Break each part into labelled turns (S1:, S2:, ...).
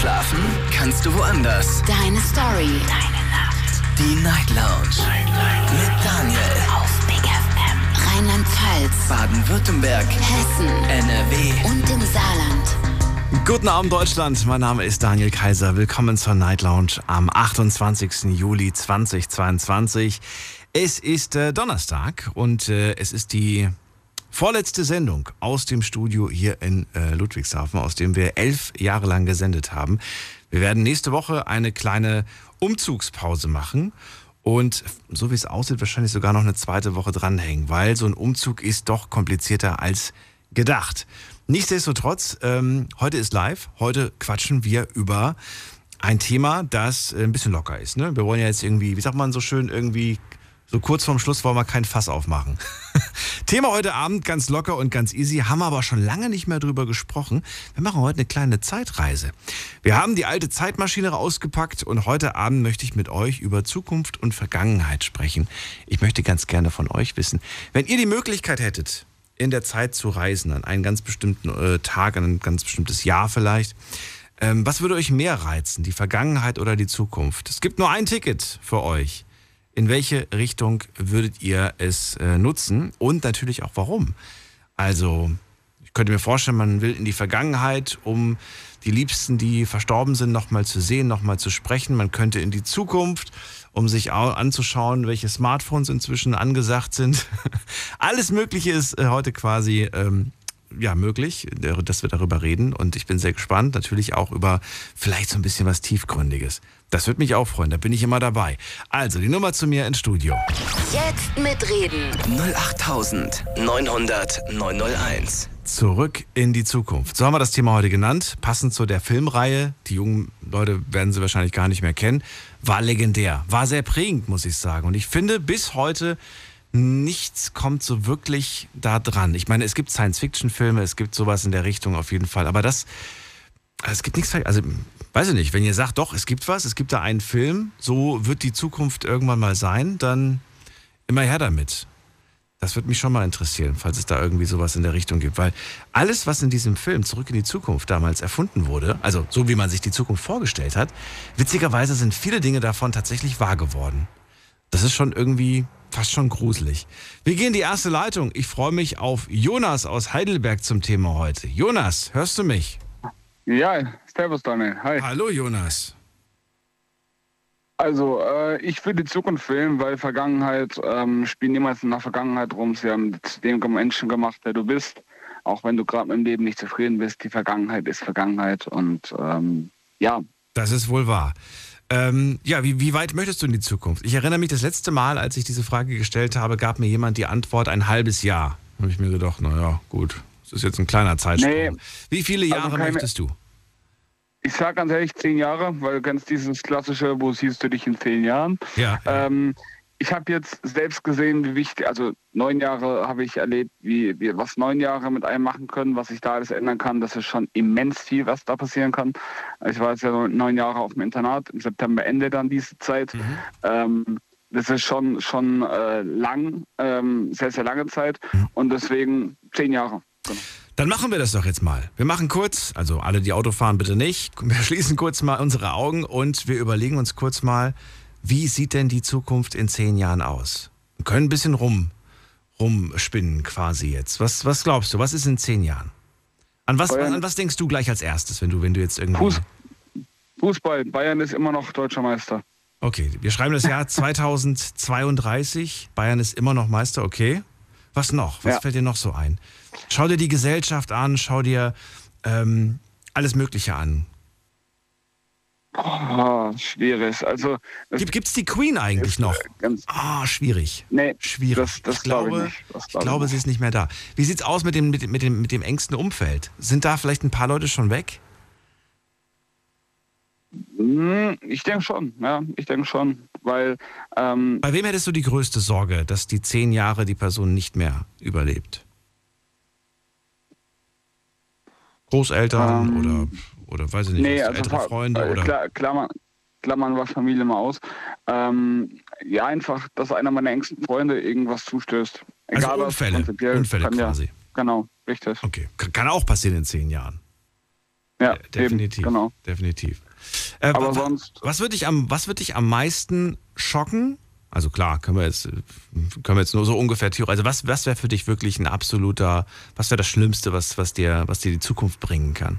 S1: Schlafen kannst du woanders.
S2: Deine Story. Deine Nacht.
S1: Die Night Lounge. Night, Night. Mit Daniel.
S2: Auf Big FM. Rheinland-Pfalz.
S1: Baden-Württemberg.
S2: Hessen.
S1: NRW.
S2: Und im Saarland.
S3: Guten Abend Deutschland, mein Name ist Daniel Kaiser. Willkommen zur Night Lounge am 28. Juli 2022. Es ist äh, Donnerstag und äh, es ist die vorletzte Sendung aus dem Studio hier in äh, Ludwigshafen, aus dem wir elf Jahre lang gesendet haben. Wir werden nächste Woche eine kleine Umzugspause machen und so wie es aussieht, wahrscheinlich sogar noch eine zweite Woche dranhängen, weil so ein Umzug ist doch komplizierter als gedacht. Nichtsdestotrotz, ähm, heute ist live. Heute quatschen wir über ein Thema, das äh, ein bisschen locker ist. Ne? Wir wollen ja jetzt irgendwie, wie sagt man so schön, irgendwie so kurz vorm Schluss wollen wir kein Fass aufmachen. Thema heute Abend ganz locker und ganz easy, haben aber schon lange nicht mehr drüber gesprochen. Wir machen heute eine kleine Zeitreise. Wir haben die alte Zeitmaschine ausgepackt und heute Abend möchte ich mit euch über Zukunft und Vergangenheit sprechen. Ich möchte ganz gerne von euch wissen, wenn ihr die Möglichkeit hättet, in der Zeit zu reisen, an einen ganz bestimmten äh, Tag, an ein ganz bestimmtes Jahr vielleicht, ähm, was würde euch mehr reizen, die Vergangenheit oder die Zukunft? Es gibt nur ein Ticket für euch in welche Richtung würdet ihr es äh, nutzen und natürlich auch warum? Also, ich könnte mir vorstellen, man will in die Vergangenheit, um die Liebsten, die verstorben sind, nochmal zu sehen, nochmal zu sprechen. Man könnte in die Zukunft, um sich anzuschauen, welche Smartphones inzwischen angesagt sind. Alles Mögliche ist äh, heute quasi ähm, ja, möglich, dass wir darüber reden. Und ich bin sehr gespannt, natürlich auch über vielleicht so ein bisschen was Tiefgründiges. Das würde mich auch freuen, da bin ich immer dabei. Also, die Nummer zu mir ins Studio.
S2: Jetzt mitreden.
S1: 08900 901.
S3: Zurück in die Zukunft. So haben wir das Thema heute genannt. Passend zu der Filmreihe. Die jungen Leute werden sie wahrscheinlich gar nicht mehr kennen. War legendär. War sehr prägend, muss ich sagen. Und ich finde, bis heute nichts kommt so wirklich da dran. Ich meine, es gibt Science-Fiction-Filme, es gibt sowas in der Richtung auf jeden Fall. Aber das, es gibt nichts, also weiß ich nicht, wenn ihr sagt, doch, es gibt was, es gibt da einen Film, so wird die Zukunft irgendwann mal sein, dann immer her damit. Das würde mich schon mal interessieren, falls es da irgendwie sowas in der Richtung gibt. Weil alles, was in diesem Film Zurück in die Zukunft damals erfunden wurde, also so wie man sich die Zukunft vorgestellt hat, witzigerweise sind viele Dinge davon tatsächlich wahr geworden. Das ist schon irgendwie fast schon gruselig. Wir gehen in die erste Leitung. Ich freue mich auf Jonas aus Heidelberg zum Thema heute. Jonas, hörst du mich?
S4: Ja, servus Daniel. Hi.
S3: Hallo Jonas.
S4: Also, äh, ich würde die Zukunft wählen, weil Vergangenheit ähm, spielt niemals in der Vergangenheit rum. Sie haben den Menschen gemacht, der du bist. Auch wenn du gerade mit dem Leben nicht zufrieden bist, die Vergangenheit ist Vergangenheit und ähm, ja.
S3: Das ist wohl wahr. Ähm, ja, wie, wie weit möchtest du in die Zukunft? Ich erinnere mich, das letzte Mal, als ich diese Frage gestellt habe, gab mir jemand die Antwort ein halbes Jahr. Da habe ich mir gedacht, naja, gut, das ist jetzt ein kleiner Zeitsprung. Nee, wie viele also Jahre also keine, möchtest du?
S4: Ich sage ganz ehrlich zehn Jahre, weil du kennst dieses klassische, wo siehst du dich in zehn Jahren.
S3: Ja.
S4: ja. Ich habe jetzt selbst gesehen, wie wichtig, also neun Jahre habe ich erlebt, wie, wie was neun Jahre mit einem machen können, was sich da alles ändern kann. Das ist schon immens viel, was da passieren kann. Ich war jetzt ja neun Jahre auf dem Internat, im September endet dann diese Zeit. Mhm. Ähm, das ist schon, schon äh, lang, ähm, sehr, sehr lange Zeit mhm. und deswegen zehn Jahre. Genau.
S3: Dann machen wir das doch jetzt mal. Wir machen kurz, also alle, die Auto fahren, bitte nicht. Wir schließen kurz mal unsere Augen und wir überlegen uns kurz mal, wie sieht denn die Zukunft in zehn Jahren aus? Wir können ein bisschen rum, rumspinnen quasi jetzt. Was, was glaubst du, was ist in zehn Jahren? An was, Bayern, an was denkst du gleich als erstes, wenn du, wenn du jetzt irgendwie... Fuß,
S4: Fußball, Bayern ist immer noch deutscher Meister.
S3: Okay, wir schreiben das Jahr 2032. Bayern ist immer noch Meister, okay. Was noch? Was ja. fällt dir noch so ein? Schau dir die Gesellschaft an, schau dir ähm, alles Mögliche an.
S4: Oh, schwierig. Also
S3: gibt es die Queen eigentlich noch? Ah, schwierig.
S4: Nee,
S3: schwierig.
S4: Das, das
S3: ich glaube,
S4: ich,
S3: glaub ich glaube, sie ist nicht mehr da. Wie sieht's aus mit dem, mit, mit, dem, mit dem engsten Umfeld? Sind da vielleicht ein paar Leute schon weg?
S4: Hm, ich denke schon, ja, ich denke schon, weil. Ähm,
S3: Bei wem hättest du die größte Sorge, dass die zehn Jahre die Person nicht mehr überlebt? Großeltern ähm, oder oder weiß ich nicht, nee, also ältere Freunde äh, oder.
S4: Klar, Klammern, Klammern was Familie mal aus. Ähm, ja, einfach, dass einer meiner engsten Freunde irgendwas zustößt.
S3: Also Egal, also Unfälle, Unfälle quasi. Ja,
S4: genau, richtig.
S3: Okay, kann auch passieren in zehn Jahren.
S4: Ja,
S3: definitiv.
S4: Eben, genau.
S3: Definitiv. Äh,
S4: Aber sonst-
S3: Was wird dich am, was dich am meisten schocken? Also klar, können wir jetzt, können wir jetzt nur so ungefähr theoretisch. Also was, was wäre für dich wirklich ein absoluter, was wäre das Schlimmste, was, was dir, was dir die Zukunft bringen kann?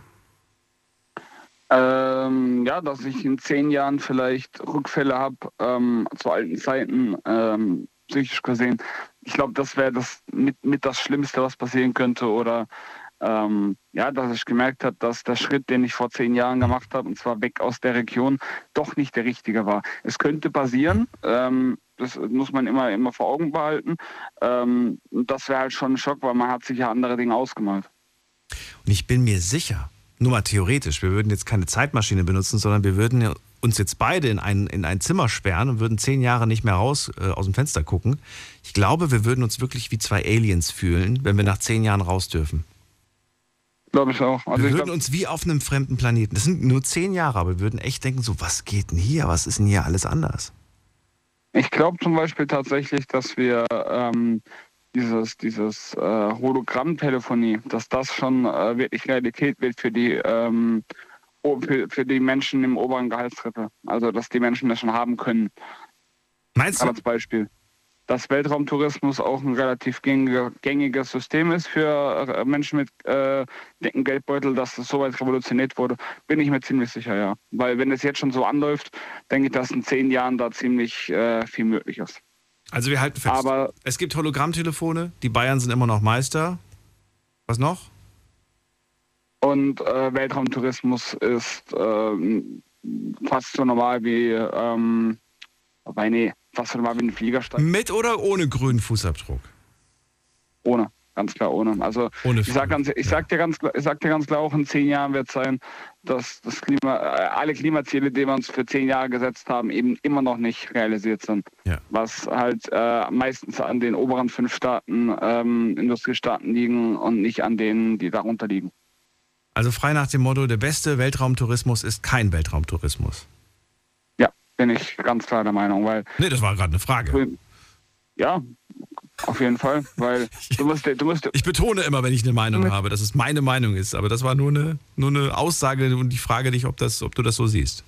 S4: Ähm, ja, dass ich in zehn Jahren vielleicht Rückfälle habe ähm, zu alten Zeiten, ähm, psychisch gesehen. Ich glaube, das wäre das mit, mit das Schlimmste, was passieren könnte. Oder ähm, ja, dass ich gemerkt habe, dass der Schritt, den ich vor zehn Jahren gemacht habe, und zwar weg aus der Region, doch nicht der richtige war. Es könnte passieren, ähm, das muss man immer, immer vor Augen behalten. Ähm, und das wäre halt schon ein Schock, weil man hat sich ja andere Dinge ausgemalt.
S3: Und ich bin mir sicher, nur mal theoretisch, wir würden jetzt keine Zeitmaschine benutzen, sondern wir würden uns jetzt beide in ein, in ein Zimmer sperren und würden zehn Jahre nicht mehr raus äh, aus dem Fenster gucken. Ich glaube, wir würden uns wirklich wie zwei Aliens fühlen, wenn wir nach zehn Jahren raus dürfen.
S4: Glaube ich auch. Also
S3: wir
S4: ich
S3: würden uns wie auf einem fremden Planeten. Das sind nur zehn Jahre, aber wir würden echt denken, so, was geht denn hier? Was ist denn hier alles anders?
S4: Ich glaube zum Beispiel tatsächlich, dass wir ähm, dieses, dieses äh, Hologrammtelefonie, dass das schon äh, wirklich Realität wird für die, ähm, für, für die Menschen im oberen Gehaltsdrittel. Also dass die Menschen das schon haben können.
S3: Meinst du?
S4: Als Beispiel. Dass Weltraumtourismus auch ein relativ gängiges System ist für äh, Menschen mit äh, dicken Geldbeutel, dass das so weit revolutioniert wurde, bin ich mir ziemlich sicher, ja. Weil wenn es jetzt schon so anläuft, denke ich, dass in zehn Jahren da ziemlich äh, viel möglich ist.
S3: Also wir halten fest.
S4: Aber
S3: es gibt Hologrammtelefone, die Bayern sind immer noch Meister. Was noch?
S4: und äh, Weltraumtourismus ist ähm, fast so normal wie, ähm, wobei nee, fast so normal wie ein Fliegersteig.
S3: Mit oder ohne grünen Fußabdruck?
S4: Ohne, ganz klar ohne. Also
S3: Ohne
S4: ich sag, ganz, ich, sag dir ganz, ich sag dir ganz klar, auch in zehn Jahren wird es sein, dass das Klima, äh, alle Klimaziele, die wir uns für zehn Jahre gesetzt haben, eben immer noch nicht realisiert sind.
S3: Ja.
S4: Was halt äh, meistens an den oberen fünf Staaten, ähm, Industriestaaten liegen und nicht an denen, die darunter liegen.
S3: Also frei nach dem Motto, der beste Weltraumtourismus ist kein Weltraumtourismus.
S4: Ja, bin ich ganz klar der Meinung, weil
S3: Nee, das war gerade eine Frage.
S4: ja, auf jeden Fall, weil du musst, du musst,
S3: Ich betone immer, wenn ich eine Meinung habe, dass es meine Meinung ist, aber das war nur eine, nur eine Aussage und ich frage dich, ob, das, ob du das so siehst.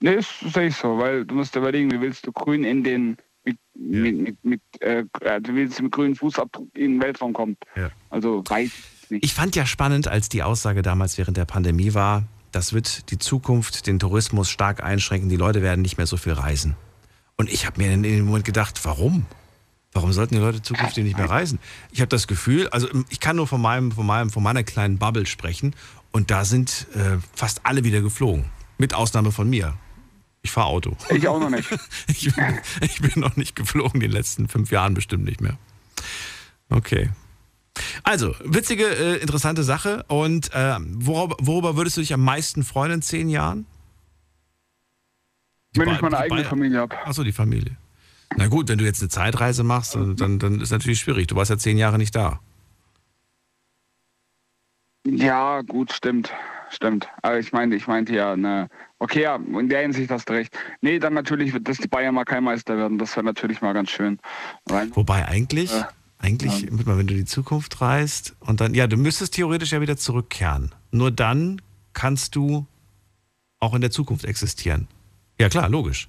S4: nee, das sehe ich so, weil du musst überlegen, wie willst du grün in den, mit, mit, mit, mit äh, du willst mit grünen Fußabdruck in den Weltraum kommen.
S3: Ja.
S4: Also weiß ich nicht.
S3: Ich fand ja spannend, als die Aussage damals während der Pandemie war, das wird die Zukunft, den Tourismus stark einschränken, die Leute werden nicht mehr so viel reisen. Und ich habe mir in dem Moment gedacht, warum? Warum sollten die Leute zukünftig nicht mehr reisen? Ich habe das Gefühl, also ich kann nur von, meinem, von, meinem, von meiner kleinen Bubble sprechen und da sind äh, fast alle wieder geflogen. Mit Ausnahme von mir. Ich fahre Auto.
S4: Ich auch noch nicht.
S3: Ich, ich bin noch nicht geflogen, in den letzten fünf Jahren bestimmt nicht mehr. Okay. Also, witzige, äh, interessante Sache. Und äh, worüber, worüber würdest du dich am meisten freuen in zehn Jahren?
S4: Wenn ich meine eigene Familie habe.
S3: Achso, die Familie. Na gut, wenn du jetzt eine Zeitreise machst, dann, dann, ist natürlich schwierig. Du warst ja zehn Jahre nicht da.
S4: Ja, gut, stimmt. Stimmt. Aber ich meinte, ich meinte ja, ne, okay, ja, in der Hinsicht hast du recht. Nee, dann natürlich, dass die Bayern mal kein Meister werden. Das wäre natürlich mal ganz schön. Weil,
S3: Wobei eigentlich,
S4: Ja.
S3: eigentlich, mal, wenn du die Zukunft reist und dann, ja, du müsstest theoretisch ja wieder zurückkehren. Nur dann kannst du auch in der Zukunft existieren. Ja, klar, logisch.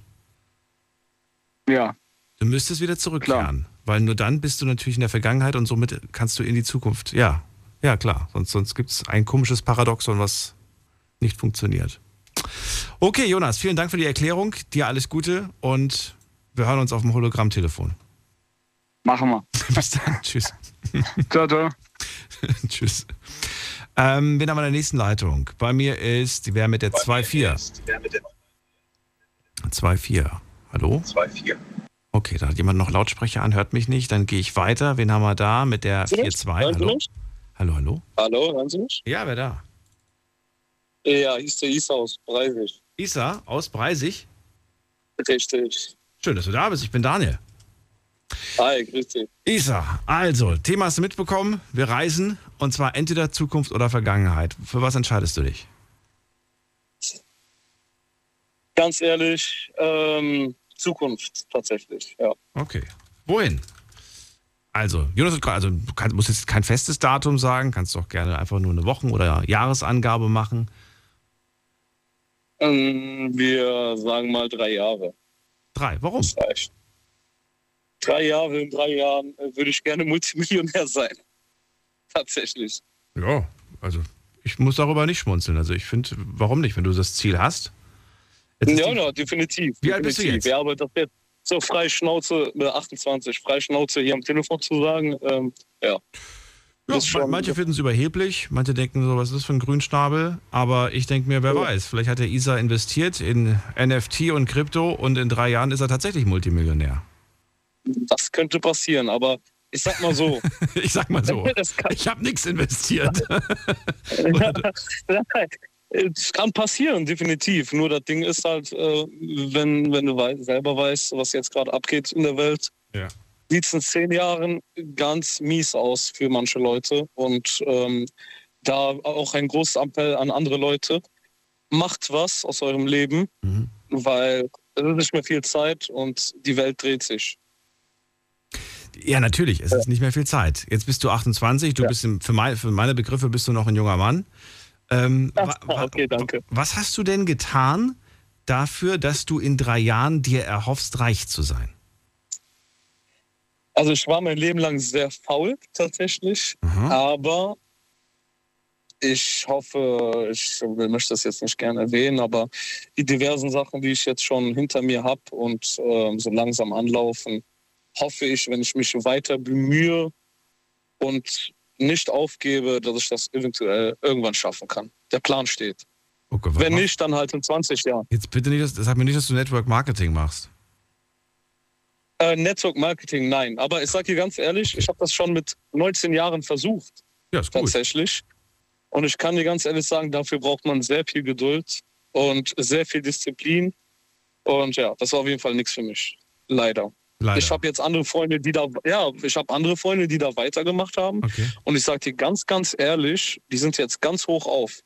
S4: ja,
S3: Du müsstest wieder zurückkehren, weil nur dann bist du natürlich in der Vergangenheit und somit kannst du in die Zukunft. Ja, ja klar. Sonst, sonst gibt es ein komisches Paradoxon, was nicht funktioniert. Okay, Jonas, vielen Dank für die Erklärung. Dir alles Gute und wir hören uns auf dem Hologrammtelefon.
S4: machen wir.
S3: Bis dann. Tschüss.
S4: Ciao, ciao.
S3: Tschüss. Ähm, haben wir in der nächsten Leitung? Bei mir ist, wer mit der 2-4? 2-4. Hallo?
S5: 2-4.
S3: Okay, da hat jemand noch Lautsprecher an, hört mich nicht. Dann gehe ich weiter. Wen haben wir da mit der 4-2?
S5: Hören Sie
S3: Hallo? Hallo, hallo?
S5: Hallo, hören Sie mich?
S3: Ja, wer da?
S5: Ja, hier ist der Isa aus Breisig.
S3: Isa aus Breisig.
S5: Richtig.
S3: Schön, dass du da bist. Ich bin Daniel.
S5: Hi, grüß dich.
S3: Isa, also, Thema hast du mitbekommen. Wir reisen und zwar entweder Zukunft oder Vergangenheit. Für was entscheidest du dich?
S5: Ganz ehrlich, ähm, Zukunft tatsächlich, ja.
S3: Okay. Wohin? Also, Jonas, also du kannst, musst jetzt kein festes Datum sagen, kannst doch gerne einfach nur eine Wochen- oder Jahresangabe machen.
S5: Ähm, wir sagen mal drei Jahre.
S3: Drei. Warum?
S5: Das reicht. Drei Jahre, in drei Jahren äh, würde ich gerne Multimillionär sein. Tatsächlich.
S3: Ja, also ich muss darüber nicht schmunzeln. Also ich finde, warum nicht, wenn du das Ziel hast?
S5: Ja, ja, definitiv.
S3: Wie alt bist du
S5: definitiv.
S3: jetzt?
S5: Ja, aber das jetzt so frei Schnauze, äh, 28, frei Schnauze hier am Telefon zu sagen, ähm, ja.
S3: Ja,
S5: schon-
S3: manche finden es überheblich, manche denken so, was ist das für ein Grünschnabel? Aber ich denke mir, wer weiß, vielleicht hat der Isa investiert in NFT und Krypto und in drei Jahren ist er tatsächlich Multimillionär.
S5: Das könnte passieren, aber ich sag mal so.
S3: Ich sag mal so, ich habe nichts investiert.
S5: es kann passieren, definitiv. Nur das Ding ist halt, äh, wenn, wenn du wei selber weißt, was jetzt gerade abgeht in der Welt,
S3: Ja.
S5: sieht es in zehn Jahren ganz mies aus für manche Leute. Und ähm, da auch ein großes Appell an andere Leute. Macht was aus eurem Leben,
S3: Mhm.
S5: weil es ist nicht mehr viel Zeit und die Welt dreht sich.
S3: Ja, natürlich, es ist nicht mehr viel Zeit. Jetzt bist du 28, du
S5: Ja.
S3: bist im, für, mein, für meine Begriffe bist du noch ein junger Mann. Ähm,
S5: okay, danke.
S3: Was hast du denn getan dafür, dass du in drei Jahren dir erhoffst, reich zu sein?
S5: Also ich war mein Leben lang sehr faul tatsächlich,
S3: Aha.
S5: aber ich hoffe, ich möchte das jetzt nicht gerne erwähnen, aber die diversen Sachen, die ich jetzt schon hinter mir habe und ähm, so langsam anlaufen, hoffe ich, wenn ich mich weiter bemühe und nicht aufgebe, dass ich das eventuell irgendwann schaffen kann. Der Plan steht.
S3: Was
S5: Wenn nicht, dann halt in 20 Jahren.
S3: Jetzt bitte nicht, dass- sag mir nicht, dass du Network Marketing machst.
S5: Äh, Network Marketing, nein. Aber ich sage dir ganz ehrlich, ich habe das schon mit 19 Jahren versucht.
S3: Ja, ist gut.
S5: tatsächlich. Und ich kann dir ganz ehrlich sagen, dafür braucht man sehr viel Geduld und sehr viel Disziplin. Und ja, das war auf jeden Fall nichts für mich. Leider.
S3: Leider.
S5: Ich habe jetzt andere Freunde, die da, ja, ich habe andere Freunde, die da weitergemacht haben.
S3: okay.
S5: Und ich sage dir ganz, ganz ehrlich, die sind jetzt ganz hoch auf.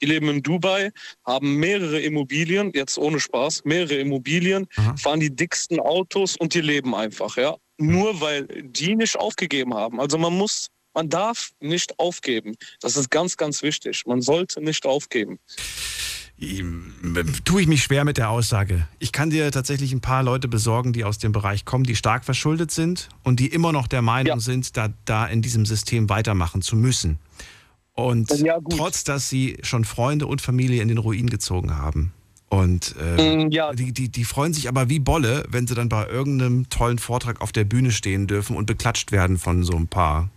S5: Die leben in Dubai, haben mehrere Immobilien, jetzt ohne Spaß, mehrere Immobilien,
S3: Aha.
S5: fahren die dicksten Autos und die leben einfach, ja. Nur weil die nicht aufgegeben haben. Also man muss, man darf nicht aufgeben. Das ist ganz, ganz wichtig. Man sollte nicht aufgeben.
S3: Tue ich mich schwer mit der Aussage. Ich kann dir tatsächlich ein paar Leute besorgen, die aus dem Bereich kommen, die stark verschuldet sind und die immer noch der Meinung
S5: Ja.
S3: sind, da, da in diesem System weitermachen zu müssen. Und
S5: Ja, gut.
S3: trotz, dass sie schon Freunde und Familie in den Ruin gezogen haben. Und äh,
S5: ja.
S3: die, die, die freuen sich aber wie Bolle, wenn sie dann bei irgendeinem tollen Vortrag auf der Bühne stehen dürfen und beklatscht werden von so ein paar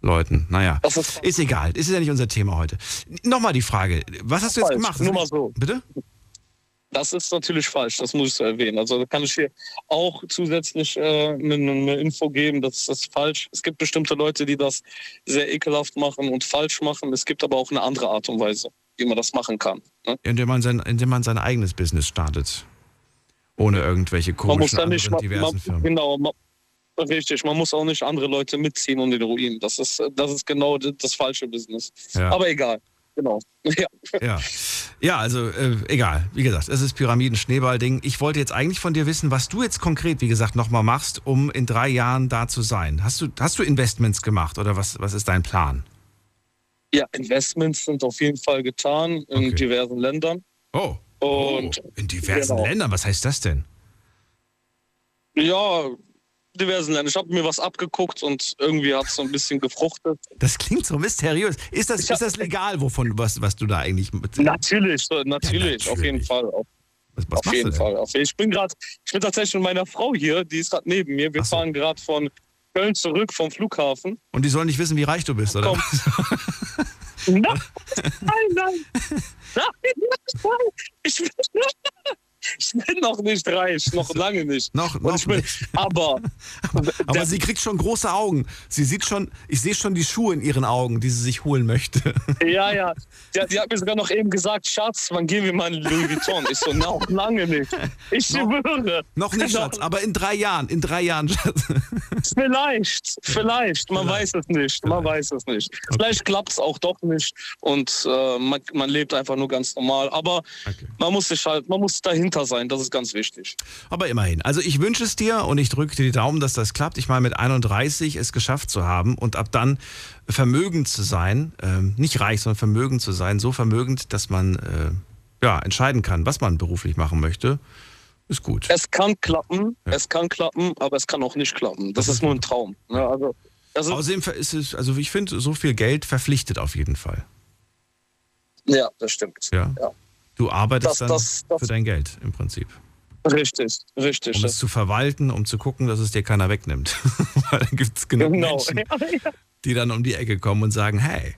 S3: Leuten. Naja,
S5: Das ist
S3: ist egal. Ist ja nicht unser Thema heute. Nochmal die Frage. Was hast du jetzt
S5: falsch.
S3: gemacht?
S5: Nur mal so.
S3: Bitte?
S5: Das ist natürlich falsch, das muss ich so erwähnen. Also da kann ich hier auch zusätzlich äh, eine, eine Info geben, das ist falsch. Es gibt bestimmte Leute, die das sehr ekelhaft machen und falsch machen. Es gibt aber auch eine andere Art und Weise, wie man das machen kann. Ne?
S3: Indem man sein, indem man sein eigenes Business startet. Ohne irgendwelche
S5: Man muss
S3: komischen
S5: da nicht,
S3: diversen
S5: man,
S3: Firmen.
S5: genau, man, richtig, man muss auch nicht andere Leute mitziehen und den Ruin. Das ist, das ist genau das, das falsche Business.
S3: Ja.
S5: Aber egal, genau. Ja.
S3: Ja, ja also äh, egal. Wie gesagt, es ist Pyramiden-Schneeball-Ding. Ich wollte jetzt eigentlich von dir wissen, was du jetzt konkret, wie gesagt, nochmal machst, um in drei Jahren da zu sein. Hast du, hast du Investments gemacht oder was, was ist dein Plan?
S5: ja, Investments sind auf jeden Fall getan in
S3: Okay.
S5: diversen Ländern.
S3: Oh.
S5: Und
S3: oh, in diversen
S5: genau.
S3: Ländern, was heißt das denn?
S5: Ja, diversen Ländern. Ich habe mir was abgeguckt und irgendwie hat es so ein bisschen gefruchtet.
S3: Das klingt so mysteriös. Ist das,
S5: Ich
S3: ist das legal, wovon, was, was du da eigentlich mit.
S5: Natürlich, natürlich,
S3: Ja,
S5: auf jeden
S3: natürlich.
S5: Fall. Auf,
S3: Was, was
S5: auf jeden? Fall. Auf, ich bin gerade, ich bin tatsächlich mit meiner Frau hier, die ist gerade neben mir. Wir
S3: so.
S5: fahren gerade von Köln zurück vom Flughafen.
S3: Und die sollen nicht wissen, wie reich du bist, oder?
S5: Komm. Nein, nein, nein. Nein, nein. Ich bin, ich bin noch nicht reich, noch lange nicht.
S3: Noch, noch
S5: bin,
S3: nicht.
S5: aber,
S3: Aber
S5: der-
S3: sie kriegt schon große Augen. Sie sieht schon, ich sehe schon die Schuhe in ihren Augen, die sie sich holen möchte.
S5: Ja, ja. Die, die hat mir sogar noch eben gesagt, Schatz, wann gehen wir mal in Louis Vuitton? Ich so, noch lange nicht. Ich
S3: Noch-
S5: schwöre.
S3: Noch nicht, Schatz, aber in drei Jahren, in drei Jahren, Schatz.
S5: Vielleicht, vielleicht. Man
S3: Vielleicht.
S5: weiß es nicht. Man weiß es nicht. Vielleicht klappt es auch doch nicht und äh, man, man lebt einfach nur ganz normal. Aber
S3: Okay.
S5: man muss sich halt, man muss dahinter sein. Das ist ganz wichtig.
S3: Aber immerhin. Also ich wünsche es dir und ich drücke dir die Daumen, dass das klappt. Ich meine, mit 31 es geschafft zu haben und ab dann vermögend zu sein, ähm, nicht reich, sondern vermögend zu sein, so vermögend, dass man äh, ja, entscheiden kann, was man beruflich machen möchte, ist gut.
S5: Es kann klappen,
S3: Ja.
S5: es kann klappen, aber es kann auch nicht klappen. Das ist nur ein Traum. Ne? Also, also,
S3: Außerdem ist es, also ich finde, so viel Geld verpflichtet auf jeden Fall.
S5: ja, das stimmt.
S3: Ja.
S5: Ja.
S3: Du arbeitest
S5: Das-
S3: dann
S5: das-
S3: für dein Geld im Prinzip.
S5: Richtig, richtig.
S3: Um es zu verwalten, um zu gucken, dass es dir keiner wegnimmt. Weil dann gibt es genug
S5: genau.
S3: Menschen,
S5: Ja, ja.
S3: die dann um die Ecke kommen und sagen, hey,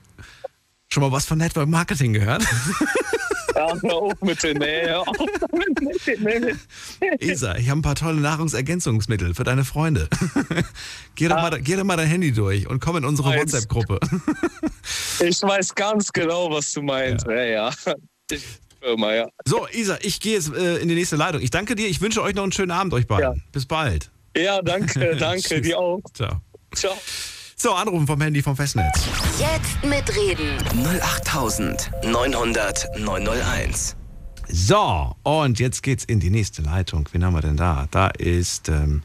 S3: schon mal was von Network Marketing gehört?
S5: Ja, mit den, nee, nee.
S3: Isa, ich habe ein paar tolle Nahrungsergänzungsmittel für deine Freunde. geh, doch mal, geh doch mal dein Handy durch und komm in unsere. WhatsApp-Gruppe.
S5: Ich weiß ganz genau, was du meinst. Ja, ja. Ich, Firma, ja.
S3: So, Isa, ich gehe jetzt äh, in die nächste Leitung. Ich danke dir. Ich wünsche euch noch einen schönen Abend, euch beiden.
S5: Ja.
S3: Bis bald.
S5: Ja, danke, danke, dir auch.
S3: Ciao.
S5: Ciao.
S3: So, anrufen vom Handy vom Festnetz.
S2: Jetzt mitreden.
S1: 08900 901.
S3: So, und jetzt geht's in die nächste Leitung. Wen haben wir denn da? Da ist, ähm,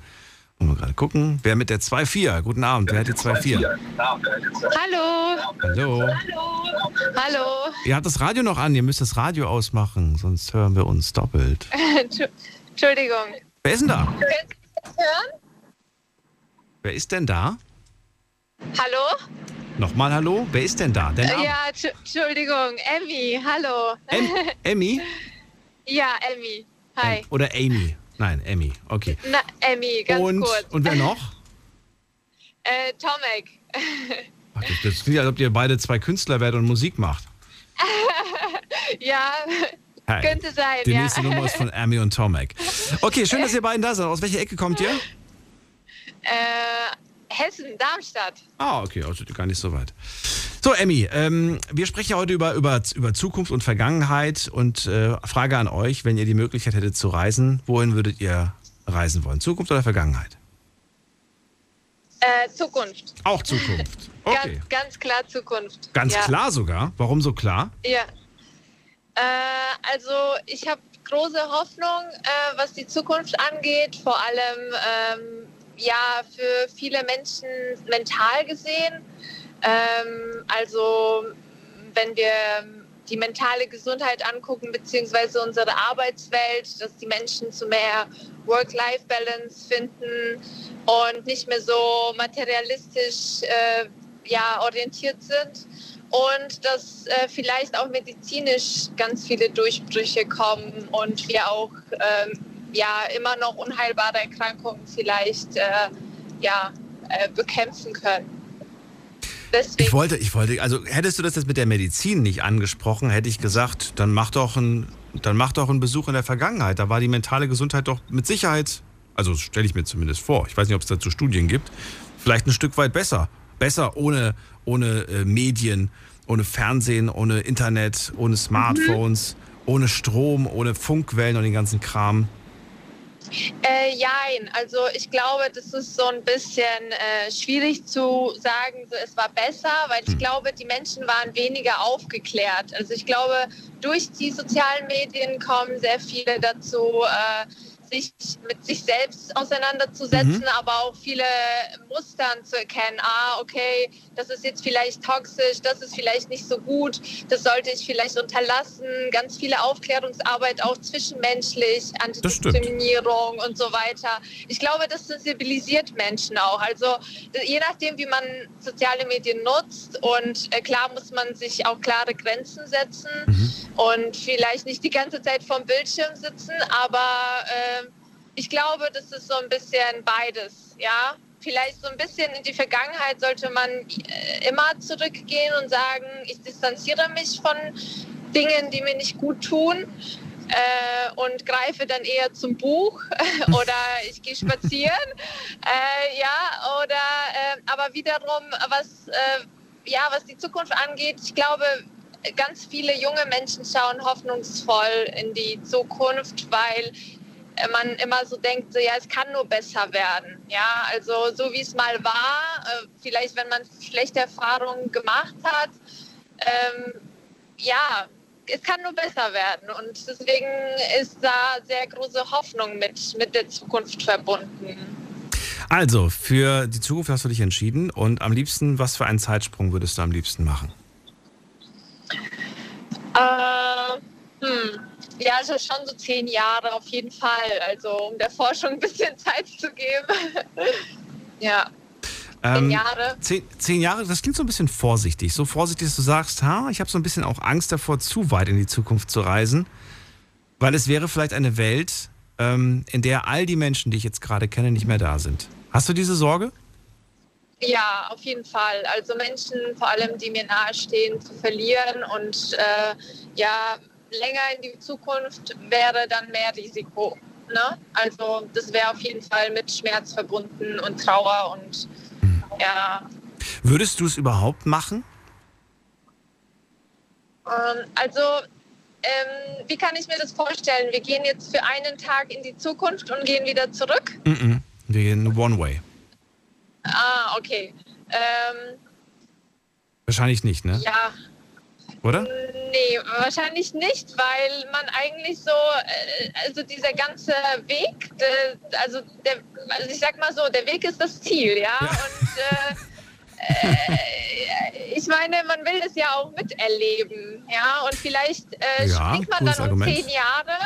S3: wir gerade gucken, wer mit der 2-4? Guten Abend, wer hat die 2-4?
S6: Hallo,
S3: Hallo.
S6: hallo.
S3: Ihr habt das Radio noch an, ihr müsst das Radio ausmachen, sonst hören wir uns doppelt.
S6: Entschu- Entschuldigung.
S3: Wer ist denn da?
S6: Hören?
S3: Wer ist denn da?
S6: Hallo?
S3: Nochmal Hallo? Wer ist denn da? Der Name?
S6: Ja, Entschu- Entschuldigung. Emmy, hallo.
S3: Em Emmy?
S6: Ja, Emmy. Hi.
S3: Oder Amy? Nein, Emmy. Okay.
S6: Na, Emmy, ganz
S3: und,
S6: kurz.
S3: und wer noch?
S6: Äh, Tomek.
S3: Ach, das, das klingt, als ob ihr beide zwei Künstler werdet und Musik macht.
S6: ja,
S3: Hey.
S6: könnte sein,
S3: Die
S6: ja.
S3: nächste Nummer ist von Amy und Tomek. Okay, schön, dass ihr beiden da seid. Aus welcher Ecke kommt ihr?
S6: Äh, Hessen, Darmstadt.
S3: Ah, okay, also gar nicht so weit. So, Emmy, ähm, wir sprechen ja heute über, über, über Zukunft und Vergangenheit und äh, Frage an euch, wenn ihr die Möglichkeit hättet zu reisen, wohin würdet ihr reisen wollen? Zukunft oder Vergangenheit?
S6: Äh, Zukunft.
S3: Auch Zukunft. Okay.
S6: Ganz, ganz klar Zukunft.
S3: Ganz
S6: ja.
S3: klar sogar. Warum so klar?
S6: Ja. Äh, also ich habe große Hoffnung, äh, was die Zukunft angeht, vor allem ähm, ja für viele Menschen mental gesehen. Ähm, also wenn wir die mentale Gesundheit angucken, beziehungsweise unsere Arbeitswelt, dass die Menschen zu mehr Work-Life-Balance finden und nicht mehr so materialistisch äh, ja, orientiert sind und dass äh, vielleicht auch medizinisch ganz viele Durchbrüche kommen und wir auch ähm, ja immer noch unheilbare Erkrankungen vielleicht äh, ja, äh, bekämpfen können. Deswegen,
S3: Ich wollte, ich wollte, also hättest du das jetzt mit der Medizin nicht angesprochen, hätte ich gesagt, dann mach doch ein, dann mach doch einen Besuch in der Vergangenheit. Da war die mentale Gesundheit doch mit Sicherheit, also stelle ich mir zumindest vor. Ich weiß nicht, ob es dazu Studien gibt. Vielleicht ein Stück weit besser. Besser ohne, ohne äh, Medien, ohne Fernsehen, ohne Internet, ohne Smartphones, ohne Strom, ohne Funkwellen und den ganzen Kram.
S6: Äh, jein, also ich glaube, das ist so ein bisschen äh, schwierig zu sagen, so, es war besser, weil ich glaube, die Menschen waren weniger aufgeklärt. Also ich glaube, durch die sozialen Medien kommen sehr viele dazu, äh, sich mit sich selbst auseinanderzusetzen, aber auch viele Mustern zu erkennen. Ah, okay, das ist jetzt vielleicht toxisch, das ist vielleicht nicht so gut, das sollte ich vielleicht unterlassen. Ganz viele Aufklärungsarbeit auch zwischenmenschlich. Antidiskriminierung und so weiter. Ich glaube, das sensibilisiert Menschen auch. Also je nachdem, wie man soziale Medien nutzt und äh, klar muss man sich auch klare Grenzen setzen und vielleicht nicht die ganze Zeit vorm Bildschirm sitzen, aber äh, ich glaube, das ist so ein bisschen beides, ja. Vielleicht so ein bisschen in die Vergangenheit sollte man äh, immer zurückgehen und sagen, ich distanziere mich von Dingen, die mir nicht gut tun äh, und greife dann eher zum Buch oder ich gehe spazieren. äh, ja, oder äh, aber wiederum, was, äh, ja, was die Zukunft angeht, ich glaube, ganz viele junge Menschen schauen hoffnungsvoll in die Zukunft, weil äh, man immer so denkt, so, ja, es kann nur besser werden. Ja, also so wie es mal war, äh, vielleicht wenn man schlechte Erfahrungen gemacht hat, ähm, ja, es kann nur besser werden. Und deswegen ist da sehr große Hoffnung mit, mit der Zukunft verbunden.
S3: Also, für die Zukunft hast du dich entschieden und am liebsten, was für einen Zeitsprung würdest du am liebsten machen?
S6: Äh, hm. Ja, also schon so zehn Jahre auf jeden Fall. Also um der Forschung ein bisschen Zeit zu geben. ja. Zehn
S3: Ähm,
S6: Jahre.
S3: Zehn, zehn Jahre, das klingt so ein bisschen vorsichtig. So vorsichtig, dass du sagst, ha, ich habe so ein bisschen auch Angst davor, zu weit in die Zukunft zu reisen. Weil es wäre vielleicht eine Welt, ähm, in der all die Menschen, die ich jetzt gerade kenne, nicht mehr da sind. Hast du diese Sorge?
S6: Ja, auf jeden Fall. Also Menschen, vor allem die mir nahestehen, zu verlieren und äh, ja, länger in die Zukunft wäre dann mehr Risiko. Ne? Also das wäre auf jeden Fall mit Schmerz verbunden und Trauer und ja.
S3: Würdest du es überhaupt machen?
S6: Ähm, also ähm, wie kann ich mir das vorstellen? Wir gehen jetzt für einen Tag in die Zukunft und gehen wieder zurück?
S3: Mhm. Wir gehen One Way.
S6: Ah, okay. Ähm,
S3: Wahrscheinlich nicht, ne?
S6: ja,
S3: Oder?
S6: Nee, wahrscheinlich nicht, weil man eigentlich so, äh, also dieser ganze Weg, also, der, also ich sag mal so, der Weg ist das Ziel, ja. Und äh, äh, ich meine, man will es ja auch miterleben, ja. Und vielleicht äh,
S3: Ja,
S6: springt man dann um
S3: Argument.
S6: zehn Jahre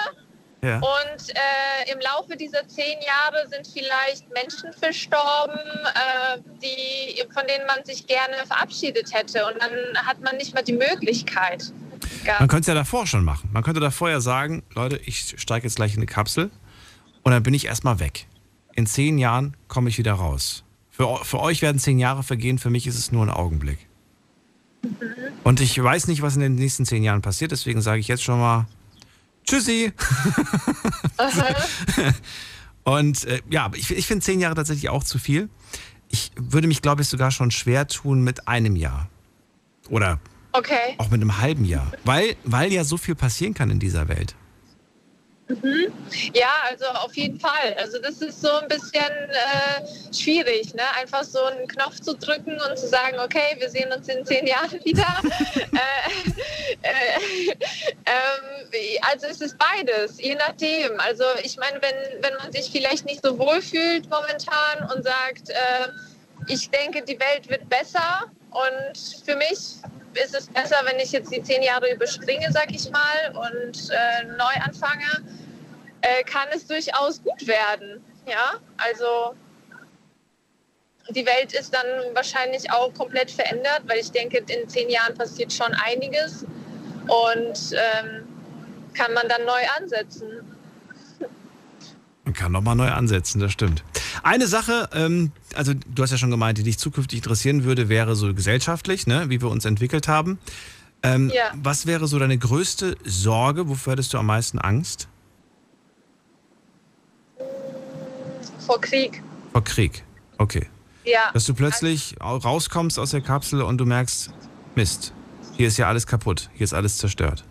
S3: Ja.
S6: und äh, im Laufe dieser zehn Jahre sind vielleicht Menschen verstorben, äh, die, von denen man sich gerne verabschiedet hätte. Und dann hat man nicht mehr die Möglichkeit. gehabt.
S3: Man könnte es ja davor schon machen. Man könnte davor ja sagen, Leute, ich steige jetzt gleich in eine Kapsel und dann bin ich erstmal weg. In zehn Jahren komme ich wieder raus. Für, für euch werden zehn Jahre vergehen, für mich ist es nur ein Augenblick. Und ich weiß nicht, was in den nächsten zehn Jahren passiert, deswegen sage ich jetzt schon mal Tschüssi. Und äh, ja, aber ich, ich finde zehn Jahre tatsächlich auch zu viel. Ich würde mich, glaube ich, sogar schon schwer tun mit einem Jahr. Oder
S6: Okay.
S3: auch mit einem halben Jahr. Weil, weil ja so viel passieren kann in dieser Welt.
S6: Ja, also auf jeden Fall. Also das ist so ein bisschen äh, schwierig, ne? Einfach so einen Knopf zu drücken und zu sagen, okay, wir sehen uns in zehn Jahren wieder. äh, äh, ähm, also es ist beides, je nachdem. Also ich meine, wenn, wenn man sich vielleicht nicht so wohl fühlt momentan und sagt, äh, ich denke, die Welt wird besser und für mich ist es besser, wenn ich jetzt die zehn Jahre überspringe, sag ich mal, und äh, neu anfange, äh, kann es durchaus gut werden. Ja, also die Welt ist dann wahrscheinlich auch komplett verändert, weil ich denke, in zehn Jahren passiert schon einiges und ähm, kann man dann neu ansetzen.
S3: Man kann nochmal neu ansetzen, das stimmt. Eine Sache, ähm, also du hast ja schon gemeint, die dich zukünftig interessieren würde, wäre so gesellschaftlich, ne, wie wir uns entwickelt haben. Ähm,
S6: Ja.
S3: Was wäre so deine größte Sorge? Wofür hättest du am meisten Angst?
S6: Vor Krieg.
S3: Vor Krieg. Okay.
S6: Ja.
S3: Dass du plötzlich au- rauskommst aus der Kapsel und du merkst, Mist, hier ist ja alles kaputt, hier ist alles zerstört.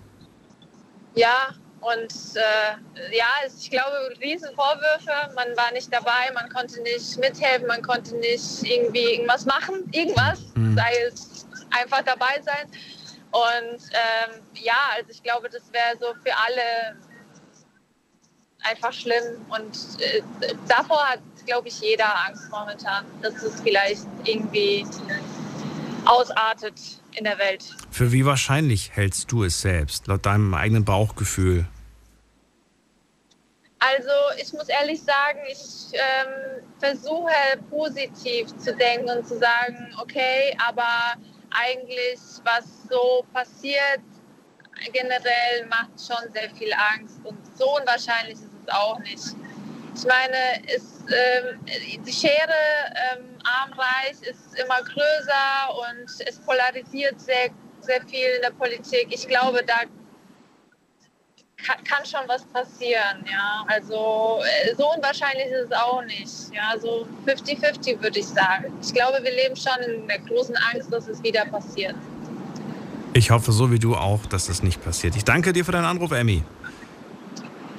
S6: Ja, und äh, ja, ich glaube, Riesenvorwürfe. Man war nicht dabei, man konnte nicht mithelfen, man konnte nicht irgendwie irgendwas machen, irgendwas,
S3: Mhm.
S6: sei es einfach dabei sein. Und ähm, ja, also ich glaube, das wäre so für alle einfach schlimm. Und äh, davor hat, glaube ich, jeder Angst momentan, dass es vielleicht irgendwie ausartet in der Welt.
S3: Für wie wahrscheinlich hältst du es selbst, laut deinem eigenen Bauchgefühl?
S6: Also ich muss ehrlich sagen, ich ähm, versuche positiv zu denken und zu sagen, okay, aber eigentlich, was so passiert, generell macht schon sehr viel Angst und so unwahrscheinlich ist es auch nicht. Ich meine, es, ähm, die Schere ähm, arm-reich ist immer größer und es polarisiert sehr, sehr viel in der Politik. Ich glaube, da kann, kann schon was passieren, ja. Also äh, so unwahrscheinlich ist es auch nicht. Ja, so 50-50 würde ich sagen. Ich glaube, wir leben schon in der großen Angst, dass es wieder passiert.
S3: Ich hoffe so wie du auch, dass das nicht passiert. Ich danke dir für deinen Anruf, Emmy.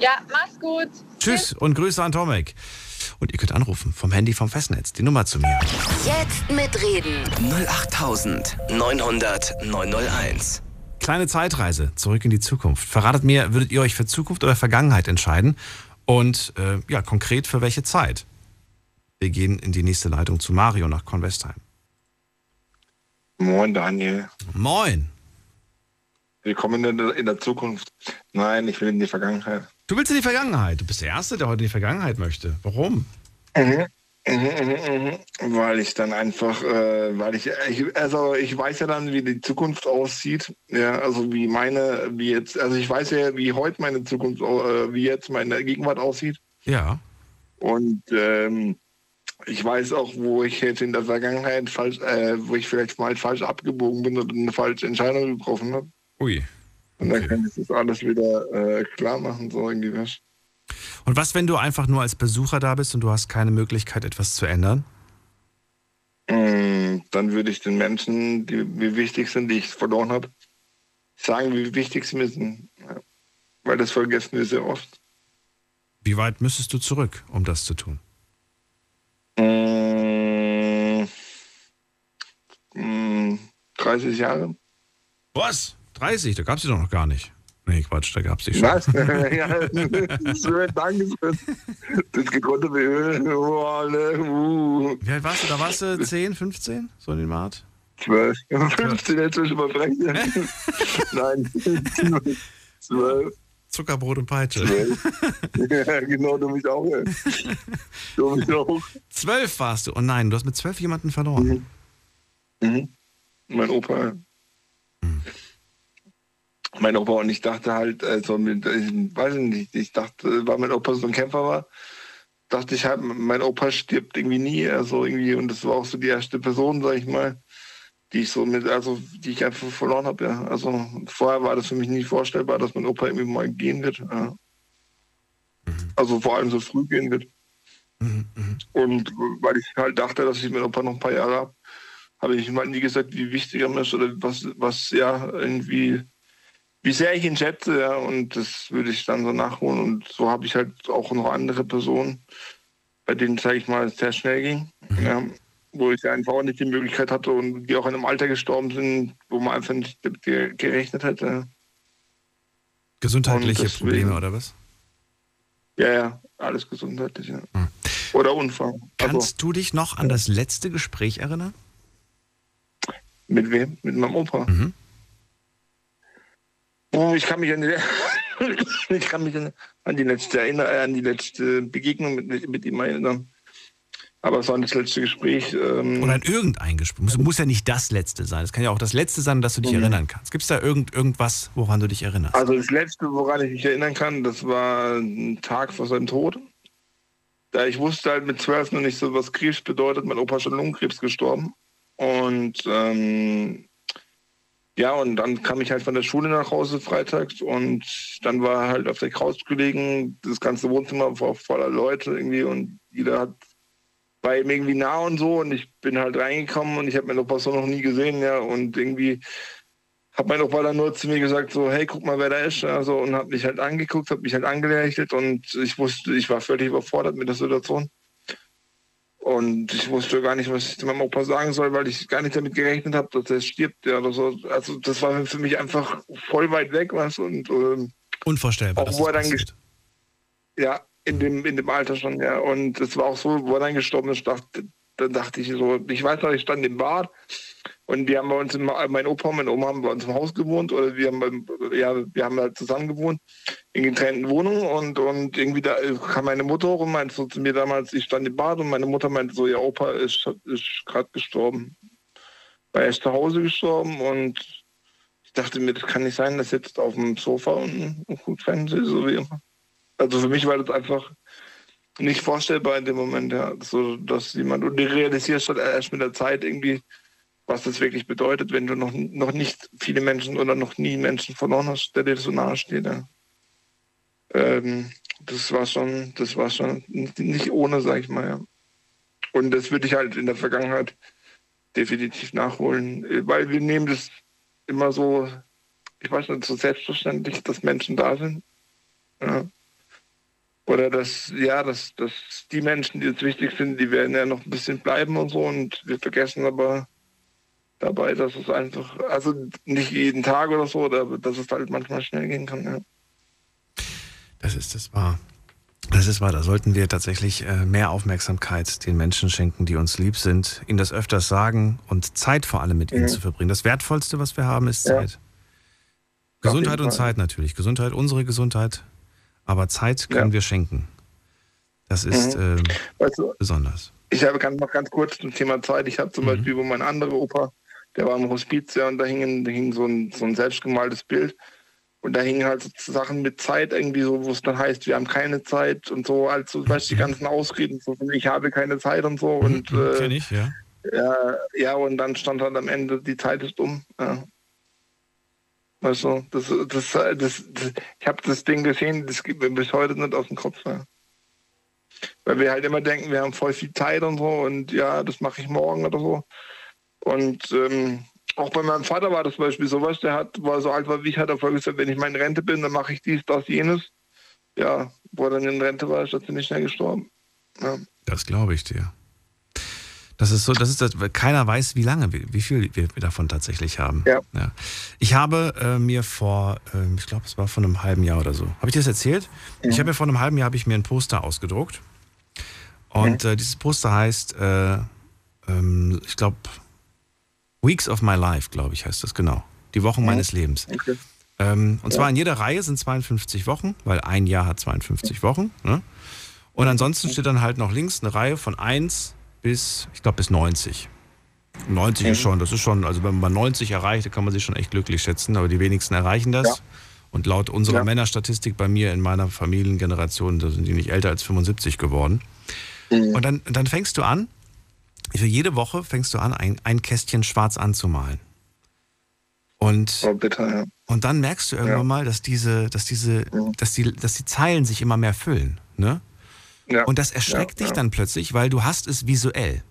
S6: Ja, mach's gut.
S3: Tschüss und Grüße an Tomek. Und ihr könnt anrufen vom Handy vom Festnetz. Die Nummer zu mir.
S2: Jetzt mitreden.
S1: 08900 901.
S3: Kleine Zeitreise zurück in die Zukunft. Verratet mir, würdet ihr euch für Zukunft oder Vergangenheit entscheiden? Und äh, ja, konkret für welche Zeit? Wir gehen in die nächste Leitung zu Mario nach Convestheim.
S7: Moin, Daniel.
S3: Moin.
S7: Willkommen in der, in der Zukunft. Nein, ich will in die Vergangenheit.
S3: Du willst in die Vergangenheit. Du bist der Erste, der heute in die Vergangenheit möchte. Warum?
S7: Mhm. Mhm, mhm, mhm. Weil ich dann einfach, äh, weil ich, ich, also ich weiß ja dann, wie die Zukunft aussieht. Ja, also wie meine, wie jetzt, also ich weiß ja, wie heute meine Zukunft, äh, wie jetzt meine Gegenwart aussieht.
S3: Ja.
S7: Und ähm, ich weiß auch, wo ich jetzt in der Vergangenheit falsch, äh, wo ich vielleicht mal falsch abgebogen bin oder eine falsche Entscheidung getroffen habe.
S3: Ui.
S7: Und dann kann ich das alles wieder äh, klar machen, so irgendwie was.
S3: Und was, wenn du einfach nur als Besucher da bist und du hast keine Möglichkeit, etwas zu ändern?
S7: Mm, Dann würde ich den Menschen, die mir wichtig sind, die ich verloren habe, sagen, wie wichtig sie mir sind. Ja. Weil das vergessen wir sehr oft.
S3: Wie weit müsstest du zurück, um das zu tun?
S7: Mm, mm, 30 Jahre.
S3: Was? 30? Da gab es die doch noch gar nicht. Nee, Quatsch, da gab es die schon.
S7: Was? ja, schön, danke schön. Das gekonnte Öl. Oh, alle, uh.
S3: Wie alt warst du? Da warst du 10, 15? So in den Mart?
S7: 12. 15 hättest du schon mal brechen. Nein. 12.
S3: Zuckerbrot und Peitsche.
S7: 12. Ja, genau, du mich auch. ey. Du mich auch.
S3: 12 warst du. Oh nein, du hast mit 12 jemanden verloren.
S7: Mhm. Mein Opa. Mein Opa und ich dachte halt, also mit, ich weiß nicht, ich dachte, weil mein Opa so ein Kämpfer war, dachte ich halt, mein Opa stirbt irgendwie nie, also irgendwie, und das war auch so die erste Person, sag ich mal, die ich so mit, also die ich einfach verloren habe, ja. Also vorher war das für mich nicht vorstellbar, dass mein Opa irgendwie mal gehen wird. Ja. Also vor allem so früh gehen wird. Und weil ich halt dachte, dass ich mit Opa noch ein paar Jahre habe, habe ich ihm halt nie gesagt, wie wichtig er mir ist oder was, was ja irgendwie, wie sehr ich ihn schätze, ja, und das würde ich dann so nachholen. Und so habe ich halt auch noch andere Personen, bei denen, sage ich mal, es sehr schnell ging, ja, wo ich einfach auch nicht die Möglichkeit hatte und die auch in einem Alter gestorben sind, wo man einfach nicht gerechnet hätte.
S3: Gesundheitliche
S7: deswegen-
S3: Probleme oder was?
S7: Ja, ja, alles gesundheitlich, ja. Oder Unfall. Also,
S3: Kannst du dich noch an das letzte Gespräch erinnern?
S7: mit wem? Mit meinem Opa.
S3: Mhm.
S7: Oh, ich kann mich an die, ich kann mich an, die letzte erinnern, äh, an die letzte Begegnung mit, mit ihm erinnern. Aber es war nicht das letzte Gespräch. Ähm,
S3: Oder an irgendein Gespräch. Muss, muss ja nicht das letzte sein. Es kann ja auch das letzte sein, dass du dich
S7: Mhm.
S3: erinnern kannst. Gibt es da irgend, irgendwas, woran du dich erinnerst?
S7: Also das letzte, woran ich mich erinnern kann, das war ein Tag vor seinem Tod. Da ich wusste halt mit zwölf noch nicht so, was Krebs bedeutet. Mein Opa ist schon Lungenkrebs gestorben. Und ähm, ja, und dann kam ich halt von der Schule nach Hause freitags und dann war halt auf der Couch gelegen. Das ganze Wohnzimmer war voller Leute irgendwie und jeder hat war ihm irgendwie nah und so und ich bin halt reingekommen und ich habe meinen Opa so noch nie gesehen, ja, und irgendwie hat mein Opa dann nur zu mir gesagt, so, hey, guck mal, wer da ist, also, und hat mich halt angeguckt, hat mich halt angelächelt und ich wusste, ich war völlig überfordert mit der Situation. Und ich wusste gar nicht, was ich zu meinem Opa sagen soll, weil ich gar nicht damit gerechnet habe, dass er stirbt, ja, oder so. Also, das war für mich einfach voll weit weg, was, und, ähm,
S3: Unvorstellbar,
S7: auch wo er dann ja, in dem, in dem Alter schon, ja. Und es war auch so, wo er dann gestorben ist, dachte, dann dachte ich so, ich weiß noch, ich stand im Bad und wir haben bei uns, im, mein Opa und meine Oma haben bei uns im Haus gewohnt oder wir haben, ja, wir haben halt zusammen gewohnt in getrennten Wohnungen und, und irgendwie da kam meine Mutter hoch und meinte so zu mir damals, ich stand im Bad und meine Mutter meinte so, ja, Opa ist, ist gerade gestorben. War erst zu Hause gestorben und ich dachte mir, das kann nicht sein, das sitzt auf dem Sofa und, und guckt Fernsehen, so wie immer. Also für mich war das einfach nicht vorstellbar in dem Moment, ja. So, dass jemand, und du realisierst halt erst mit der Zeit irgendwie, was das wirklich bedeutet, wenn du noch, noch nicht viele Menschen oder noch nie Menschen verloren hast, der dir so nahe steht. Ja. Ähm, das war schon, das war schon nicht, ohne, sag ich mal, ja. Und das würde ich halt in der Vergangenheit definitiv nachholen, weil wir nehmen das immer so, ich weiß nicht, so selbstverständlich, dass Menschen da sind. Ja. Oder dass, ja, dass, dass die Menschen, die uns wichtig sind, die werden ja noch ein bisschen bleiben und so und wir vergessen aber dabei, dass es einfach, also nicht jeden Tag oder so, aber dass es halt manchmal schnell gehen kann. Ja.
S3: Das ist es wahr. Das ist wahr. Da sollten wir tatsächlich äh, mehr Aufmerksamkeit den Menschen schenken, die uns lieb sind, ihnen das öfters sagen und Zeit vor allem mit ihnen
S7: Mhm.
S3: zu verbringen. Das Wertvollste, was wir haben, ist
S7: Ja.
S3: Zeit. Gesundheit
S7: jeden
S3: und. Zeit natürlich. Gesundheit, unsere Gesundheit. Aber Zeit können
S7: Ja.
S3: wir schenken. Das ist
S7: Mhm.
S3: ähm,
S7: Weißt du,
S3: besonders.
S7: Ich habe ganz, noch ganz kurz zum Thema Zeit. Ich habe zum
S3: Mhm.
S7: Beispiel, wo mein anderer Opa, der war im Hospiz, ja, und da hing, hing so, ein, so ein selbstgemaltes Bild. Und da hingen halt so Sachen mit Zeit irgendwie so, wo es dann heißt, wir haben keine Zeit und so, also weißt du, die ganzen Ausreden, so ich habe keine Zeit und so. Und
S3: Mhm, Kenn
S7: äh,
S3: ich, ja.
S7: ja, ja, und dann stand halt am Ende, die Zeit ist um. Ja. Weißt du, das, das, das, das, ich habe das Ding gesehen, das geht mir bis heute nicht aus dem Kopf. Ja. Weil wir halt immer denken, wir haben voll viel Zeit und so und ja, das mache ich morgen oder so. Und ähm, auch bei meinem Vater war das zum Beispiel sowas, der hat, war so alt wie ich, hat er vorher gesagt, wenn ich mal in Rente bin, dann mache ich dies, das, jenes. Ja, wo er dann in Rente war, ist er ziemlich schnell gestorben. Ja.
S3: Das glaube ich dir. Das ist so, das ist das, keiner weiß, wie lange, wir- wie viel wir davon tatsächlich haben.
S7: Ja.
S3: Ich habe äh, mir vor, ähm, ich glaube, es war vor einem halben Jahr oder so. Habe ich dir das erzählt? Ich habe mir vor einem halben Jahr habe ich mir ein Poster ausgedruckt. Und äh, dieses Poster heißt, äh, ähm, ich glaube, Weeks of My Life, glaube ich, heißt das genau. Die Wochen meines Lebens.
S7: Okay.
S3: Ähm, und zwar in jeder Reihe sind 52 Wochen, weil ein Jahr hat 52 Wochen. Ne? Und ansonsten steht dann halt noch links eine Reihe von 1 bis, ich glaube, bis 90. 90 ist schon, das ist schon, also wenn man 90 erreicht, dann kann man sich schon echt glücklich schätzen, aber die wenigsten erreichen das.
S7: Ja.
S3: Und laut unserer
S7: Ja.
S3: Männerstatistik bei mir in meiner Familiengeneration, da sind die nicht älter als 75 geworden.
S7: Mhm.
S3: Und dann, dann fängst du an, für jede Woche fängst du an, ein, ein Kästchen schwarz anzumalen. Und
S7: Oh, bitte, ja.
S3: und dann merkst du irgendwann
S7: Ja.
S3: mal, dass diese, dass diese, dass die, dass die Zeilen sich immer mehr füllen. Ne?
S7: ja.
S3: Und das erschreckt
S7: ja,
S3: dich
S7: ja.
S3: dann plötzlich, weil du hast es visuell.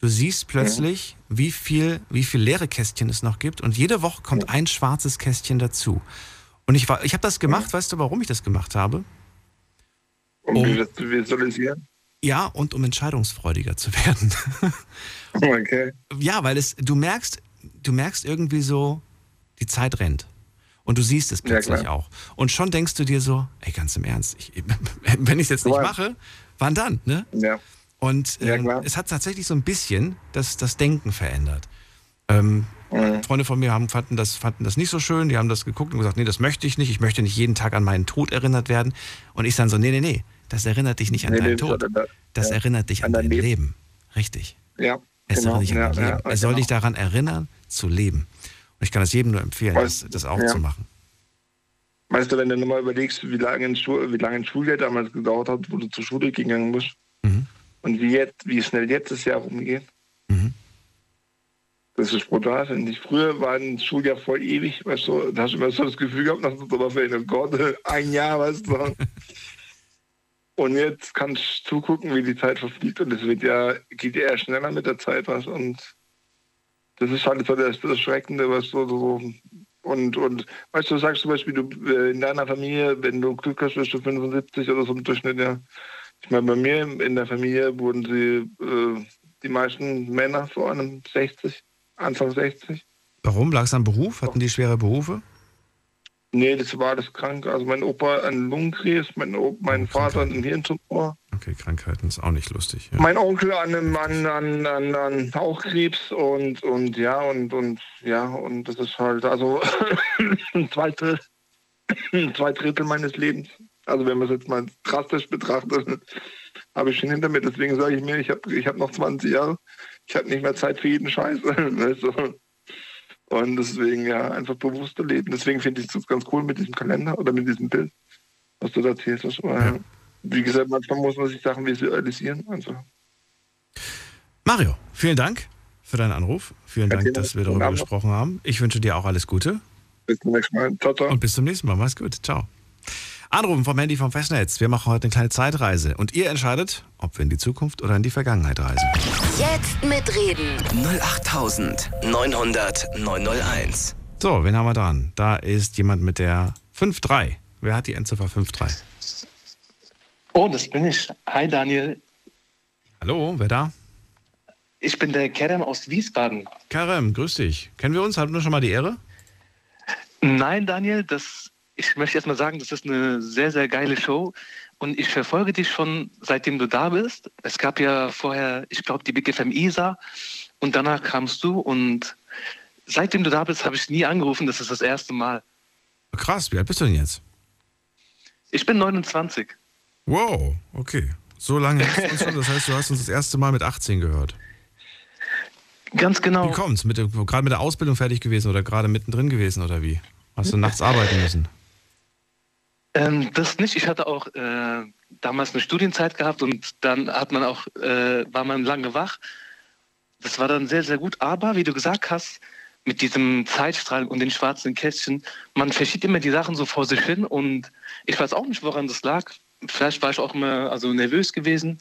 S3: Du siehst plötzlich, wie viel, wie viel leere Kästchen es noch gibt und jede Woche kommt ein schwarzes Kästchen dazu. Und ich war, ich habe das gemacht, weißt du, warum ich das gemacht habe?
S7: Um
S3: um-
S7: das zu visualisieren.
S3: Ja, und um entscheidungsfreudiger zu werden.
S7: Okay.
S3: ja, weil es, du merkst, du merkst irgendwie so, die Zeit rennt. Und du siehst es
S7: Ja,
S3: plötzlich
S7: klar.
S3: auch. Und schon denkst du dir so, ey, ganz im Ernst, ich, wenn ich es jetzt nicht
S7: Ja.
S3: mache, wann dann? Ne?
S7: Ja.
S3: Und
S7: Ja,
S3: ähm,
S7: klar.
S3: es hat tatsächlich so ein bisschen das, das Denken verändert. Ähm,
S7: Mhm.
S3: Freunde von mir haben, fanden, das, fanden das nicht so schön, die haben das geguckt und gesagt, nee, das möchte ich nicht, ich möchte nicht jeden Tag an meinen Tod erinnert werden. Und ich dann so, nee, nee, nee, das erinnert dich nicht an
S7: Nee,
S3: deinen Tod,
S7: das-
S3: das
S7: ja.
S3: erinnert dich an,
S7: An dein
S3: Leben.
S7: Leben.
S3: Richtig.
S7: Ja.
S3: Es
S7: genau.
S3: dich an
S7: ja, ja,
S3: es soll
S7: genau.
S3: dich daran erinnern, zu leben. Und ich kann das jedem nur empfehlen, das,
S7: Weißt-
S3: das auch
S7: ja.
S3: zu machen.
S7: Weißt du, wenn du nochmal überlegst, wie lange ein, Schul wie lange ein Schuljahr damals gedauert hat, wo du zur Schule gegangen bist
S3: Mhm.
S7: und wie, jetzt, wie schnell jetzt das Jahr rumgeht,
S3: Mhm.
S7: das ist brutal, finde ich. Früher war ein Schuljahr voll ewig, weißt du, da hast du immer so das Gefühl gehabt, dass du aber für oh Gott, ein Jahr, weißt du. Und jetzt kannst du zugucken, wie die Zeit verfliegt und es wird ja, geht ja eher schneller mit der Zeit, was und das ist halt so das, Erschreckende, was so, so und, und weißt du, du sagst zum Beispiel, du äh, in deiner Familie, wenn du Glück hast, bist du 75 oder so im Durchschnitt, ja. Ich meine, bei mir in der Familie wurden sie äh, die meisten Männer vor einem 60, Anfang 60.
S3: Warum? Lag es am Beruf? Hatten die schwere Berufe?
S7: Nee, das war das krank. Also mein Opa an Lungenkrebs, mein, o mein Vater an Hirntumor,
S3: Okay, Krankheiten ist auch nicht lustig. Ja.
S7: mein Onkel an einem an, an, an, an Bauchkrebs und und ja und und ja und das ist halt also zwei Drittel, zwei Drittel meines Lebens. Also wenn man es jetzt mal drastisch betrachtet, habe ich schon hinter mir. Deswegen sage ich mir, ich habe ich hab noch 20 Jahre. Ich habe nicht mehr Zeit für jeden Scheiß. weißt du? Und deswegen ja einfach bewusster leben. Deswegen finde ich es ganz cool mit diesem Kalender oder mit diesem Bild, was du da erzählst. hast. Weil,
S3: Ja.
S7: Wie gesagt, manchmal muss man sich Sachen visualisieren. Also,
S3: Mario, vielen Dank für deinen Anruf. Vielen Dank, dass wir darüber gesprochen haben. Ich wünsche dir auch alles Gute
S7: bis zum nächsten Mal. Ciao, ciao.
S3: und bis zum nächsten Mal. Mach's gut. Ciao. Anrufen vom Handy vom Festnetz. Wir machen heute eine kleine Zeitreise und ihr entscheidet, ob wir in die Zukunft oder in die Vergangenheit reisen.
S2: Jetzt mitreden.
S1: 08900 901.
S3: So, wen haben wir dran? Da ist jemand mit der 5-3. Wer hat die Endziffer 5-3?
S8: Oh, das bin ich. Hi Daniel,
S3: Hallo, wer da?
S8: ich bin der Kerem aus Wiesbaden.
S3: Karem, grüß dich. Kennen wir uns? Hatten wir schon mal die Ehre?
S8: Nein, Daniel, das, ich möchte erst mal sagen, das ist eine sehr, sehr geile Show. Und ich verfolge dich schon seitdem du da bist. Es gab ja vorher, ich glaube, die Big FM Isa und danach kamst du. Und seitdem du da bist, habe ich nie angerufen. Das ist das erste Mal.
S3: Krass, wie alt bist du denn jetzt?
S8: Ich bin 29.
S3: Wow, okay. So lange hast du schon. Das heißt, du hast uns das erste Mal mit 18 gehört.
S8: Ganz genau.
S3: Wie kommt's? Mit, gerade mit der Ausbildung fertig gewesen oder gerade mittendrin gewesen oder wie? Hast du nachts arbeiten müssen?
S8: Ähm, das nicht. Ich hatte auch äh, damals eine Studienzeit gehabt und dann hat man auch, äh, war man lange wach. Das war dann sehr, sehr gut. Aber wie du gesagt hast, mit diesem Zeitstrahl und den schwarzen Kästchen, man verschiebt immer die Sachen so vor sich hin und ich weiß auch nicht, woran das lag. Vielleicht war ich auch immer also nervös gewesen,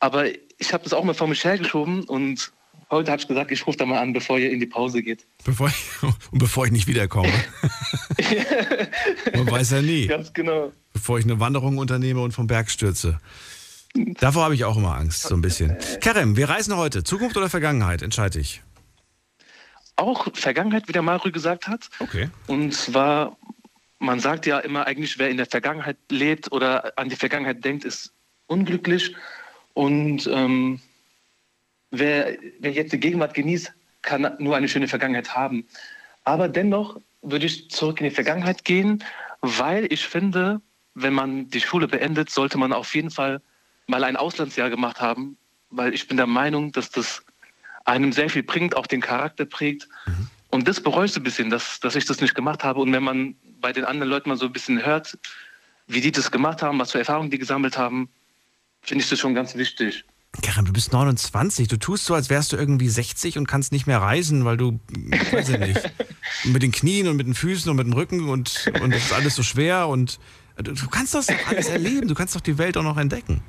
S8: aber ich habe das auch mal vor mich hergeschoben und heute habe ich gesagt, ich rufe da mal an, bevor ihr in die Pause geht.
S3: Bevor ich, und bevor ich nicht wiederkomme. Man weiß ja nie.
S8: Ganz genau.
S3: Bevor ich eine Wanderung unternehme und vom Berg stürze. Davor habe ich auch immer Angst, so ein bisschen. Kerem, wir reisen heute. Zukunft oder Vergangenheit? Entscheide ich.
S8: Auch Vergangenheit, wie der Mario gesagt hat.
S3: Okay.
S8: Und zwar, man sagt ja immer eigentlich, wer in der Vergangenheit lebt oder an die Vergangenheit denkt, ist unglücklich. Und ähm, wer, wer jetzt die Gegenwart genießt, kann nur eine schöne Vergangenheit haben. Aber dennoch würde ich zurück in die Vergangenheit gehen, weil ich finde, wenn man die Schule beendet, sollte man auf jeden Fall mal ein Auslandsjahr gemacht haben, weil ich bin der Meinung, dass das einem sehr viel bringt, auch den Charakter prägt. Und das bereue ich so ein bisschen, dass, dass ich das nicht gemacht habe. Und wenn man bei den anderen Leuten mal so ein bisschen hört, wie die das gemacht haben, was für Erfahrungen die gesammelt haben, finde ich das schon ganz wichtig.
S3: Kerem, du bist 29. Du tust so, als wärst du irgendwie 60 und kannst nicht mehr reisen, weil du, weiß ich nicht, mit den Knien und mit den Füßen und mit dem Rücken und, und das ist alles so schwer und du, du kannst das doch alles erleben. Du kannst doch die Welt auch noch entdecken.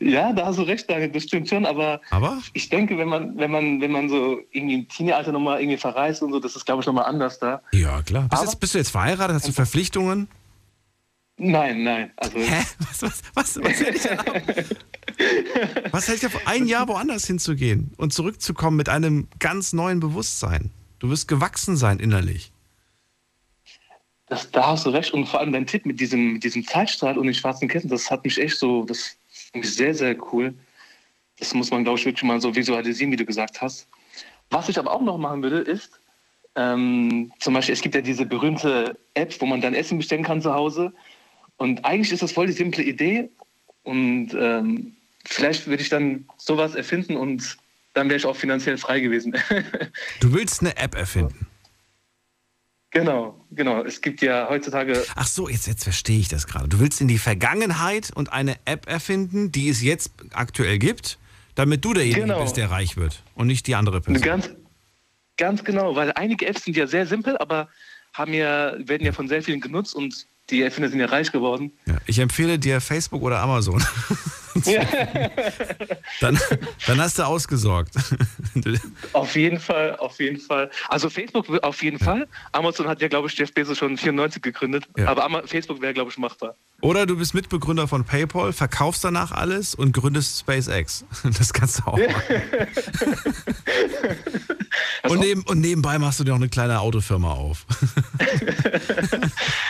S8: Ja, da hast du recht, Daniel, das stimmt schon, aber,
S3: Aber?
S8: ich denke, wenn man, wenn man, wenn man so irgendwie im Teenie-Alter nochmal irgendwie verreist und so, das ist, glaube ich, nochmal anders da.
S3: Ja, klar. Bist,
S8: Aber-
S3: jetzt, bist du jetzt verheiratet? Hast du Verpflichtungen?
S8: Nein, nein. Also,
S3: Hä? Was, was, was, was ab? Was hält dich ab, ein Jahr woanders hinzugehen und zurückzukommen mit einem ganz neuen Bewusstsein? Du wirst gewachsen sein innerlich.
S8: Das, da hast du recht. Und vor allem dein Tipp mit diesem, mit diesem Zeitstrahl und den schwarzen Ketten, das hat mich echt so, das finde ich sehr, sehr cool. Das muss man, glaube ich, wirklich mal so visualisieren, wie du gesagt hast. Was ich aber auch noch machen würde, ist, ähm, zum Beispiel, es gibt ja diese berühmte App, wo man dann Essen bestellen kann zu Hause. Und eigentlich ist das voll die simple Idee. Und ähm, vielleicht würde ich dann sowas erfinden und dann wäre ich auch finanziell frei gewesen.
S3: Du willst eine App erfinden.
S8: genau, genau. Es gibt ja heutzutage
S3: Ach so, jetzt, jetzt verstehe ich das gerade. Du willst in die Vergangenheit und eine App erfinden, die es jetzt aktuell gibt, damit du derjenige
S8: Genau.
S3: bist, der reich wird und nicht die andere Person.
S8: Ganz, ganz genau, weil einige Apps sind ja sehr simpel, aber haben ja, werden ja von sehr vielen genutzt und die Erfinder sind ja reich geworden.
S3: Ja, ich empfehle dir Facebook oder Amazon. dann, dann hast du ausgesorgt.
S8: Auf jeden Fall, auf jeden Fall. Also Facebook auf jeden Fall. Amazon hat ja, glaube ich, Jeff Bezos schon 94 gegründet.
S3: Ja.
S8: Aber Facebook wäre, glaube ich, machbar.
S3: Oder du bist Mitbegründer von PayPal, verkaufst danach alles und gründest SpaceX. Das kannst du auch machen. Und, neben, und nebenbei machst du dir auch eine kleine Autofirma auf.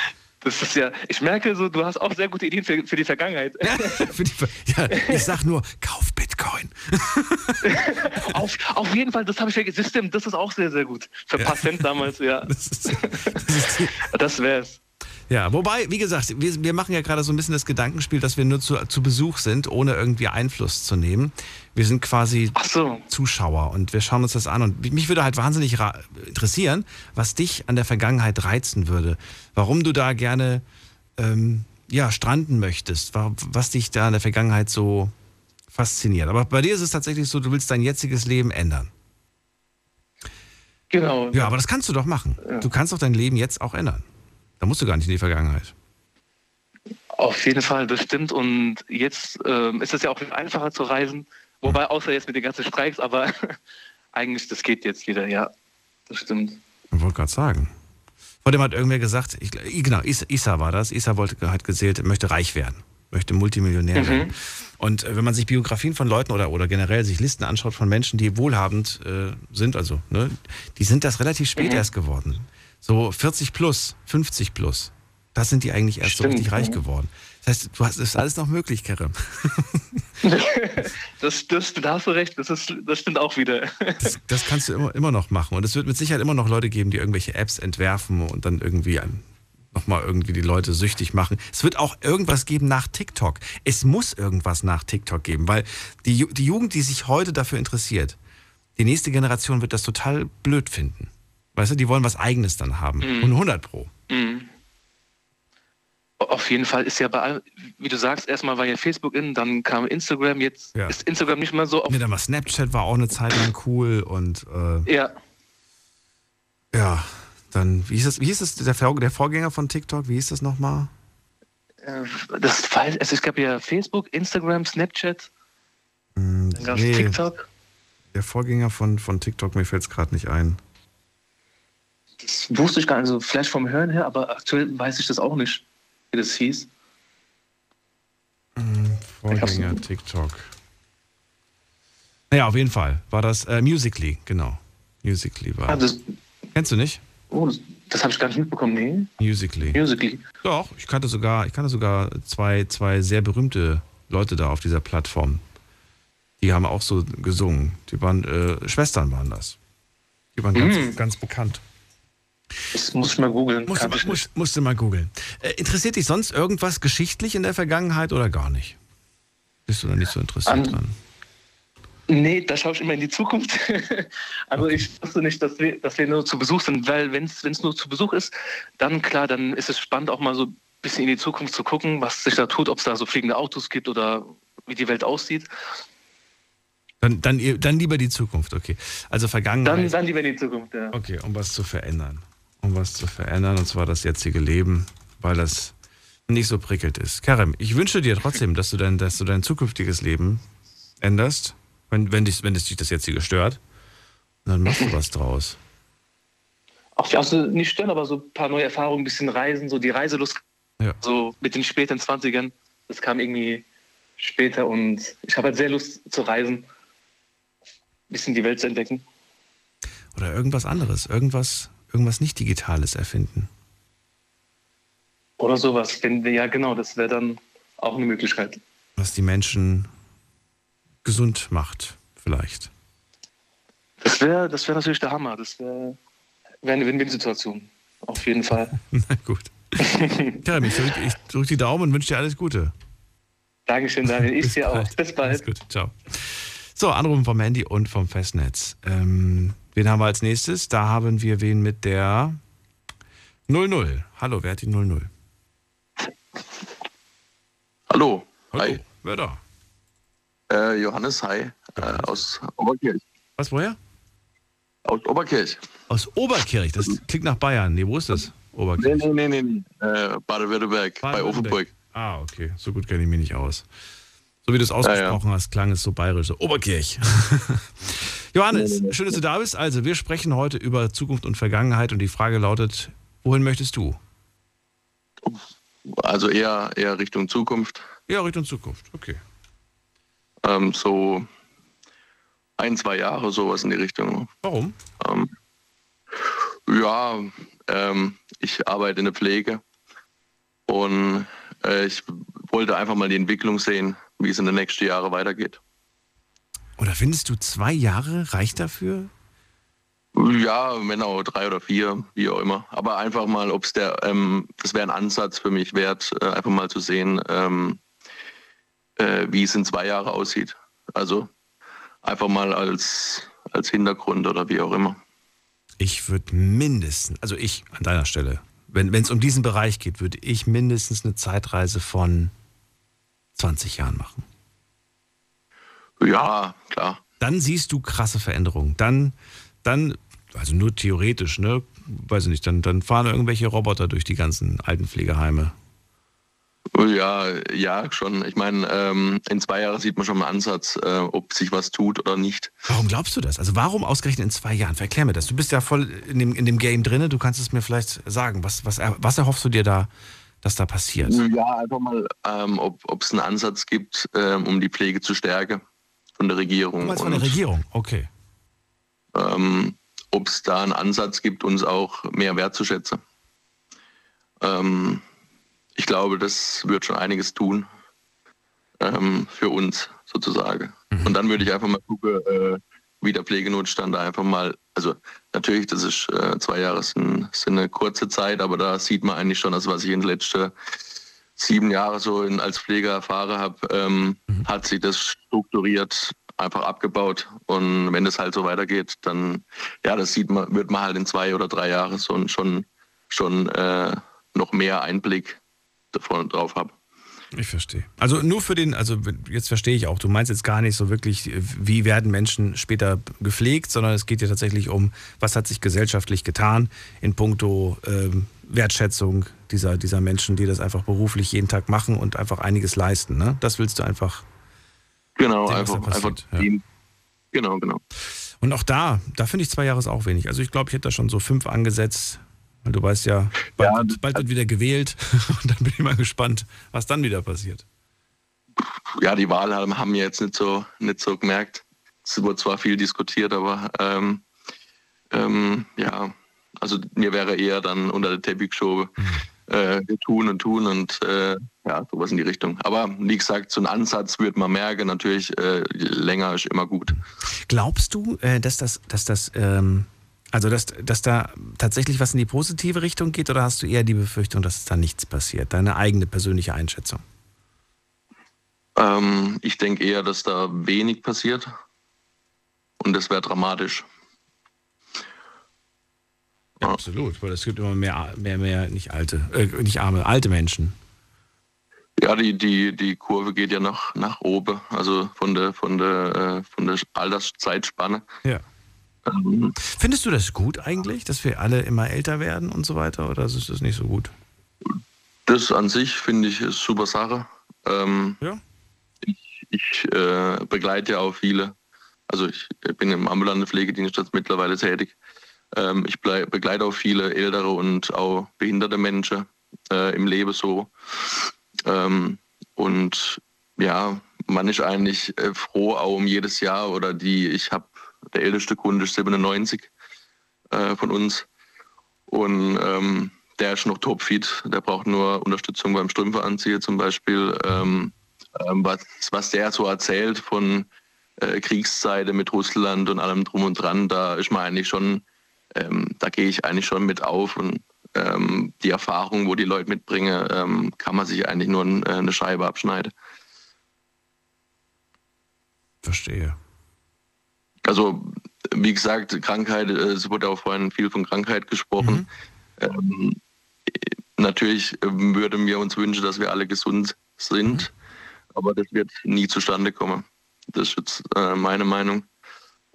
S8: Das ist ja, ich merke so, du hast auch sehr gute Ideen für, für die Vergangenheit.
S3: Für die, ja, ich sag nur, kauf Bitcoin.
S8: auf, auf jeden Fall, das habe ich vergessen. Stimmt, das ist auch sehr, sehr gut. Für paar Cent damals, ja.
S3: Das ist, das ist
S8: Das wär's.
S3: Ja, wobei, wie gesagt, wir, wir machen ja gerade so ein bisschen das Gedankenspiel, dass wir nur zu, zu Besuch sind, ohne irgendwie Einfluss zu nehmen. Wir sind quasi
S8: so.
S3: Zuschauer und wir schauen uns das an. Und mich würde halt wahnsinnig interessieren, was dich an der Vergangenheit reizen würde. Warum du da gerne ähm, ja, stranden möchtest, wa- was dich da in der Vergangenheit so fasziniert. Aber bei dir ist es tatsächlich so, du willst dein jetziges Leben ändern.
S8: Genau.
S3: Ja, aber das kannst du doch machen. Du kannst doch dein Leben jetzt auch ändern. Da musst du gar nicht in die Vergangenheit.
S8: Auf jeden Fall, das stimmt. Und jetzt ähm, ist es ja auch viel einfacher zu reisen. Wobei, außer jetzt mit den ganzen Streiks, aber eigentlich, das geht jetzt wieder, ja. Das stimmt.
S3: Ich wollte gerade sagen. Vor dem hat irgendwer gesagt, ich, genau, Isa, war das. Isa wollte, hat gezählt, möchte reich werden, möchte Multimillionär werden. Und äh, wenn man sich Biografien von Leuten oder, oder generell sich Listen anschaut von Menschen, die wohlhabend äh, sind, also, ne, die sind das relativ spät erst geworden. So 40 plus, 50 plus. Da sind die eigentlich erst
S8: Stimmt,
S3: so richtig reich geworden. Das heißt, du hast, das ist alles noch möglich, Kerem.
S8: Das, das, da hast du recht, das, ist, das stimmt auch wieder.
S3: Das, das kannst du immer, immer noch machen. Und es wird mit Sicherheit immer noch Leute geben, die irgendwelche Apps entwerfen und dann irgendwie nochmal irgendwie die Leute süchtig machen. Es wird auch irgendwas geben nach TikTok. Es muss irgendwas nach TikTok geben, weil die, die Jugend, die sich heute dafür interessiert, die nächste Generation wird das total blöd finden. Weißt du, die wollen was Eigenes dann haben. Und 100 Pro.
S8: Mhm. Auf jeden Fall ist ja bei allem, wie du sagst, erstmal war ja Facebook in, dann kam Instagram, jetzt
S3: Ja.
S8: ist Instagram nicht mehr so auf.
S3: Nee, dann war Snapchat war auch eine Zeit lang cool und äh,
S8: Ja,
S3: ja, dann, wie hieß das, wie hieß das der, der Vorgänger von TikTok? Wie hieß das nochmal?
S8: äh, das also es gab ja Facebook, Instagram, Snapchat,
S3: Hm,
S8: dann gab es
S3: nee,
S8: TikTok.
S3: der Vorgänger von, von TikTok, mir fällt es gerade nicht ein.
S8: Das wusste ich gar nicht, also vielleicht vom Hören her, aber aktuell weiß ich das auch nicht, wie das hieß.
S3: Vorgänger TikTok. Naja, auf jeden Fall war das äh, Musically, genau. Musically war.
S8: Ah, das,
S3: Kennst du nicht?
S8: oh, das, das habe ich gar nicht mitbekommen, nee.
S3: Musically.
S8: Musically.
S3: Doch, ich kannte sogar, ich kannte sogar zwei, zwei sehr berühmte Leute da auf dieser Plattform. Die haben auch so gesungen. Die waren, äh, Schwestern waren das. Die waren ganz,
S8: Mm.
S3: ganz bekannt.
S8: Das muss ich mal googeln.
S3: Musst, du
S8: Kann
S3: mal-
S8: ich nicht.
S3: musst, musst du mal googeln. Äh, interessiert dich sonst irgendwas geschichtlich in der Vergangenheit oder gar nicht? Bist du da nicht so interessiert
S8: An-
S3: dran?
S8: Nee, da schaue ich immer in die Zukunft. also ich wusste nicht, dass wir, dass wir nur zu Besuch sind, weil wenn es nur zu Besuch ist, dann klar, dann ist es spannend auch mal so ein bisschen in die Zukunft zu gucken, was sich da tut, ob es da so fliegende Autos gibt oder wie die Welt aussieht.
S3: Dann, dann, dann lieber die Zukunft, okay. Also Vergangenheit.
S8: Dann, dann lieber die Zukunft, ja.
S3: Okay, um was zu verändern. Um was zu verändern, und zwar das jetzige Leben, weil das nicht so prickelt ist. Kerem, ich wünsche dir trotzdem, dass du dein, dass du dein zukünftiges Leben änderst, wenn, wenn, dich, wenn es dich das jetzige stört. Und dann machst du was draus.
S8: Auch also nicht stören, aber so ein paar neue Erfahrungen, ein bisschen reisen, so die Reiselust,
S3: Ja.
S8: so mit den späten 20ern, das kam irgendwie später und ich habe halt sehr Lust zu reisen, ein bisschen die Welt zu entdecken.
S3: Oder irgendwas anderes, irgendwas, irgendwas nicht Digitales erfinden.
S8: Oder sowas. Ja, genau, das wäre dann auch eine Möglichkeit.
S3: Was die Menschen gesund macht, vielleicht.
S8: Das wäre das wär natürlich der Hammer. Das wäre wär eine Win-Win-Situation. Auf jeden Fall.
S3: Na gut. Kerem, ich drücke drück die Daumen und wünsche dir alles Gute.
S8: Dankeschön, Daniel. Ich dir auch. Bis
S3: Alles
S8: bald.
S3: gut, ciao. So, Anrufen vom Handy und vom Festnetz. Ähm, wen haben wir als nächstes? Da haben wir wen mit der 00. Hallo, wer hat die 00?
S9: Hallo.
S3: Hallo,
S9: Hi.
S3: wer da?
S9: Äh, Johannes, hi. Äh, aus Oberkirch.
S3: Was, woher?
S9: Aus Oberkirch.
S3: Aus Oberkirch, das klingt nach Bayern. Nee, wo ist das? Oberkirch.
S9: Nee, nee, nee, nee. nee. Äh, Baden-Württemberg, bei
S3: Baden-Württemberg.
S9: Offenburg.
S3: Ah, okay. So gut kenne ich mich nicht aus. So wie du es ausgesprochen hast, klang es so bayerisch. So Oberkirch. Johannes, schön, dass du da bist. Also, wir sprechen heute über Zukunft und Vergangenheit und die Frage lautet, wohin möchtest du?
S9: Also eher, eher Richtung Zukunft.
S3: Ja, Richtung Zukunft. Okay.
S9: Ähm, so ein, zwei Jahre, sowas in die Richtung.
S3: Warum?
S9: Ähm, ja, ähm, ich arbeite in der Pflege und äh, ich wollte einfach mal die Entwicklung sehen, wie es in den nächsten Jahren weitergeht.
S3: Oder findest du zwei Jahre reicht dafür?
S9: Ja, wenn auch drei oder vier, wie auch immer. Aber einfach mal, ob es der, ähm, das wäre ein Ansatz für mich wert, äh, einfach mal zu sehen, ähm, äh, wie es in zwei Jahren aussieht. Also einfach mal als, als Hintergrund oder wie auch immer.
S3: Ich würde mindestens, also ich an deiner Stelle, wenn es um diesen Bereich geht, würde ich mindestens eine Zeitreise von 20 Jahren machen.
S9: Ja, klar.
S3: Dann siehst du krasse Veränderungen. Dann, dann, also nur theoretisch, ne? Weiß ich nicht, dann, dann fahren irgendwelche Roboter durch die ganzen Altenpflegeheime.
S9: Ja, ja, schon. Ich meine, ähm, in zwei Jahren sieht man schon mal einen Ansatz, äh, ob sich was tut oder nicht.
S3: Warum glaubst du das? Also warum ausgerechnet in zwei Jahren? Verklär mir das. Du bist ja voll in dem, in dem Game drinne. Du kannst es mir vielleicht sagen. Was, was, was erhoffst du dir da, dass da passiert?
S9: Ja, einfach mal, ähm, ob es einen Ansatz gibt, ähm, um die Pflege zu stärken von der Regierung.
S3: Du meinst von der Regierung? Okay.
S9: ähm, ob es da einen Ansatz gibt, uns auch mehr wertzuschätzen. Ähm, ich glaube, das wird schon einiges tun ähm, für uns sozusagen. Mhm. Und dann würde ich einfach mal gucken, äh, wie der Pflegenotstand da einfach mal, also natürlich, das ist äh, zwei Jahre sind, sind eine kurze Zeit, aber da sieht man eigentlich schon, also was ich in den letzten sieben Jahren so in, als Pfleger erfahren habe, ähm, mhm. hat sich das strukturiert einfach abgebaut. Und wenn es halt so weitergeht, dann, ja, das sieht man, wird man halt in zwei oder drei Jahren so schon, schon äh, noch mehr Einblick davon drauf haben.
S3: Ich verstehe. Also nur für den, also jetzt verstehe ich auch, du meinst jetzt gar nicht so wirklich, wie werden Menschen später gepflegt, sondern es geht ja tatsächlich um, was hat sich gesellschaftlich getan in puncto ähm, Wertschätzung dieser, dieser Menschen, die das einfach beruflich jeden Tag machen und einfach einiges leisten. Ne? Das willst du einfach.
S9: Genau, sehen, einfach, einfach ja. Genau, genau.
S3: Und auch da, da finde ich zwei Jahre ist auch wenig. Also ich glaube, ich hätte da schon so fünf angesetzt, weil du weißt ja, bald, ja, wird, bald wird wieder gewählt. Und dann bin ich mal gespannt, was dann wieder passiert.
S9: Ja, die Wahl haben wir jetzt nicht so, nicht so gemerkt. Es wurde zwar viel diskutiert, aber ähm, ähm, ja, also mir wäre eher dann unter der Teppichshow mhm. äh, tun und tun und äh, ja, sowas in die Richtung. Aber wie gesagt, so ein Ansatz wird man merken, natürlich äh, länger ist immer gut.
S3: Glaubst du, äh, dass das, dass das ähm, also, dass, dass da tatsächlich was in die positive Richtung geht oder hast du eher die Befürchtung, dass da nichts passiert? Deine eigene persönliche Einschätzung?
S9: Ähm, ich denke eher, dass da wenig passiert und das wäre dramatisch.
S3: Ja, absolut, weil es gibt immer mehr, mehr, mehr nicht alte, äh, nicht arme, alte Menschen.
S9: Ja, die, die, die Kurve geht ja nach, nach oben, also von der, von der, äh, von der Alterszeitspanne.
S3: Ja. Ähm, Findest du das gut eigentlich, dass wir alle immer älter werden und so weiter, oder ist das nicht so gut?
S9: Das an sich finde ich ist super Sache. Ähm,
S3: ja.
S9: Ich, ich äh, begleite ja auch viele. Also ich bin im ambulanten Pflegedienst jetzt mittlerweile tätig. Ähm, ich begleite auch viele ältere und auch behinderte Menschen äh, im Leben so. Ähm, und ja, man ist eigentlich äh, froh auch um jedes Jahr oder die, ich habe der älteste Kunde ist 97 äh, von uns. Und ähm, der ist noch topfit. Der braucht nur Unterstützung beim Strümpfe zum Beispiel. Ähm, ähm, was, was der so erzählt von äh, Kriegszeiten mit Russland und allem drum und dran, da ist man eigentlich schon, ähm, da gehe ich eigentlich schon mit auf. Und ähm, die Erfahrung, wo die Leute mitbringen, ähm, kann man sich eigentlich nur äh, eine Scheibe abschneiden.
S3: Verstehe.
S9: Also, wie gesagt, Krankheit, äh, es wurde auch vorhin viel von Krankheit gesprochen. Mhm. Ähm, natürlich würden wir uns wünschen, dass wir alle gesund sind, mhm. aber das wird nie zustande kommen. Das ist jetzt äh, meine Meinung.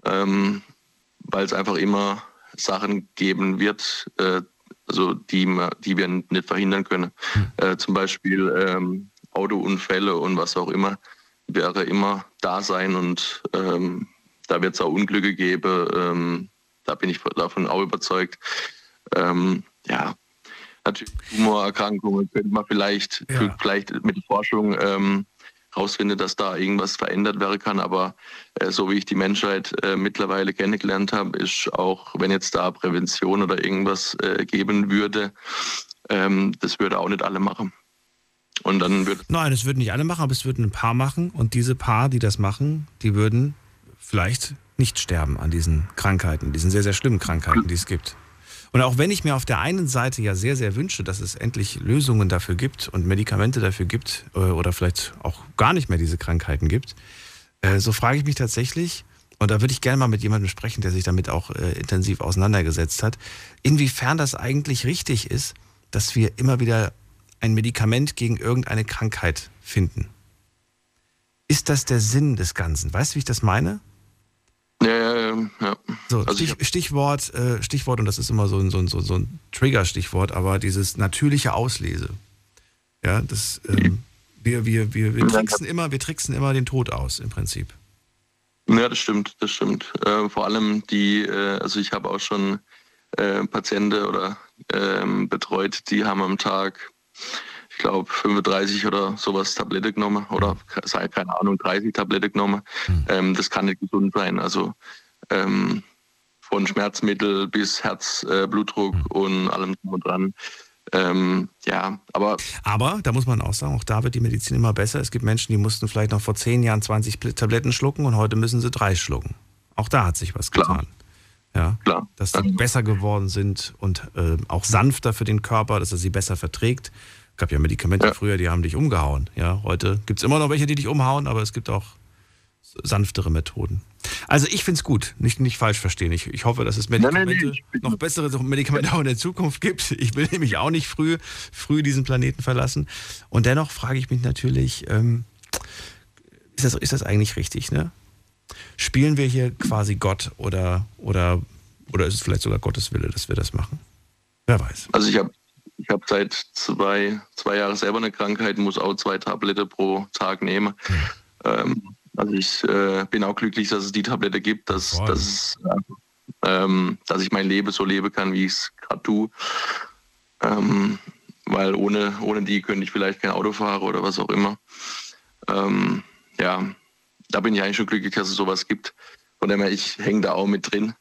S9: Ähm, weil es einfach immer Sachen geben wird, äh, also die, die wir nicht verhindern können. Mhm. Äh, zum Beispiel ähm, Autounfälle und was auch immer, wäre immer da sein und ähm, da wird es auch Unglücke geben. Ähm, da bin ich davon auch überzeugt. Ähm, ja, natürlich Tumorerkrankungen könnte man vielleicht, ja. vielleicht mit Forschung ähm, rausfinden, dass da irgendwas verändert werden kann. Aber äh, so wie ich die Menschheit äh, mittlerweile kennengelernt habe, ist auch, wenn jetzt da Prävention oder irgendwas äh, geben würde, ähm, das würde auch nicht alle machen. Und dann würde
S3: Nein, es würden nicht alle machen, aber es würden ein paar machen. Und diese paar, die das machen, die würden vielleicht nicht sterben an diesen Krankheiten, diesen sehr, sehr schlimmen Krankheiten, die es gibt. Und auch wenn ich mir auf der einen Seite ja sehr, sehr wünsche, dass es endlich Lösungen dafür gibt und Medikamente dafür gibt äh, oder vielleicht auch gar nicht mehr diese Krankheiten gibt, äh, so frage ich mich tatsächlich, und da würde ich gerne mal mit jemandem sprechen, der sich damit auch äh, intensiv auseinandergesetzt hat, inwiefern das eigentlich richtig ist, dass wir immer wieder ein Medikament gegen irgendeine Krankheit finden. Ist das der Sinn des Ganzen? Weißt du, wie ich das meine?
S9: Ja, ja, ja.
S3: So, also Stich, Stichwort, äh, Stichwort, und das ist immer so ein, so ein, so ein Trigger-Stichwort, aber dieses natürliche Auslese. Ja, das, ähm, wir, wir, wir, wir tricksen immer, wir tricksen immer den Tod aus, im Prinzip.
S9: Ja, das stimmt, das stimmt. Äh, vor allem die, äh, also ich habe auch schon äh, Patienten oder ähm, betreut, die haben am Tag glaube, 35 oder sowas Tablette genommen oder sei keine Ahnung, 30 Tablette genommen. Mhm. Ähm, das kann nicht gesund sein. Also ähm, von Schmerzmittel bis Herz, äh, Blutdruck mhm. und allem drum und dran. Ähm, ja, aber.
S3: Aber da muss man auch sagen, auch da wird die Medizin immer besser. Es gibt Menschen, die mussten vielleicht noch vor zehn Jahren 20 Tabletten schlucken und heute müssen sie drei schlucken. Auch da hat sich was getan. Ja,
S9: Klar.
S3: dass sie besser geworden sind und äh, auch sanfter für den Körper, dass er sie besser verträgt. Gab ja Medikamente
S9: Ja.
S3: früher, die haben dich umgehauen. Ja, heute gibt es immer noch welche, die dich umhauen, aber es gibt auch sanftere Methoden. Also ich finde es gut, nicht, nicht falsch verstehen. Ich, ich hoffe, dass es
S9: Nein, nein,
S3: Medikamente,
S9: nee, ich-
S3: noch bessere Medikamente auch in der Zukunft gibt. Ich will nämlich auch nicht früh, früh diesen Planeten verlassen. Und dennoch frage ich mich natürlich, ähm, ist, das, ist das eigentlich richtig, ne? Spielen wir hier quasi Gott oder, oder, oder ist es vielleicht sogar Gottes Wille, dass wir das machen? Wer weiß.
S9: Also ich habe ich hab seit zwei, zwei Jahren selber eine Krankheit, muss auch zwei Tablette pro Tag nehmen. Ähm, also ich äh, bin auch glücklich, dass es die Tablette gibt, dass,
S3: Voll.
S9: dass, ähm, dass ich mein Leben so leben kann, wie ich es gerade tue. Ähm, weil ohne, ohne die könnte ich vielleicht kein Auto fahren oder was auch immer. Ähm, ja, da bin ich eigentlich schon glücklich, dass es sowas gibt. Von dem her, ich hänge da auch mit drin.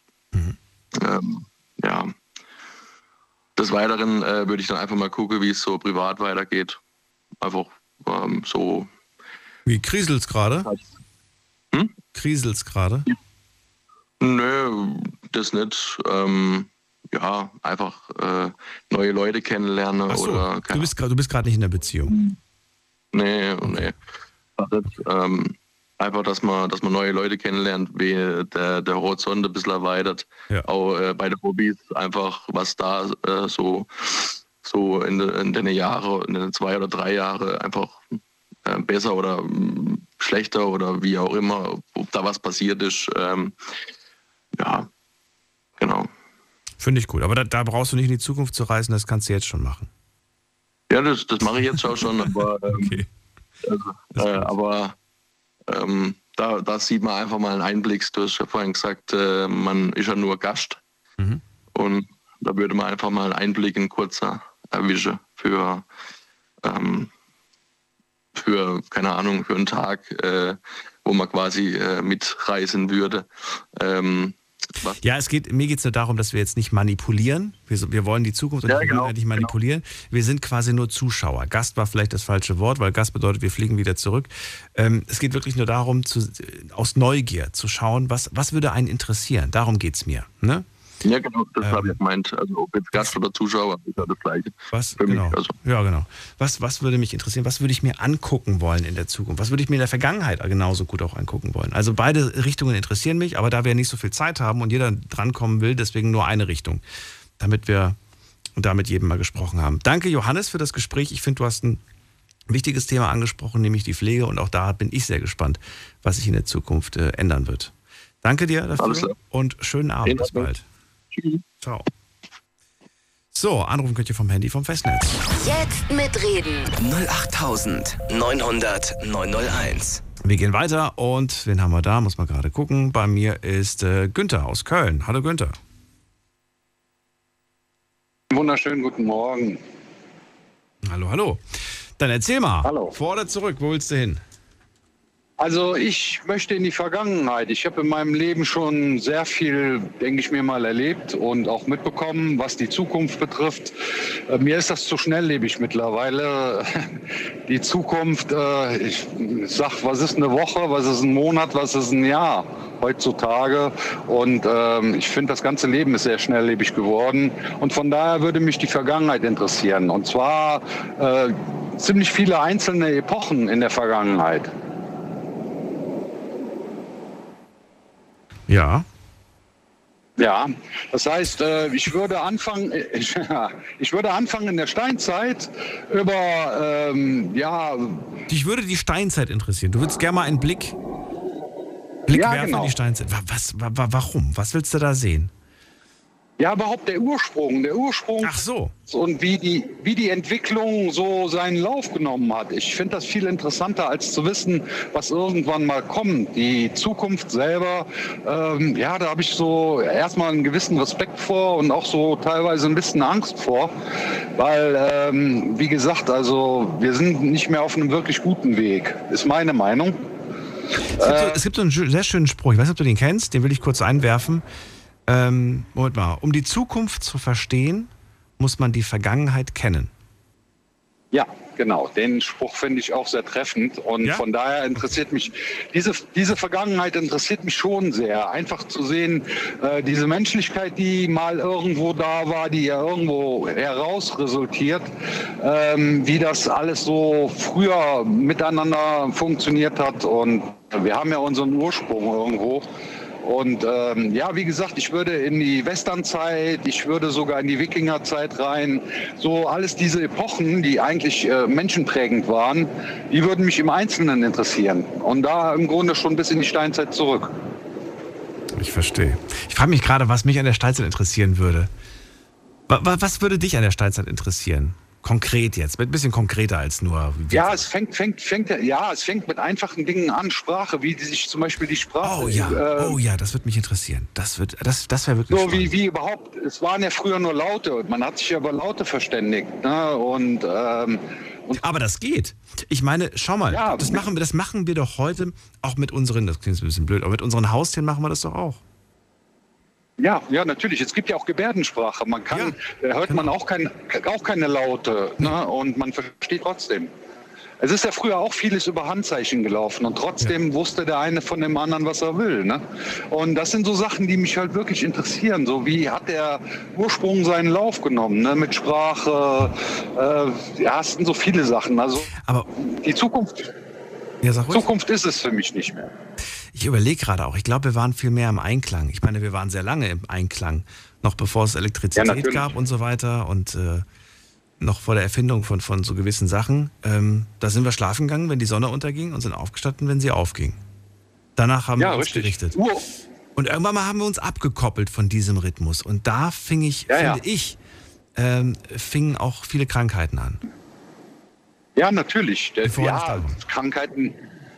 S9: Ähm, ja. Des Weiteren äh, würde ich dann einfach mal gucken, wie es so privat weitergeht. Einfach ähm, so.
S3: Wie kriselt's gerade?
S9: Hm?
S3: Kriselt's gerade?
S9: Nö, das nicht. Ähm, ja, einfach äh, neue Leute kennenlernen
S3: so,
S9: oder
S3: du bist, grad- du bist gerade nicht in der Beziehung.
S9: Nee, nee. Also, ähm, einfach, dass man, dass man neue Leute kennenlernt, wie der, der Horizont ein bisschen erweitert.
S3: Ja.
S9: Auch äh, bei den Hobbys einfach, was da äh, so, so in, in den Jahren, in den zwei oder drei Jahren einfach äh, besser oder mh, schlechter oder wie auch immer, ob da was passiert ist. Ähm, ja, genau.
S3: Finde ich gut. Aber da, da brauchst du nicht in die Zukunft zu reisen, das kannst du jetzt schon machen.
S9: Ja, das, das mache ich jetzt auch schon, aber, ähm,
S3: Okay.
S9: also, äh, aber ähm, da, da sieht man einfach mal einen Einblick. Du hast ja vorhin gesagt, äh, man ist ja nur Gast.
S3: Mhm.
S9: Und da würde man einfach mal einen Einblick in kurzer erwischen für, ähm, für, keine Ahnung, für einen Tag, äh, wo man quasi äh, mitreisen würde. Ähm, was
S3: Ja, es geht, mir geht es nur darum, dass wir jetzt nicht manipulieren. Wir, wir wollen die Zukunft und
S9: Ja,
S3: die
S9: genau,
S3: nicht manipulieren. Wir sind quasi nur Zuschauer. Gast war vielleicht das falsche Wort, weil Gast bedeutet, wir fliegen wieder zurück. Ähm, es geht wirklich nur darum, zu, aus Neugier zu schauen, was, was würde einen interessieren. Darum geht es mir. Ne?
S9: Ja, genau, das
S3: Ähm,
S9: habe ich gemeint. Also ob jetzt Gast oder Zuschauer, ist ja das Gleiche.
S3: Was,
S9: Für mich,
S3: genau.
S9: also.
S3: Ja, genau. Was, was würde mich interessieren? Was würde ich mir angucken wollen in der Zukunft? Was würde ich mir in der Vergangenheit genauso gut auch angucken wollen? Also beide Richtungen interessieren mich, aber da wir nicht so viel Zeit haben und jeder drankommen will, deswegen nur eine Richtung, damit wir da mit jedem mal gesprochen haben. Danke, Johannes, für das Gespräch. Ich finde, du hast ein wichtiges Thema angesprochen, nämlich die Pflege. Und auch da bin ich sehr gespannt, was sich in der Zukunft äh, ändern wird. Danke dir dafür und schönen Abend. Bis bald.
S9: Tschüss.
S3: Ciao. So, anrufen könnt ihr vom Handy vom Festnetz.
S2: Jetzt mitreden.
S1: 08900 901.
S3: Wir gehen weiter und wen haben wir da? Muss man gerade gucken. Bei mir ist äh, Günther aus Köln. Hallo Günther.
S10: Wunderschönen guten Morgen.
S3: Hallo, hallo. Dann erzähl mal.
S10: Hallo.
S3: Vor oder zurück? Wo willst du hin?
S10: Also ich möchte in die Vergangenheit. Ich habe in meinem Leben schon sehr viel, denke ich mir mal, erlebt und auch mitbekommen, was die Zukunft betrifft. Äh, mir ist das zu schnelllebig mittlerweile. Die Zukunft, äh, ich sag, was ist eine Woche, was ist ein Monat, was ist ein Jahr heutzutage. Und ähm, ich finde, das ganze Leben ist sehr schnelllebig geworden. Und von daher würde mich die Vergangenheit interessieren. Und zwar äh, ziemlich viele einzelne Epochen in der Vergangenheit.
S3: Ja.
S10: Ja, das heißt, äh, ich würde anfangen, ich, würde anfangen in der Steinzeit über, ähm, ja,
S3: Dich würde die Steinzeit interessieren. Du würdest gerne mal einen Blick, Blick
S10: Ja,
S3: werfen
S10: genau.
S3: in die Steinzeit. Wa- Was, wa- wa- warum? Was willst du da sehen?
S10: Ja, überhaupt der Ursprung, der Ursprung
S3: Ach so.
S10: und wie die, wie die Entwicklung so seinen Lauf genommen hat. Ich finde das viel interessanter, als zu wissen, was irgendwann mal kommt. Die Zukunft selber, ähm, ja, da habe ich so erstmal einen gewissen Respekt vor und auch so teilweise ein bisschen Angst vor, weil, ähm, wie gesagt, also wir sind nicht mehr auf einem wirklich guten Weg, ist meine Meinung.
S3: Es gibt, so, es gibt so einen sehr schönen Spruch, ich weiß nicht, ob du den kennst, den will ich kurz einwerfen. Ähm, Moment mal, um die Zukunft zu verstehen, muss man die Vergangenheit kennen.
S10: Ja, genau. Den Spruch finde ich auch sehr treffend. Und
S3: Ja?
S10: von daher interessiert mich, diese, diese Vergangenheit interessiert mich schon sehr. Einfach zu sehen, äh, diese Menschlichkeit, die mal irgendwo da war, die ja irgendwo heraus resultiert, ähm, wie das alles so früher miteinander funktioniert hat. Und wir haben ja unseren Ursprung irgendwo. Und ähm, ja, wie gesagt, ich würde in die Westernzeit, ich würde sogar in die Wikingerzeit rein. So alles diese Epochen, die eigentlich äh, menschenprägend waren, die würden mich im Einzelnen interessieren. Und da im Grunde schon bis in die Steinzeit zurück.
S3: Ich verstehe. Ich frage mich gerade, was mich an der Steinzeit interessieren würde. Wa- wa- Was würde dich an der Steinzeit interessieren? Konkret jetzt, ein bisschen konkreter als nur. wie-
S10: Ja, es fängt, fängt, fängt, ja, es fängt mit einfachen Dingen an, Sprache, wie sich zum Beispiel die Sprache.
S3: Oh ja,
S10: äh,
S3: oh ja, das würde mich interessieren. Das, wird, das, das wäre wirklich
S10: So
S3: spannend.
S10: wie, wie überhaupt, es waren ja früher nur Laute und man hat sich ja über Laute verständigt. Ne? Und, ähm, und
S3: Aber das geht. Ich meine, schau mal,
S10: Ja,
S3: das, machen wir, das machen wir doch heute auch mit unseren, das klingt ein bisschen blöd, aber mit unseren Haustieren machen wir das doch auch.
S10: Ja, ja, natürlich. Es gibt ja auch Gebärdensprache. Man kann, da hört man auch, kein, auch keine Laute ne? und man versteht trotzdem. Es ist ja früher auch vieles über Handzeichen gelaufen und trotzdem wusste der eine von dem anderen, was er will. Ne? Und das sind so Sachen, die mich halt wirklich interessieren. So wie hat der Ursprung seinen Lauf genommen ne? mit Sprache? Äh, ja, es sind so viele Sachen. Also
S3: Aber
S10: die Zukunft,
S3: ja.
S10: Zukunft ist es für mich nicht mehr.
S3: Ich überlege gerade auch, ich glaube, wir waren viel mehr im Einklang. Ich meine, wir waren sehr lange im Einklang, noch bevor es
S10: Ja,
S3: Elektrizität
S10: natürlich.
S3: gab und so weiter und äh, noch vor der Erfindung von, von so gewissen Sachen. Ähm, da sind wir schlafen gegangen, wenn die Sonne unterging und sind aufgestanden, wenn sie aufging. Danach haben
S10: Ja,
S3: wir uns
S10: richtig.
S3: gerichtet.
S10: Ur
S3: Und irgendwann mal haben wir uns abgekoppelt von diesem Rhythmus. Und da fing ich,
S10: Ja, ja.
S3: finde ich, ähm, fingen auch viele Krankheiten an.
S10: Ja, natürlich. Ja. Krankheiten.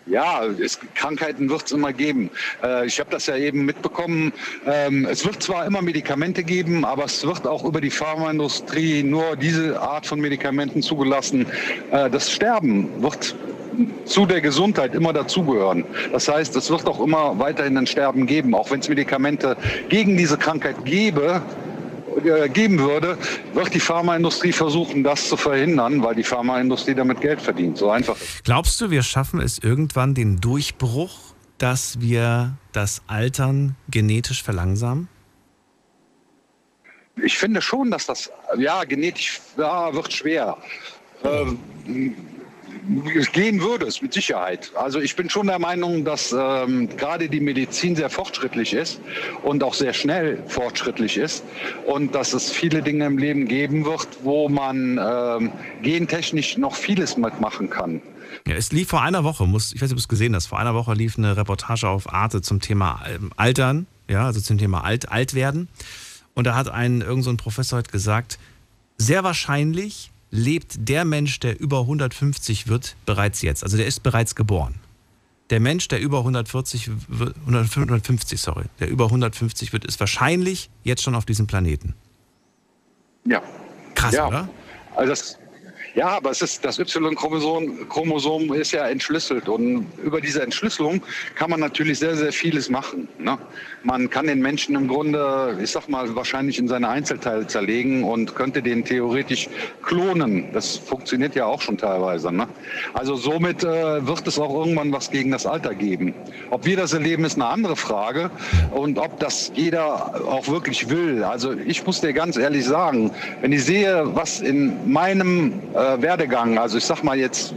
S10: Ja, es, Krankheiten wird es immer geben. Äh, ich habe das ja eben mitbekommen. Ähm, es wird zwar immer Medikamente geben, aber es wird auch über die Pharmaindustrie nur diese Art von Medikamenten zugelassen. Äh, das Sterben wird zu der Gesundheit immer dazugehören. Das heißt, es wird auch immer weiterhin ein Sterben geben, auch wenn es Medikamente gegen diese Krankheit gäbe, geben würde, wird die Pharmaindustrie versuchen, das zu verhindern, weil die Pharmaindustrie damit Geld verdient. So einfach. ist.
S3: Glaubst du, wir schaffen es irgendwann den Durchbruch, dass wir das Altern genetisch verlangsamen?
S10: Ich finde schon, dass das, ja, genetisch ja, wird schwer. Ähm, gehen würde es mit Sicherheit. Also ich bin schon der Meinung, dass ähm, gerade die Medizin sehr fortschrittlich ist und auch sehr schnell fortschrittlich ist und dass es viele Dinge im Leben geben wird, wo man ähm, gentechnisch noch vieles mitmachen kann.
S3: Ja, es lief vor einer Woche, muss, ich weiß nicht, ob du es gesehen hast, vor einer Woche lief eine Reportage auf Arte zum Thema ähm, Altern, ja, also zum Thema Alt, Altwerden. Und da hat ein, irgend so ein Professor hat gesagt, sehr wahrscheinlich lebt der Mensch, der über 150 wird, bereits jetzt. Also der ist bereits geboren. Der Mensch, der über 140, wird- 150, sorry, der über 150 wird, ist wahrscheinlich jetzt schon auf diesem Planeten.
S10: Ja.
S3: Krass,
S10: ja.
S3: oder?
S10: Also das, ja, aber es ist, das Y-Chromosom Chromosom ist ja entschlüsselt und über diese Entschlüsselung kann man natürlich sehr, sehr vieles machen. Ne? Man kann den Menschen im Grunde, ich sag mal, wahrscheinlich in seine Einzelteile zerlegen und könnte den theoretisch klonen. Das funktioniert ja auch schon teilweise. Ne? Also somit äh, wird es auch irgendwann was gegen das Alter geben. Ob wir das erleben, ist eine andere Frage und ob das jeder auch wirklich will. Also ich muss dir ganz ehrlich sagen, wenn ich sehe, was in meinem äh, Werdegang, also ich sag mal jetzt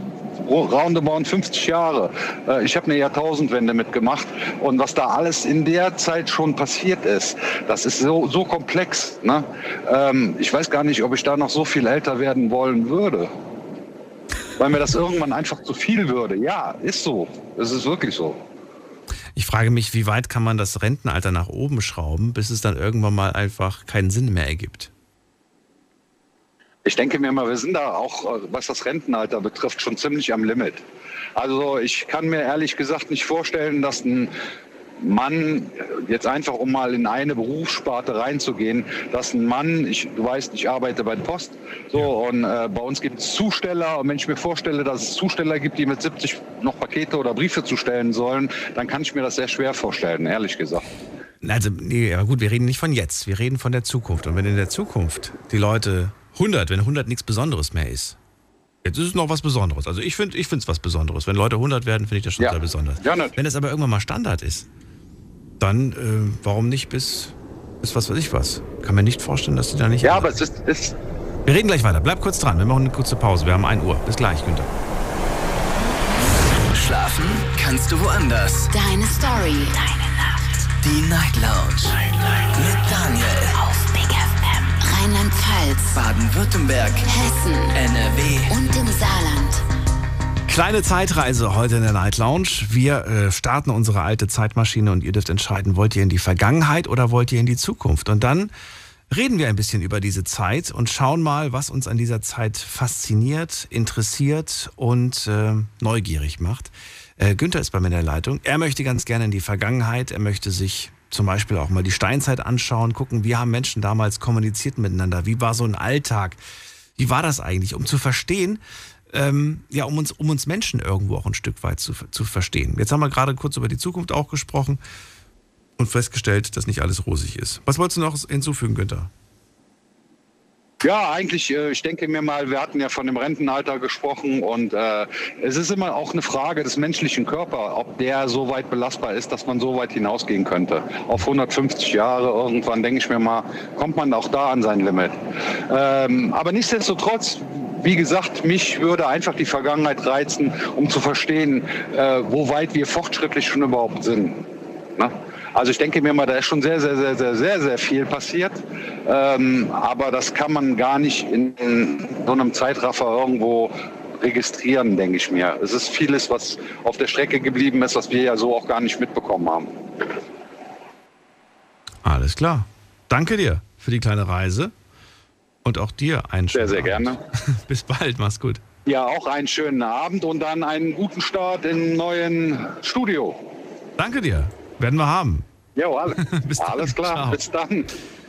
S10: roundabout 50 Jahre. Äh, Ich habe eine Jahrtausendwende mitgemacht und was da alles in der Zeit schon passiert ist, das ist so, so komplex. Ne? Ähm, Ich weiß gar nicht, ob ich da noch so viel älter werden wollen würde. Weil mir das irgendwann einfach zu viel würde. Ja, ist so. Es ist wirklich so.
S3: Ich frage mich, wie weit kann man das Rentenalter nach oben schrauben, bis es dann irgendwann mal einfach keinen Sinn mehr ergibt?
S10: Ich denke mir mal, wir sind da auch, äh, was das Rentenalter betrifft, schon ziemlich am Limit. Also ich kann mir ehrlich gesagt nicht vorstellen, dass ein Mann, äh, jetzt einfach um mal in eine Berufssparte reinzugehen, dass ein Mann, ich, du weißt, ich arbeite bei der Post, so und äh, bei uns gibt es Zusteller und wenn ich mir vorstelle, dass es Zusteller gibt, die mit 70 noch Pakete oder Briefe zustellen sollen, dann kann ich mir das sehr schwer vorstellen, ehrlich gesagt.
S3: Also, nee, aber gut, wir reden nicht von jetzt, wir reden von der Zukunft. Und wenn in der Zukunft die Leute 100, wenn 100 nichts Besonderes mehr ist, jetzt ist es noch was Besonderes. Also ich finde es was Besonderes. Wenn Leute 100 werden, finde ich das schon
S10: Ja.
S3: sehr besonders.
S10: Ja,
S3: wenn es aber irgendwann mal Standard ist, dann äh, warum nicht bis, bis was weiß ich was? Kann mir nicht vorstellen, dass die da nicht...
S10: Ja, aber es ist, ist
S3: Wir reden gleich weiter. Bleib kurz dran. Wir machen eine kurze Pause. Wir haben 1 Uhr. Bis gleich, Günther.
S1: Schlafen kannst du woanders.
S2: Deine Story. Deine Nacht.
S1: Die Night Lounge. Mit Daniel.
S2: Rheinland-Pfalz.
S1: Baden-Württemberg.
S2: Hessen.
S1: NRW.
S2: Und im Saarland.
S3: Kleine Zeitreise heute in der Night Lounge. Wir äh, starten unsere alte Zeitmaschine und ihr dürft entscheiden, wollt ihr in die Vergangenheit oder wollt ihr in die Zukunft? Und dann reden wir ein bisschen über diese Zeit und schauen mal, was uns an dieser Zeit fasziniert, interessiert und äh, neugierig macht. Äh, Günther ist bei mir in der Leitung. Er möchte ganz gerne in die Vergangenheit. Er möchte sich zum Beispiel auch mal die Steinzeit anschauen, gucken, wie haben Menschen damals kommuniziert miteinander? Wie war so ein Alltag? Wie war das eigentlich? Um zu verstehen, ähm, ja, um uns, um uns Menschen irgendwo auch ein Stück weit zu, zu verstehen. Jetzt haben wir gerade kurz über die Zukunft auch gesprochen und festgestellt, dass nicht alles rosig ist. Was wolltest du noch hinzufügen, Günther?
S10: Ja, eigentlich, äh, ich denke mir mal, wir hatten ja von dem Rentenalter gesprochen und äh, es ist immer auch eine Frage des menschlichen Körpers, ob der so weit belastbar ist, dass man so weit hinausgehen könnte. Auf 150 Jahre irgendwann, denke ich mir mal, kommt man auch da an sein Limit. Ähm, aber nichtsdestotrotz, wie gesagt, mich würde einfach die Vergangenheit reizen, um zu verstehen, äh, wo weit wir fortschrittlich schon überhaupt sind. Ne? Also ich denke mir mal, da ist schon sehr, sehr, sehr, sehr, sehr, sehr viel passiert. Ähm, aber das kann man gar nicht in, in so einem Zeitraffer irgendwo registrieren, denke ich mir. Es ist vieles, was auf der Strecke geblieben ist, was wir ja so auch gar nicht mitbekommen haben.
S3: Alles klar. Danke dir für die kleine Reise und auch dir einen schönen
S10: Sehr, sehr
S3: Abend.
S10: gerne.
S3: Bis bald, mach's gut.
S10: Ja, auch einen schönen Abend und dann einen guten Start im neuen Studio.
S3: Danke dir. Werden wir haben.
S10: Ja, alles,
S3: Bis dann.
S10: alles klar.
S3: Ciao.
S10: Bis dann.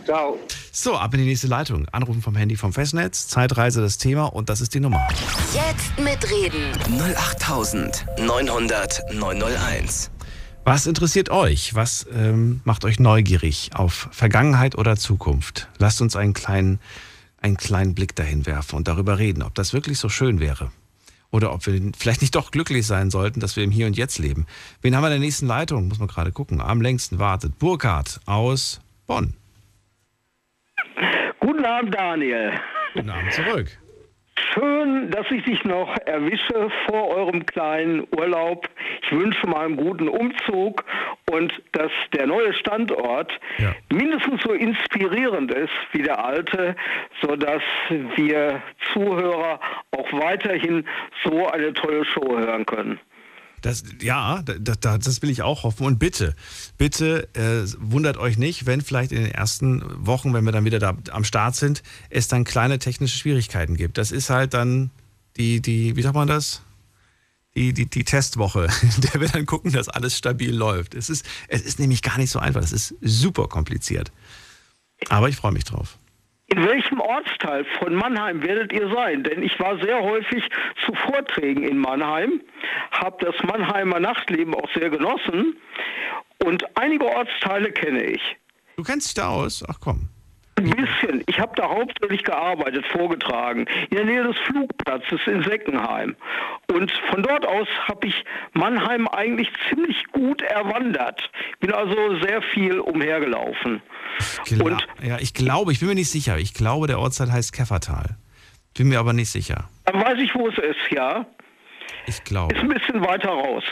S10: Ciao.
S3: So, ab in die nächste Leitung. Anrufen vom Handy vom Festnetz, Zeitreise das Thema und das ist die Nummer.
S2: Jetzt mitreden.
S1: 08900 901.
S3: Was interessiert euch? Was ähm, macht euch neugierig auf Vergangenheit oder Zukunft? Lasst uns einen kleinen, einen kleinen Blick dahin werfen und darüber reden, ob das wirklich so schön wäre. Oder ob wir vielleicht nicht doch glücklich sein sollten, dass wir im Hier und Jetzt leben. Wen haben wir in der nächsten Leitung? Muss man gerade gucken. Am längsten wartet Burkhard aus Bonn.
S11: Guten Abend, Daniel.
S3: Guten Abend zurück.
S11: Schön, dass ich dich noch erwische vor eurem kleinen Urlaub. Ich wünsche mal einen guten Umzug und dass der neue Standort
S3: Ja.
S11: mindestens so inspirierend ist wie der alte, sodass wir Zuhörer auch weiterhin so eine tolle Show hören können.
S3: Das, ja, das, das will ich auch hoffen. Und bitte, bitte äh, wundert euch nicht, wenn vielleicht in den ersten Wochen, wenn wir dann wieder da am Start sind, es dann kleine technische Schwierigkeiten gibt. Das ist halt dann die, die wie sagt man das? Die, die, die Testwoche, in der wir dann gucken, dass alles stabil läuft. Es ist, es ist nämlich gar nicht so einfach. Es ist super kompliziert. Aber ich freue mich drauf.
S11: In welchem Ortsteil von Mannheim werdet ihr sein? Denn ich war sehr häufig zu Vorträgen in Mannheim, habe das Mannheimer Nachtleben auch sehr genossen und einige Ortsteile kenne ich.
S3: Du kennst dich da aus? Ach komm.
S11: Ein bisschen. Ich habe da hauptsächlich gearbeitet, vorgetragen, in der Nähe des Flugplatzes in Seckenheim. Und von dort aus habe ich Mannheim eigentlich ziemlich gut erwandert. Bin also sehr viel umhergelaufen.
S3: Klar.
S11: Und
S3: ja, ich glaube, ich bin mir nicht sicher. Ich glaube, der Ortsteil heißt Käffertal. Bin mir aber nicht sicher.
S11: dann weiß ich, wo es ist, ja.
S3: Ich glaube.
S11: Ist ein bisschen weiter raus,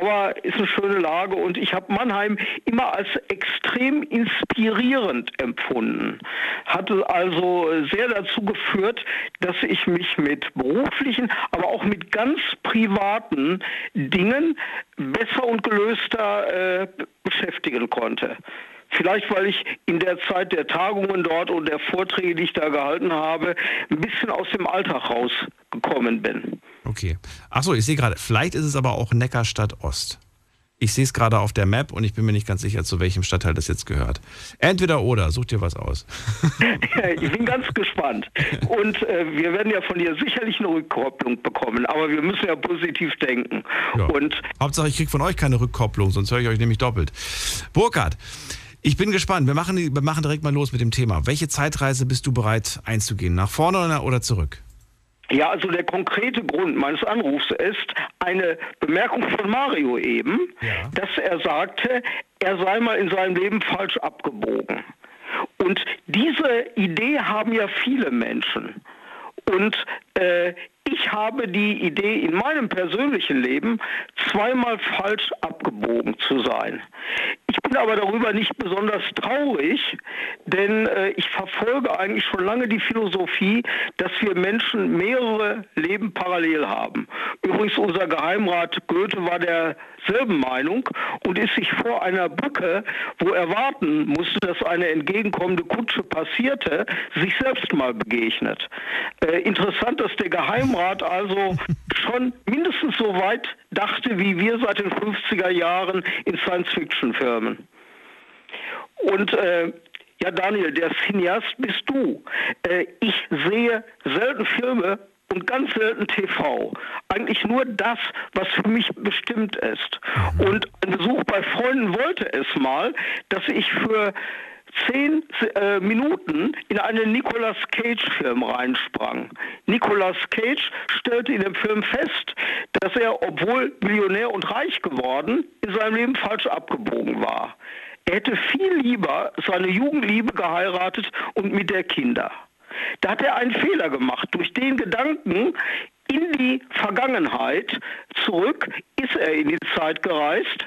S11: aber ist eine schöne Lage und ich habe Mannheim immer als extrem inspirierend empfunden. Hatte also sehr dazu geführt, dass ich mich mit beruflichen, aber auch mit ganz privaten Dingen besser und gelöster äh, beschäftigen konnte. Vielleicht, weil ich in der Zeit der Tagungen dort und der Vorträge, die ich da gehalten habe, ein bisschen aus dem Alltag rausgekommen bin.
S3: Okay. Achso, ich sehe gerade, vielleicht ist es aber auch Neckarstadt Ost. Ich sehe es gerade auf der Map und ich bin mir nicht ganz sicher, zu welchem Stadtteil das jetzt gehört. Entweder oder, such dir was aus.
S11: ich bin ganz gespannt. Und äh, wir werden ja von dir sicherlich eine Rückkopplung bekommen, aber wir müssen ja positiv denken.
S3: Ja.
S11: Und
S3: Hauptsache, ich kriege von euch keine Rückkopplung, sonst höre ich euch nämlich doppelt. Burkhard, Ich bin gespannt. Wir machen, wir machen direkt mal los mit dem Thema. Welche Zeitreise bist du bereit einzugehen? Nach vorne oder, zurück?
S11: Ja, also der konkrete Grund meines Anrufs ist eine Bemerkung von Mario eben, ja. dass er sagte, er sei mal in seinem Leben falsch abgebogen. Und diese Idee haben ja viele Menschen. Und äh, ich habe die Idee in meinem persönlichen Leben zweimal falsch abgebogen zu sein. Ich bin aber darüber nicht besonders traurig, denn äh, ich verfolge eigentlich schon lange die Philosophie, dass wir Menschen mehrere Leben parallel haben. Übrigens, unser Geheimrat Goethe war derselben Meinung und ist sich vor einer Brücke, wo er warten musste, dass eine entgegenkommende Kutsche passierte, sich selbst mal begegnet. Äh, interessant, dass der Geheimrat also schon mindestens so weit dachte, wie wir seit den 50er Jahren in Science-Fiction-Filmen. Und äh, ja, Daniel, der Cineast bist du. Äh, ich sehe selten Filme und ganz selten TV. Eigentlich nur das, was für mich bestimmt ist. Mhm. Und ein Besuch bei Freunden wollte es mal, dass ich für zehn äh, Minuten in einen Nicolas Cage-Film reinsprang. Nicolas Cage stellte in dem Film fest, dass er, obwohl Millionär und reich geworden, in seinem Leben falsch abgebogen war. Er hätte viel lieber seine Jugendliebe geheiratet und mit der Kinder. Da hat er einen Fehler gemacht. Durch den Gedanken in die Vergangenheit zurück ist er in die Zeit gereist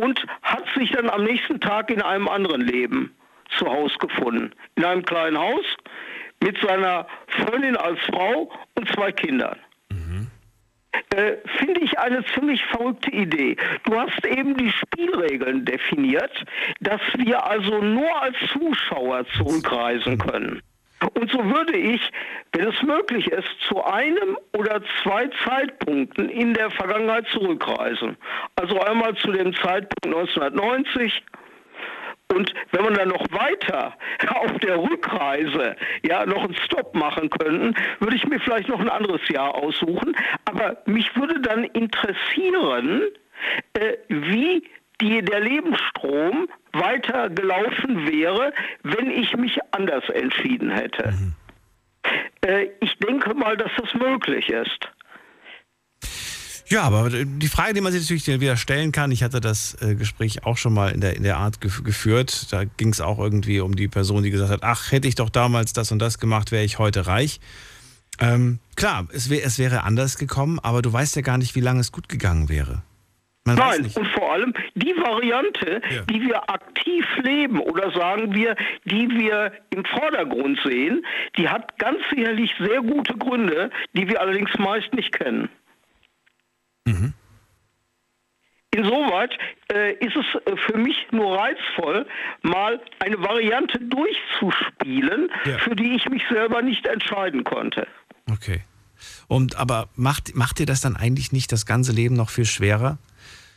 S11: und hat sich dann am nächsten Tag in einem anderen Leben zu Hause gefunden. In einem kleinen Haus mit seiner Freundin als Frau und zwei Kindern. Mhm. Äh, Finde ich eine ziemlich verrückte Idee. Du hast eben die Spielregeln definiert, dass wir also nur als Zuschauer zurückreisen können. Und so würde ich, wenn es möglich ist, zu einem oder zwei Zeitpunkten in der Vergangenheit zurückreisen. Also einmal zu dem Zeitpunkt 1990, und wenn man dann noch weiter auf der Rückreise ja noch einen Stopp machen könnten, würde ich mir vielleicht noch ein anderes Jahr aussuchen. Aber mich würde dann interessieren, äh, wie die, der Lebensstrom weiter gelaufen wäre, wenn ich mich anders entschieden hätte. Mhm. Äh, ich denke mal, dass das möglich ist.
S3: Ja, aber die Frage, die man sich natürlich wieder stellen kann, ich hatte das äh, Gespräch auch schon mal in der, in der Art geführt. Da ging es auch irgendwie um die Person, die gesagt hat, ach, hätte ich doch damals das und das gemacht, wäre ich heute reich. Ähm, klar, es, wär, es wäre anders gekommen, aber du weißt ja gar nicht, wie lange es gut gegangen wäre.
S11: Man Nein, und vor allem die Variante, ja. die wir aktiv leben oder sagen wir, die wir im Vordergrund sehen, die hat ganz sicherlich sehr gute Gründe, die wir allerdings meist nicht kennen. Mhm. Insoweit äh, ist es äh, für mich nur reizvoll, mal eine Variante durchzuspielen, ja. für die ich mich selber nicht entscheiden konnte.
S3: Okay. Und aber macht, macht dir das dann eigentlich nicht das ganze Leben noch viel schwerer?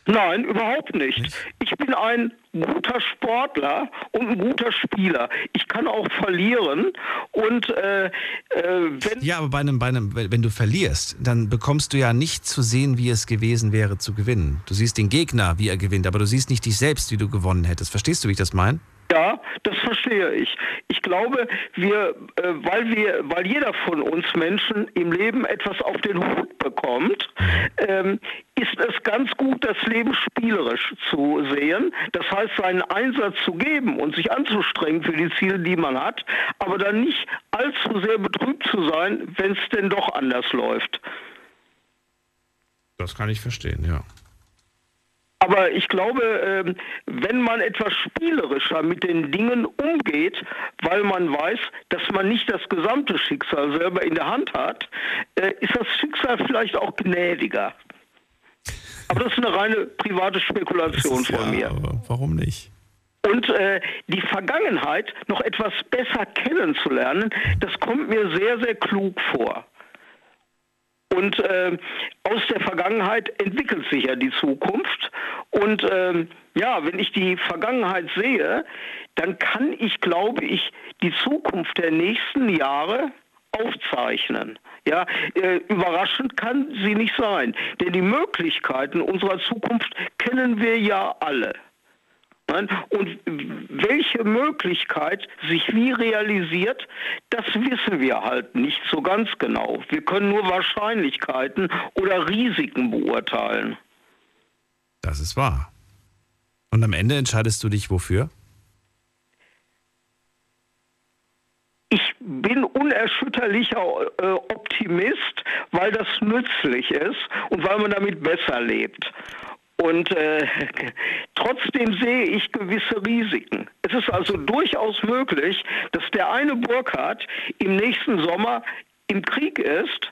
S11: Nein, überhaupt nicht. Ich bin ein guter Sportler und ein guter Spieler. Ich kann auch verlieren und äh, äh, wenn
S3: ja, aber bei einem, bei einem, wenn du verlierst, dann bekommst du ja nicht zu sehen, wie es gewesen wäre zu gewinnen. Du siehst den Gegner, wie er gewinnt, aber du siehst nicht dich selbst, wie du gewonnen hättest. Verstehst du, wie ich das meine?
S11: Ja, das verstehe ich. Ich glaube, wir, äh, weil wir, weil jeder von uns Menschen im Leben etwas auf den Hut bekommt, ähm, ist es ganz gut, das Leben spielerisch zu sehen. Das heißt, seinen Einsatz zu geben und sich anzustrengen für die Ziele, die man hat, aber dann nicht allzu sehr betrübt zu sein, wenn es denn doch anders läuft.
S3: Das kann ich verstehen, ja.
S11: Aber ich glaube, ähm, wenn man etwas spielerischer mit den Dingen umgeht, weil man weiß, dass man nicht das gesamte Schicksal selber in der Hand hat, äh, ist das Schicksal vielleicht auch gnädiger. Aber das ist eine reine private Spekulation ist, von ja, mir.
S3: warum nicht?
S11: Und äh, die Vergangenheit noch etwas besser kennenzulernen, das kommt mir sehr, sehr klug vor. Und äh, aus der Vergangenheit entwickelt sich ja die Zukunft. Und äh, ja, wenn ich die Vergangenheit sehe, dann kann ich, glaube ich, die Zukunft der nächsten Jahre aufzeichnen. Ja, äh, überraschend kann sie nicht sein, denn die Möglichkeiten unserer Zukunft kennen wir ja alle. Und welche Möglichkeit sich wie realisiert, das wissen wir halt nicht so ganz genau. Wir können nur Wahrscheinlichkeiten oder Risiken beurteilen.
S3: Das ist wahr. Und am Ende entscheidest du dich wofür?
S11: Ich bin unerschütterlicher äh, Optimist, weil das nützlich ist und weil man damit besser lebt. Und äh, trotzdem sehe ich gewisse Risiken. Es ist also durchaus möglich, dass der eine Burkhardt im nächsten Sommer im Krieg ist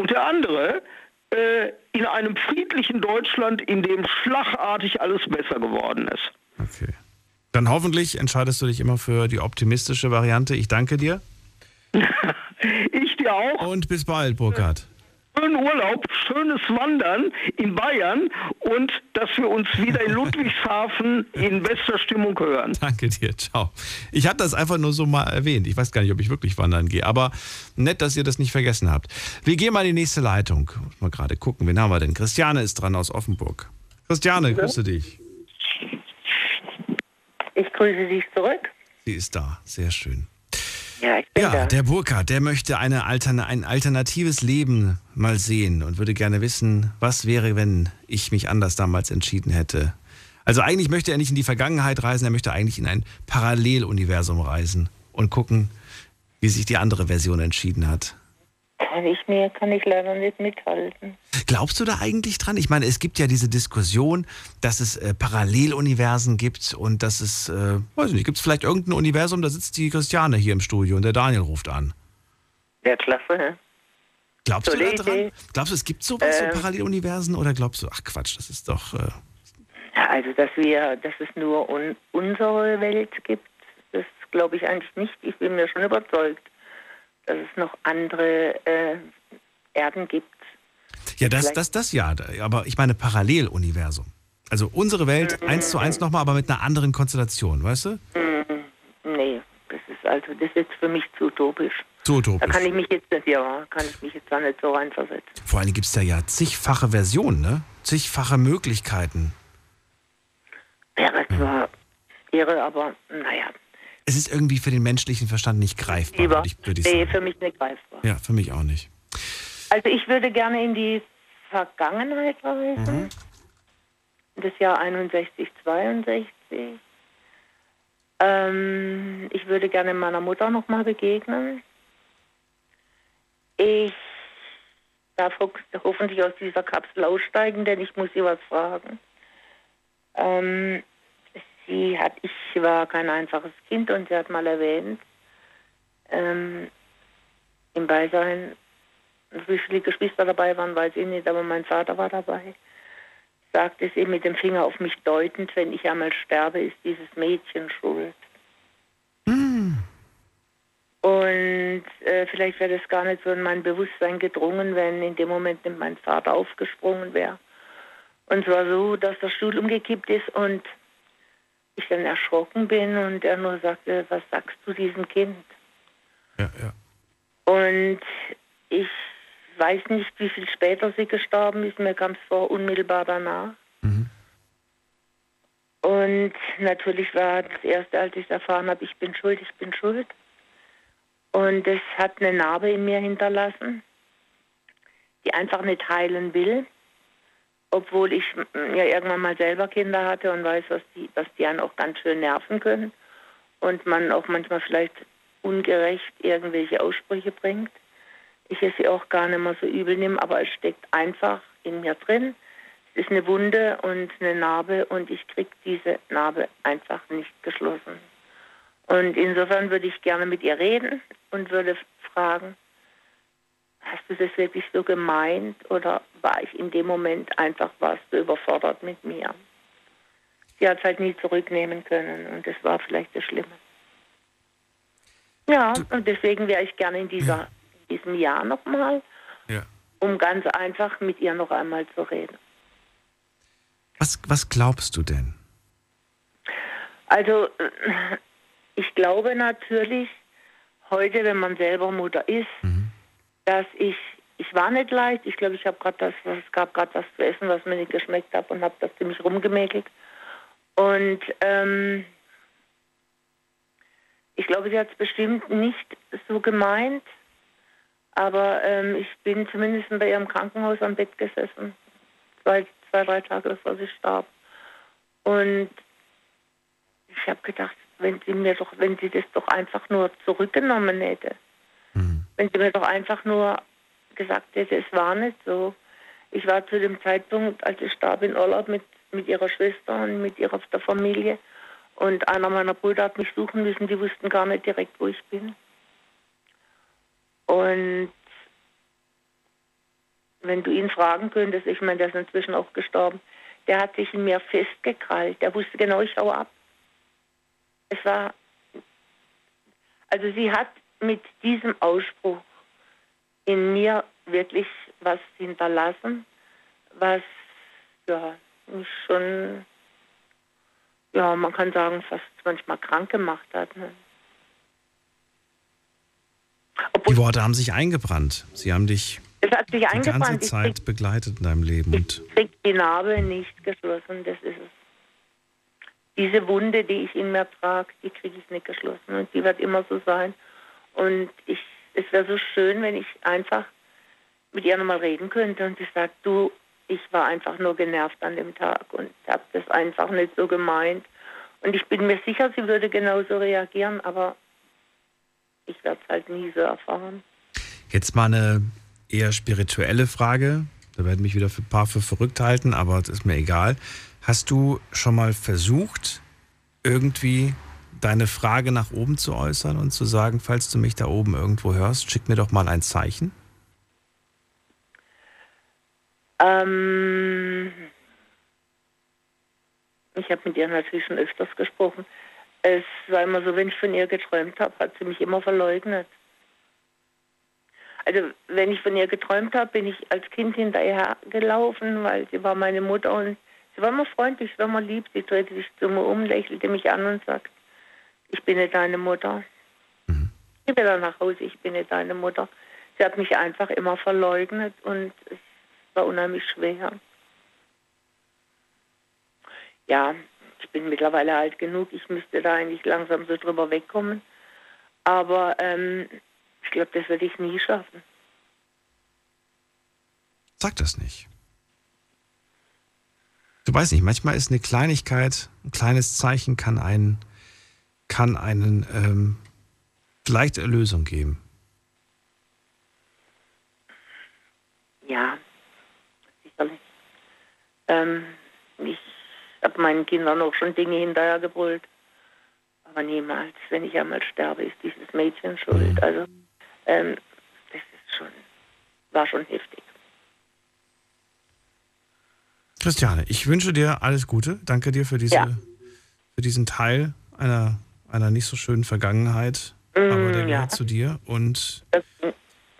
S11: und der andere äh, in einem friedlichen Deutschland, in dem schlagartig alles besser geworden ist.
S3: Okay. Dann hoffentlich entscheidest du dich immer für die optimistische Variante. Ich danke dir.
S11: ich dir auch.
S3: Und bis bald, Burkhard.
S11: Schönen Urlaub, schönes Wandern in Bayern und dass wir uns wieder in Ludwigshafen in bester Stimmung hören.
S3: Danke dir, ciao. Ich hatte das einfach nur so mal erwähnt. Ich weiß gar nicht, ob ich wirklich wandern gehe, aber nett, dass ihr das nicht vergessen habt. Wir gehen mal in die nächste Leitung. Mal gerade gucken, wen haben wir denn? Christiane ist dran aus Offenburg. Christiane, ja. grüße dich.
S12: Ich grüße dich zurück.
S3: Sie ist da, sehr schön.
S12: Ja, ich bin
S3: ja
S12: da.
S3: der Burkhard, der möchte eine Altern ein alternatives Leben mal sehen und würde gerne wissen, was wäre, wenn ich mich anders damals entschieden hätte. Also eigentlich möchte er nicht in die Vergangenheit reisen, er möchte eigentlich in ein Paralleluniversum reisen und gucken, wie sich die andere Version entschieden hat.
S12: Kann ich mir, kann ich leider nicht mithalten.
S3: Glaubst du da eigentlich dran? Ich meine, es gibt ja diese Diskussion, dass es äh, Paralleluniversen gibt und dass es, äh, weiß ich nicht, gibt es vielleicht irgendein Universum, da sitzt die Christiane hier im Studio und der Daniel ruft an.
S12: Ja, klasse, hä?
S3: Glaubst
S12: So
S3: du da
S12: die
S3: dran?
S12: Idee.
S3: Glaubst du, es gibt sowas,
S12: Ähm.
S3: so Paralleluniversen oder glaubst du, ach Quatsch, das ist doch, äh,
S12: also, dass wir, dass es nur un unsere Welt gibt, das glaube ich eigentlich nicht. Ich bin mir schon überzeugt, dass es noch andere äh, Erden gibt.
S3: ja, das, das, das ja, aber ich meine Paralleluniversum. Also unsere Welt eins zu eins nochmal, aber mit einer anderen Konstellation, weißt du?
S12: Hm, nee, das ist also, das ist jetzt für mich zu utopisch. Da
S3: utopisch.
S12: kann ich mich jetzt nicht, ja, kann ich mich jetzt da nicht so reinversetzen.
S3: Vor allem gibt es da ja zigfache Versionen, ne? Zigfache Möglichkeiten.
S12: Wäre zwar irre, aber naja,
S3: Es ist irgendwie für den menschlichen Verstand nicht greifbar,
S12: lieber.
S3: würde ich, würd ich
S12: nee, für mich nicht greifbar.
S3: Ja, für mich auch nicht.
S12: Also ich würde gerne in die Vergangenheit reisen. Das Jahr 61, 62. Ähm, ich würde gerne meiner Mutter nochmal begegnen. Ich darf ho hoffentlich aus dieser Kapsel aussteigen, denn ich muss sie was fragen. Ähm, sie hat, ich war kein einfaches Kind und sie hat mal erwähnt, ähm, im Beisein wie viele Geschwister dabei waren, weiß ich nicht, aber mein Vater war dabei. Sagte sie mit dem Finger auf mich deutend, wenn ich einmal sterbe, ist dieses Mädchen schuld. Und äh, vielleicht wäre das gar nicht so in mein Bewusstsein gedrungen, wenn in dem Moment nicht mein Vater aufgesprungen wäre. Und zwar so, dass das Stuhl umgekippt ist und ich dann erschrocken bin und er nur sagte, was sagst du diesem Kind?
S3: Ja, ja.
S12: Und ich weiß nicht, wie viel später sie gestorben ist. Mir kam es vor, unmittelbar danach. Und natürlich war das Erste, als ich es erfahren habe, ich bin schuld, ich bin schuld. Und es hat eine Narbe in mir hinterlassen, die einfach nicht heilen will. Obwohl ich ja irgendwann mal selber Kinder hatte und weiß, was die, dass die einen auch ganz schön nerven können. Und man auch manchmal vielleicht ungerecht irgendwelche Aussprüche bringt. Ich es sie auch gar nicht mehr so übel nehme, aber es steckt einfach in mir drin. Es ist eine Wunde und eine Narbe und ich kriege diese Narbe einfach nicht geschlossen. Und insofern würde ich gerne mit ihr reden und würde fragen, hast du das wirklich so gemeint oder war ich in dem Moment einfach, warst du überfordert mit mir? Sie hat es halt nie zurücknehmen können und das war vielleicht das Schlimme. Ja, und deswegen wäre ich gerne in, dieser, in diesem Jahr nochmal,
S3: Ja.
S12: um ganz einfach mit ihr noch einmal zu reden.
S3: Was, was glaubst du denn?
S12: Also, äh, ich glaube natürlich, heute, wenn man selber Mutter ist, dass ich, ich war nicht leicht. Ich glaube, ich habe gerade das, es gab gerade was zu essen, was mir nicht geschmeckt hat und habe das ziemlich rumgemäkelt. Und ähm, ich glaube, sie hat es bestimmt nicht so gemeint, aber ähm, ich bin zumindest bei ihrem Krankenhaus am Bett gesessen, zwei, zwei drei Tage bevor sie starb. Und ich habe gedacht, wenn sie mir doch, wenn sie das doch einfach nur zurückgenommen hätte. Wenn sie mir doch einfach nur gesagt hätte, es war nicht so. Ich war zu dem Zeitpunkt, als ich starb, in Urlaub mit, mit ihrer Schwester und mit ihrer der Familie. Und einer meiner Brüder hat mich suchen müssen, die wussten gar nicht direkt, wo ich bin. Und wenn du ihn fragen könntest, ich meine, der ist inzwischen auch gestorben, der hat sich in mir festgekrallt. Der wusste genau, ich hau ab. Es war, also sie hat mit diesem Ausspruch in mir wirklich was hinterlassen, was ja mich schon, ja, man kann sagen, fast manchmal krank gemacht hat. Ne?
S3: Die Worte haben sich eingebrannt. Sie haben dich
S12: es hat sich
S3: die ganze Zeit krieg, begleitet in deinem Leben.
S12: Ich krieg die Narbe nicht geschlossen, das ist es. Diese Wunde, die ich in mir trage, die kriege ich nicht geschlossen und die wird immer so sein. Und ich, es wäre so schön, wenn ich einfach mit ihr nochmal reden könnte und sie sagt, du, ich war einfach nur genervt an dem Tag und habe das einfach nicht so gemeint. Und ich bin mir sicher, sie würde genauso reagieren, aber ich werde es halt nie so erfahren.
S3: Jetzt mal eine eher spirituelle Frage. Da werden mich wieder ein paar für verrückt halten, aber das ist mir egal. Hast du schon mal versucht, irgendwie deine Frage nach oben zu äußern und zu sagen, falls du mich da oben irgendwo hörst, schick mir doch mal ein Zeichen?
S12: Ähm, ich habe mit ihr natürlich schon öfters gesprochen. Es war immer so, wenn ich von ihr geträumt habe, hat sie mich immer verleugnet. Also wenn ich von ihr geträumt habe, bin ich als Kind hinterher gelaufen, weil sie war meine Mutter und sie war immer freundlich, sie war immer lieb. Sie drehte sich zu mir um, lächelte mich an und sagt, ich bin nicht deine Mutter. Mhm. Ich bin dann nach Hause, ich bin nicht deine Mutter. Sie hat mich einfach immer verleugnet und es war unheimlich schwer. Ja, ich bin mittlerweile alt genug, ich müsste da eigentlich langsam so drüber wegkommen. Aber ähm, ich glaube, das werde ich nie schaffen.
S3: Sag das nicht. Du weißt nicht, manchmal ist eine Kleinigkeit, ein kleines Zeichen kann einen, kann einen ähm, vielleicht Erlösung geben.
S12: Ja, sicherlich. Ähm, ich habe meinen Kindern auch schon Dinge hinterhergebrüllt. Aber niemals, wenn ich einmal sterbe, ist dieses Mädchen schuld. Mhm. Also ähm, das ist schon, war schon heftig.
S3: Christiane, ich wünsche dir alles Gute. Danke dir für, diese, ja. für diesen Teil einer, einer nicht so schönen Vergangenheit. Mm, aber der gehört zu dir und.
S12: Das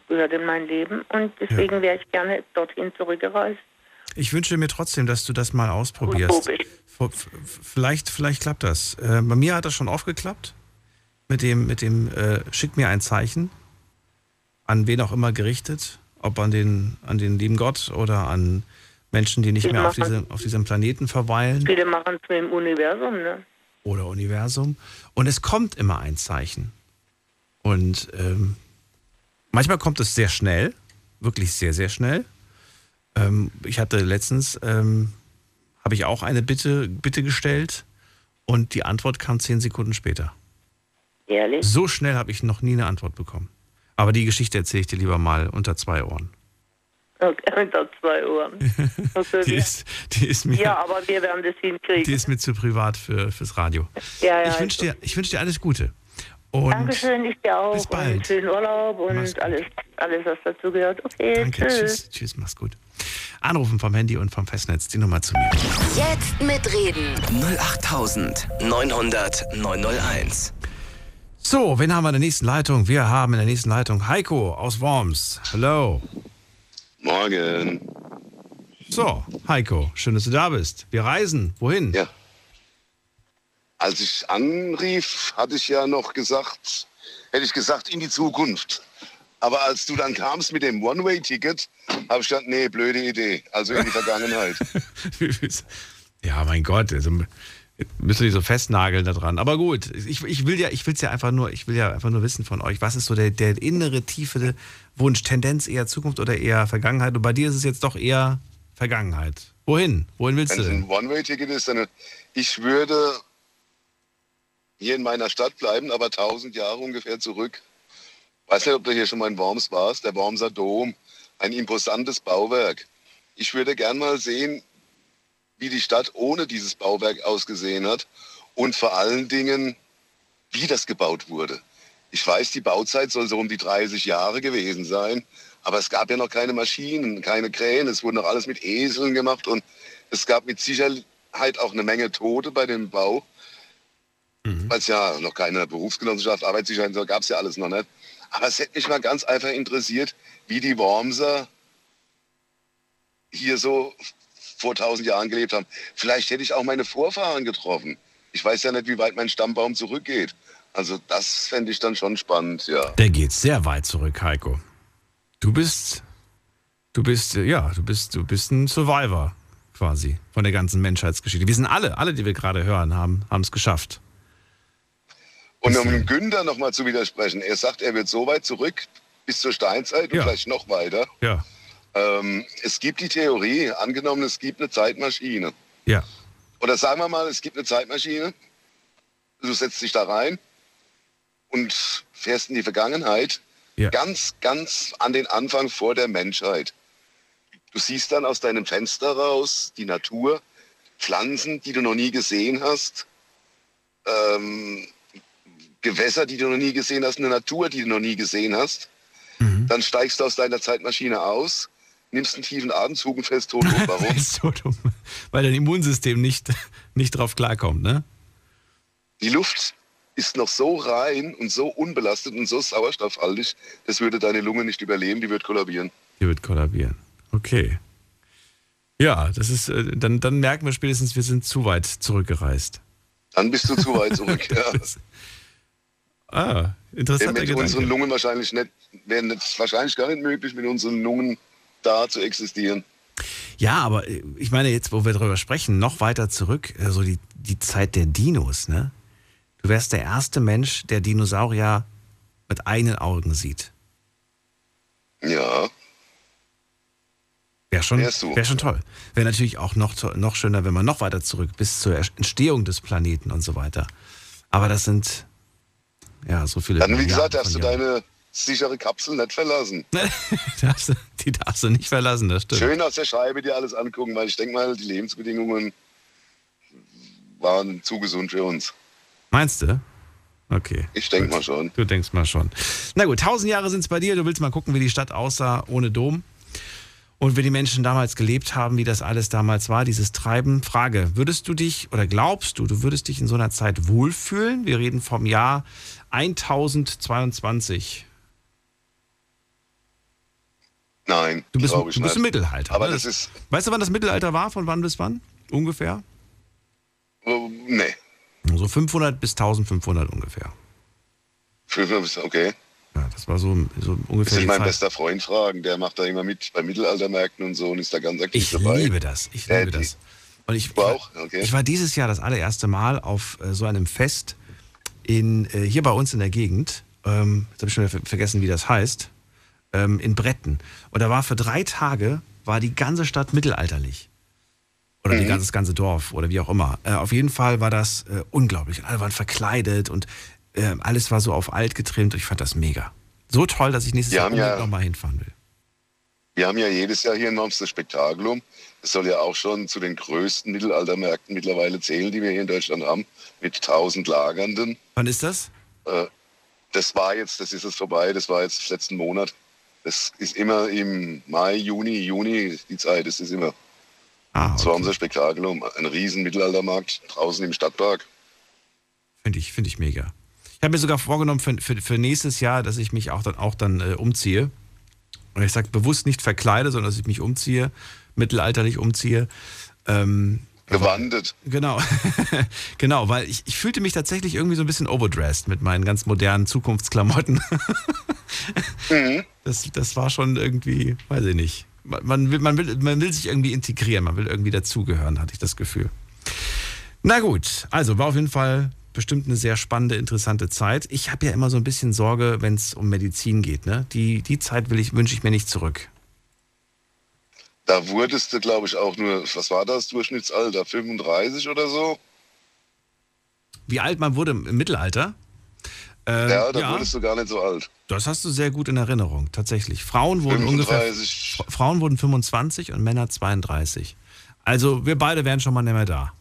S12: gehört in mein Leben und deswegen ja. wäre ich gerne dorthin zurückgereist.
S3: Ich wünsche mir trotzdem, dass du das mal ausprobierst. Vielleicht, vielleicht klappt das. Äh, bei mir hat das schon aufgeklappt. Mit dem, mit dem äh, Schick mir ein Zeichen an wen auch immer gerichtet, ob an den, an den lieben Gott oder an Menschen, die nicht viele mehr auf, diese, auf diesem Planeten verweilen.
S12: Viele machen es mit dem Universum, ne?
S3: Oder Universum. Und es kommt immer ein Zeichen. Und ähm, manchmal kommt es sehr schnell, wirklich sehr, sehr schnell. Ähm, ich hatte letztens, ähm, habe ich auch eine Bitte, Bitte gestellt und die Antwort kam zehn Sekunden später.
S12: Ehrlich?
S3: So schnell habe ich noch nie eine Antwort bekommen. Aber die Geschichte erzähle ich dir lieber mal unter zwei Ohren.
S12: Okay, unter zwei Ohren.
S3: Okay, die, ist, die ist mir,
S12: ja, aber wir werden das hinkriegen.
S3: Die ist mir zu privat für, fürs Radio.
S12: Ja, ja,
S3: ich wünsche dir, wünsch dir alles Gute. Und
S12: Dankeschön, ich dir auch.
S3: Bis bald.
S12: Und schönen Urlaub und alles, alles, was dazu gehört. Okay,
S3: Danke, tschüss. tschüss. Tschüss, mach's gut. Anrufen vom Handy und vom Festnetz, die Nummer zu mir.
S2: Jetzt mitreden.
S1: 08900 901.
S3: So, wen haben wir in der nächsten Leitung? Wir haben in der nächsten Leitung Heiko aus Worms. Hallo.
S13: Morgen.
S3: So, Heiko, schön, dass du da bist. Wir reisen. Wohin?
S13: Ja. Als ich anrief, hatte ich ja noch gesagt, hätte ich gesagt, in die Zukunft. Aber als du dann kamst mit dem One-Way-Ticket, habe ich gedacht, nee, blöde Idee. Also in die Vergangenheit.
S3: ja, mein Gott. Also, Müsst ihr die so festnageln da dran. Aber gut, ich, ich will ja, ich will's ja einfach nur, ich will ja einfach nur wissen von euch, was ist so der, der innere, tiefe Wunsch? Tendenz eher Zukunft oder eher Vergangenheit? Und bei dir ist es jetzt doch eher Vergangenheit. Wohin? Wohin willst
S13: Wenn
S3: du
S13: es
S3: denn?
S13: ein One-Way-Ticket ist, dann ich würde hier in meiner Stadt bleiben, aber 1000 Jahre ungefähr zurück. Weiß nicht, ob du hier schon mal in Worms warst, der Wormser Dom, ein imposantes Bauwerk. Ich würde gern mal sehen, wie die Stadt ohne dieses Bauwerk ausgesehen hat und vor allen Dingen, wie das gebaut wurde. Ich weiß, die Bauzeit soll so um die 30 Jahre gewesen sein, aber es gab ja noch keine Maschinen, keine Kräne, es wurde noch alles mit Eseln gemacht und es gab mit Sicherheit auch eine Menge Tote bei dem Bau, weil es ja noch keine Berufsgenossenschaft, Arbeitssicherheit, so gab es ja alles noch nicht. Aber es hätte mich mal ganz einfach interessiert, wie die Wormser hier so vor 1000 Jahren gelebt haben. Vielleicht hätte ich auch meine Vorfahren getroffen. Ich weiß ja nicht, wie weit mein Stammbaum zurückgeht. Also das fände ich dann schon spannend, ja.
S3: Der geht sehr weit zurück, Heiko. Du bist, du bist, ja, du bist, du bist ein Survivor quasi von der ganzen Menschheitsgeschichte. Wir sind alle, alle, die wir gerade hören, haben haben es geschafft.
S13: Und um Günther nochmal zu widersprechen, er sagt, er wird so weit zurück bis zur Steinzeit und
S3: Ja.
S13: vielleicht noch weiter.
S3: Ja.
S13: Ähm, es gibt die Theorie, angenommen, es gibt eine Zeitmaschine.
S3: Ja.
S13: Oder sagen wir mal, es gibt eine Zeitmaschine, du setzt dich da rein und fährst in die Vergangenheit,
S3: Ja.
S13: ganz, ganz an den Anfang vor der Menschheit. Du siehst dann aus deinem Fenster raus die Natur, Pflanzen, die du noch nie gesehen hast, ähm, Gewässer, die du noch nie gesehen hast, eine Natur, die du noch nie gesehen hast. Dann steigst du aus deiner Zeitmaschine aus, nimmst einen tiefen Atemzug und fällst tot um. Warum?
S3: ist dumm, weil dein Immunsystem nicht, nicht drauf klarkommt, ne?
S13: Die Luft ist noch so rein und so unbelastet und so sauerstoffhaltig, das würde deine Lunge nicht überleben, die wird kollabieren.
S3: Die wird kollabieren. Okay. Ja, das ist, äh, dann, dann merken wir spätestens, wir sind zu weit zurückgereist.
S13: Dann bist du zu weit zurück. ja.
S3: Ah, interessanter
S13: mit
S3: Gedanke.
S13: unseren Lungen wahrscheinlich nicht, wäre wahrscheinlich gar nicht möglich, mit unseren Lungen da zu existieren.
S3: Ja, aber äh, ich meine, jetzt, wo wir darüber sprechen, noch weiter zurück, äh, so die, die Zeit der Dinos, ne? Du wärst der erste Mensch, der Dinosaurier mit eigenen Augen sieht.
S13: Ja.
S3: Wäre schon, wär schon toll. Wäre natürlich auch noch, noch schöner, wenn man noch weiter zurück bis zur Entstehung des Planeten und so weiter. Aber das sind ja so viele.
S13: Dann, wie gesagt, darfst du deine sichere Kapsel nicht verlassen.
S3: darfst du, die darfst du nicht verlassen, das stimmt.
S13: Schön aus der Scheibe dir alles angucken, weil ich denke mal, die Lebensbedingungen waren zu gesund für uns.
S3: Meinst du? Okay.
S13: Ich denke mal schon.
S3: Du denkst mal schon. Na gut, tausend Jahre sind es bei dir. Du willst mal gucken, wie die Stadt aussah ohne Dom. Und wie die Menschen damals gelebt haben, wie das alles damals war, dieses Treiben. Frage, würdest du dich oder glaubst du, du würdest dich in so einer Zeit wohlfühlen? Wir reden vom Jahr 1022.
S13: Nein,
S3: Du bist,
S13: ich
S3: du bist im. Mittelalter.
S13: Aber
S3: ne?
S13: das ist,
S3: weißt du, wann das Mittelalter war? Von wann bis wann? Ungefähr?
S13: oh, nee,
S3: So 500 bis 1500 ungefähr.
S13: 500 bis- okay.
S3: Ja, das war so, so ungefähr
S13: ich
S3: die
S13: meinen
S3: Zeit.
S13: bester Freund fragen, der macht da immer mit bei Mittelaltermärkten und so und ist da ganz aktiv
S3: Ich
S13: dabei.
S3: liebe das. Ich liebe das. Und ich,
S13: auch? Okay.
S3: ich war dieses Jahr das allererste Mal auf äh, so einem Fest in, äh, hier bei uns in der Gegend. Ähm, jetzt habe ich schon wieder ver- vergessen, wie das heißt. Ähm, in Bretten. Und da war für drei Tage war die ganze Stadt mittelalterlich. Oder die
S13: Mhm.
S3: ganze, das ganze Dorf oder wie auch immer. Äh, auf jeden Fall war das äh, unglaublich. Und alle waren verkleidet und äh, alles war so auf alt getrimmt. Ich fand das mega. So toll, dass ich nächstes Jahr
S13: ja-
S3: nochmal hinfahren will.
S13: Wir haben ja jedes Jahr hier in Worms das Spektakulum. Es soll ja auch schon zu den größten Mittelaltermärkten mittlerweile zählen, die wir hier in Deutschland haben, mit 1000 Lagernden.
S3: Wann ist das?
S13: Äh, das war jetzt, das ist jetzt vorbei, das war jetzt letzten Monat. Das ist immer im Mai, Juni, Juni die Zeit, das ist immer.
S3: Ah,
S13: Das war unser Spektakulum, ein riesen Mittelaltermarkt draußen im Stadtpark.
S3: Finde ich, finde ich mega. Ich habe mir sogar vorgenommen für, für, für nächstes Jahr, dass ich mich auch dann, auch dann äh, umziehe. Und ich sage bewusst nicht verkleide, sondern dass ich mich umziehe, mittelalterlich umziehe. Ähm,
S13: Gewandet.
S3: Genau, genau, weil ich, ich fühlte mich tatsächlich irgendwie so ein bisschen overdressed mit meinen ganz modernen Zukunftsklamotten. Das, das war schon irgendwie, weiß ich nicht. Man man will, man, will, man will sich irgendwie integrieren, man will irgendwie dazugehören, hatte ich das Gefühl. Na gut, also war auf jeden Fall bestimmt eine sehr spannende, interessante Zeit. Ich habe ja immer so ein bisschen Sorge, wenn es um Medizin geht. Ne? Die, die Zeit will ich, wünsche ich mir nicht zurück.
S13: Da wurdest du, glaube ich, auch nur, was war das, Durchschnittsalter? 35 oder so?
S3: Wie alt man wurde im Mittelalter? Äh,
S13: ja, da wurdest du gar nicht so alt.
S3: Das hast du sehr gut in Erinnerung, tatsächlich. Frauen wurden
S13: 35.
S3: ungefähr Frauen wurden 25 und Männer 32. Also wir beide wären schon mal nicht mehr da.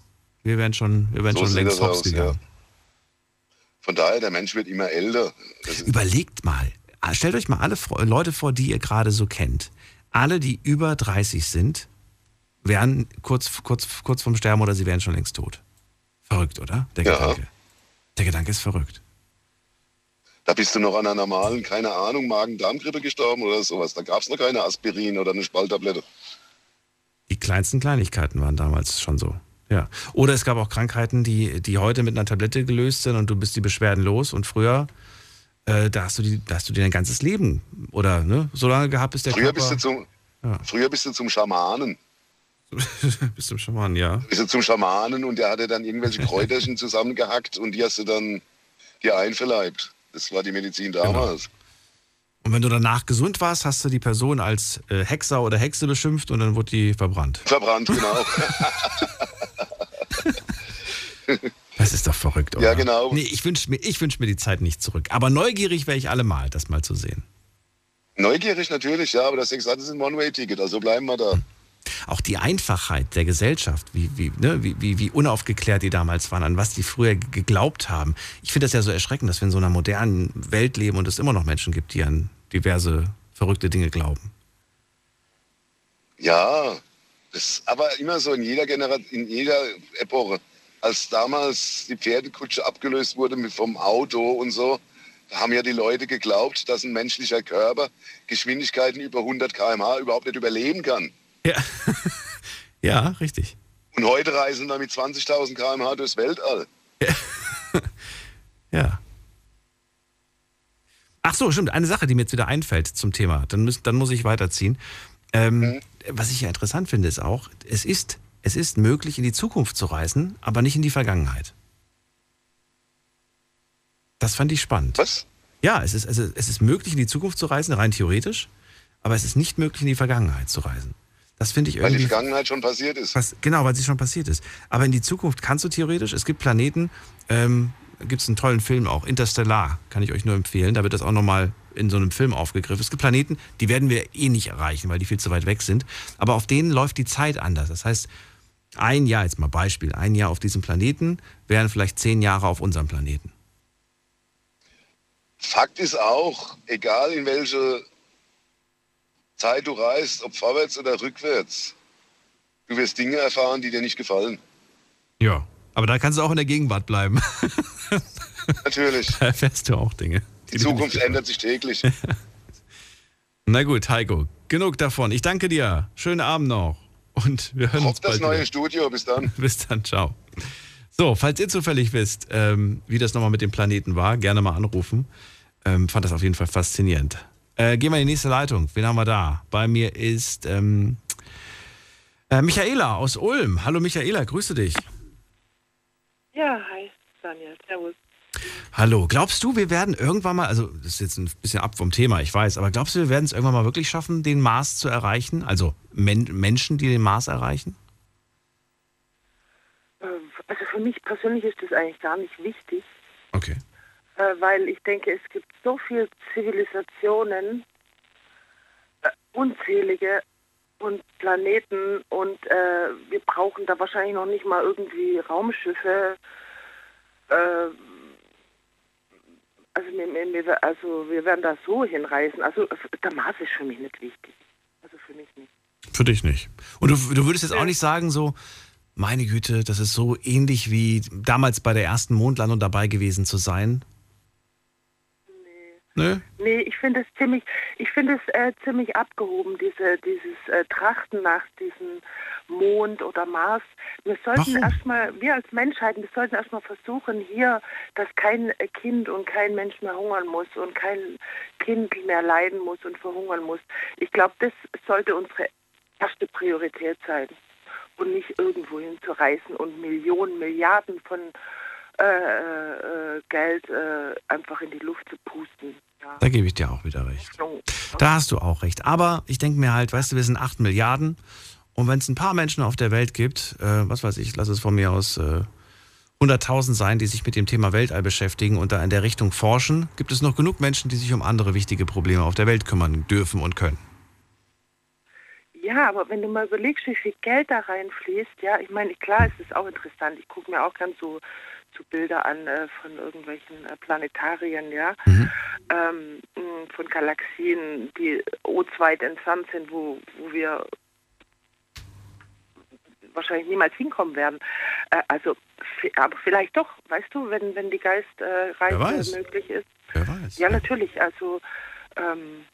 S3: Wir wären schon, wir wären
S13: So
S3: schon längst hops gegangen.
S13: Von daher, der Mensch wird immer älter.
S3: Überlegt mal, stellt euch mal alle Leute vor, die ihr gerade so kennt. Alle, die über 30 sind, wären kurz, kurz, kurz vorm Sterben oder sie wären schon längst tot. Verrückt, oder? Der
S13: Ja.
S3: Gedanke. Der Gedanke ist verrückt.
S13: da bist du noch an einer normalen, keine Ahnung, Magen-Darm-Grippe gestorben oder sowas. Da gab es noch keine Aspirin oder eine Spalttablette.
S3: Die kleinsten Kleinigkeiten waren damals schon so. Ja. Oder es gab auch Krankheiten, die, die heute mit einer Tablette gelöst sind und du bist die Beschwerden los und früher, äh, da, hast du die, da hast du dir dein ganzes Leben oder ne, so lange gehabt, bis der
S13: Früher
S3: Körper...
S13: bist, du zum,
S3: Ja.
S13: früher bist du zum Schamanen.
S3: Bist du schon mal, ja.
S13: Bist du zum Schamanen und der hatte dann irgendwelche Kräuterchen zusammengehackt und die hast du dann dir einverleibt. Das war die Medizin damals.
S3: Und wenn du danach gesund warst, hast du die Person als äh, Hexer oder Hexe beschimpft und dann wurde die verbrannt.
S13: Verbrannt, genau.
S3: Das ist doch verrückt, oder?
S13: Ja, genau.
S3: Nee, ich wünsche mir, ich wünsch mir die Zeit nicht zurück. Aber neugierig wäre ich allemal, das mal zu sehen.
S13: Neugierig natürlich, ja, aber das ist ein One-Way-Ticket, also bleiben wir da.
S3: Auch die Einfachheit der Gesellschaft, wie, wie, ne, wie, wie, wie unaufgeklärt die damals waren, an was die früher geglaubt haben. Ich finde das ja so erschreckend, dass wir in so einer modernen Welt leben und es immer noch Menschen gibt, die an diverse verrückte Dinge glauben.
S13: Ja, das aber immer so in jeder Generation, in jeder Epoche. Als damals die Pferdekutsche abgelöst wurde vom Auto und so, da haben ja die Leute geglaubt, dass ein menschlicher Körper Geschwindigkeiten über 100 km/h überhaupt nicht überleben kann.
S3: Ja, ja richtig.
S13: Und heute reisen wir mit 20.000 km/h durchs Weltall.
S3: Ja. Ach so, stimmt. Eine Sache, die mir jetzt wieder einfällt zum Thema. Dann, müß, dann muss ich weiterziehen. Ähm, Was ich ja interessant finde, ist auch, es ist, es ist möglich, in die Zukunft zu reisen, aber nicht in die Vergangenheit. Das fand ich spannend.
S13: Was?
S3: Ja, es ist, also, es ist möglich, in die Zukunft zu reisen, rein theoretisch, aber es ist nicht möglich, in die Vergangenheit zu reisen. Das finde ich
S13: Weil die
S3: irgendwie.
S13: Vergangenheit schon passiert ist.
S3: Was, genau, weil sie schon passiert ist. Aber in die Zukunft kannst du theoretisch. Es gibt Planeten, ähm, gibt es einen tollen Film auch, Interstellar, kann ich euch nur empfehlen. Da wird das auch nochmal in so einem Film aufgegriffen. Es gibt Planeten, die werden wir eh nicht erreichen, weil die viel zu weit weg sind. Aber auf denen läuft die Zeit anders. Das heißt, ein Jahr, jetzt mal Beispiel, ein Jahr auf diesem Planeten wären vielleicht zehn Jahre auf unserem Planeten.
S13: Fakt ist auch, egal in welche Zeit du reist, ob vorwärts oder rückwärts, du wirst Dinge erfahren, die dir nicht gefallen.
S3: Ja. Aber da kannst du auch in der Gegenwart bleiben.
S13: Natürlich.
S3: da erfährst du auch Dinge.
S13: Die Zukunft ändert sich täglich.
S3: Na gut, Heiko, genug davon. Ich danke dir. Schönen Abend noch. Und wir hören uns
S13: Auf das
S3: bald
S13: neue
S3: wieder.
S13: Studio, bis dann.
S3: Bis dann, ciao. So, falls ihr zufällig wisst, ähm, wie das nochmal mit dem Planeten war, gerne mal anrufen. Ähm, fand das auf jeden Fall faszinierend. Äh, gehen wir in die nächste Leitung. Wen haben wir da? Bei mir ist ähm, äh, Michaela aus Ulm. Hallo Michaela, grüße dich.
S14: Ja, hi, Daniel. Servus.
S3: Hallo, glaubst du, wir werden irgendwann mal, also das ist jetzt ein bisschen ab vom Thema, ich weiß, aber glaubst du, wir werden es irgendwann mal wirklich schaffen, den Mars zu erreichen? Also Men Menschen, die den Mars erreichen?
S14: Äh, Also für mich persönlich ist das eigentlich gar nicht wichtig,
S3: Okay.
S14: äh, weil ich denke, es gibt so viele Zivilisationen, äh, unzählige und Planeten und wir brauchen da wahrscheinlich noch nicht mal irgendwie Raumschiffe. Also, wir, also wir werden da so hinreisen. Also der Mars ist für mich nicht wichtig. Also für mich nicht.
S3: Für dich nicht. Und du, du würdest jetzt auch nicht sagen, so, meine Güte, das ist so ähnlich wie damals bei der ersten Mondlandung dabei gewesen zu sein? Nö.
S14: Nee, ich finde es ziemlich, ich finde es äh, ziemlich abgehoben, diese, dieses äh, Trachten nach diesem Mond oder Mars. Wir sollten erstmal, wir als Menschheit, wir sollten erstmal versuchen hier, dass kein äh, Kind und kein Mensch mehr hungern muss und kein Kind mehr leiden muss und verhungern muss. Ich glaube, das sollte unsere erste Priorität sein. und nicht irgendwo hinzureißen und Millionen, Milliarden von äh, äh, Geld äh, einfach in die Luft zu pusten. Ja.
S3: Da gebe ich dir auch wieder recht. Da hast du auch recht. Aber ich denke mir halt, weißt du, wir sind 8 Milliarden. Und wenn es ein paar Menschen auf der Welt gibt, äh, was weiß ich, lass es von mir aus äh, 100.000 sein, die sich mit dem Thema Weltall beschäftigen und da in der Richtung forschen, gibt es noch genug Menschen, die sich um andere wichtige Probleme auf der Welt kümmern dürfen und können.
S14: Ja, aber wenn du mal überlegst, wie viel Geld da reinfließt, ja, ich meine, klar, es ist auch interessant. Ich gucke mir auch ganz so, so Bilder an äh, von irgendwelchen äh, Planetarien, ja, ähm, mh, von Galaxien, die O2 entfernt sind, wo, wo wir wahrscheinlich niemals hinkommen werden. Äh, also, aber vielleicht doch, weißt du, wenn, wenn die Geistreise
S3: weiß.
S14: möglich ist.
S3: Wer weiß.
S14: Ja, natürlich. Also, ähm,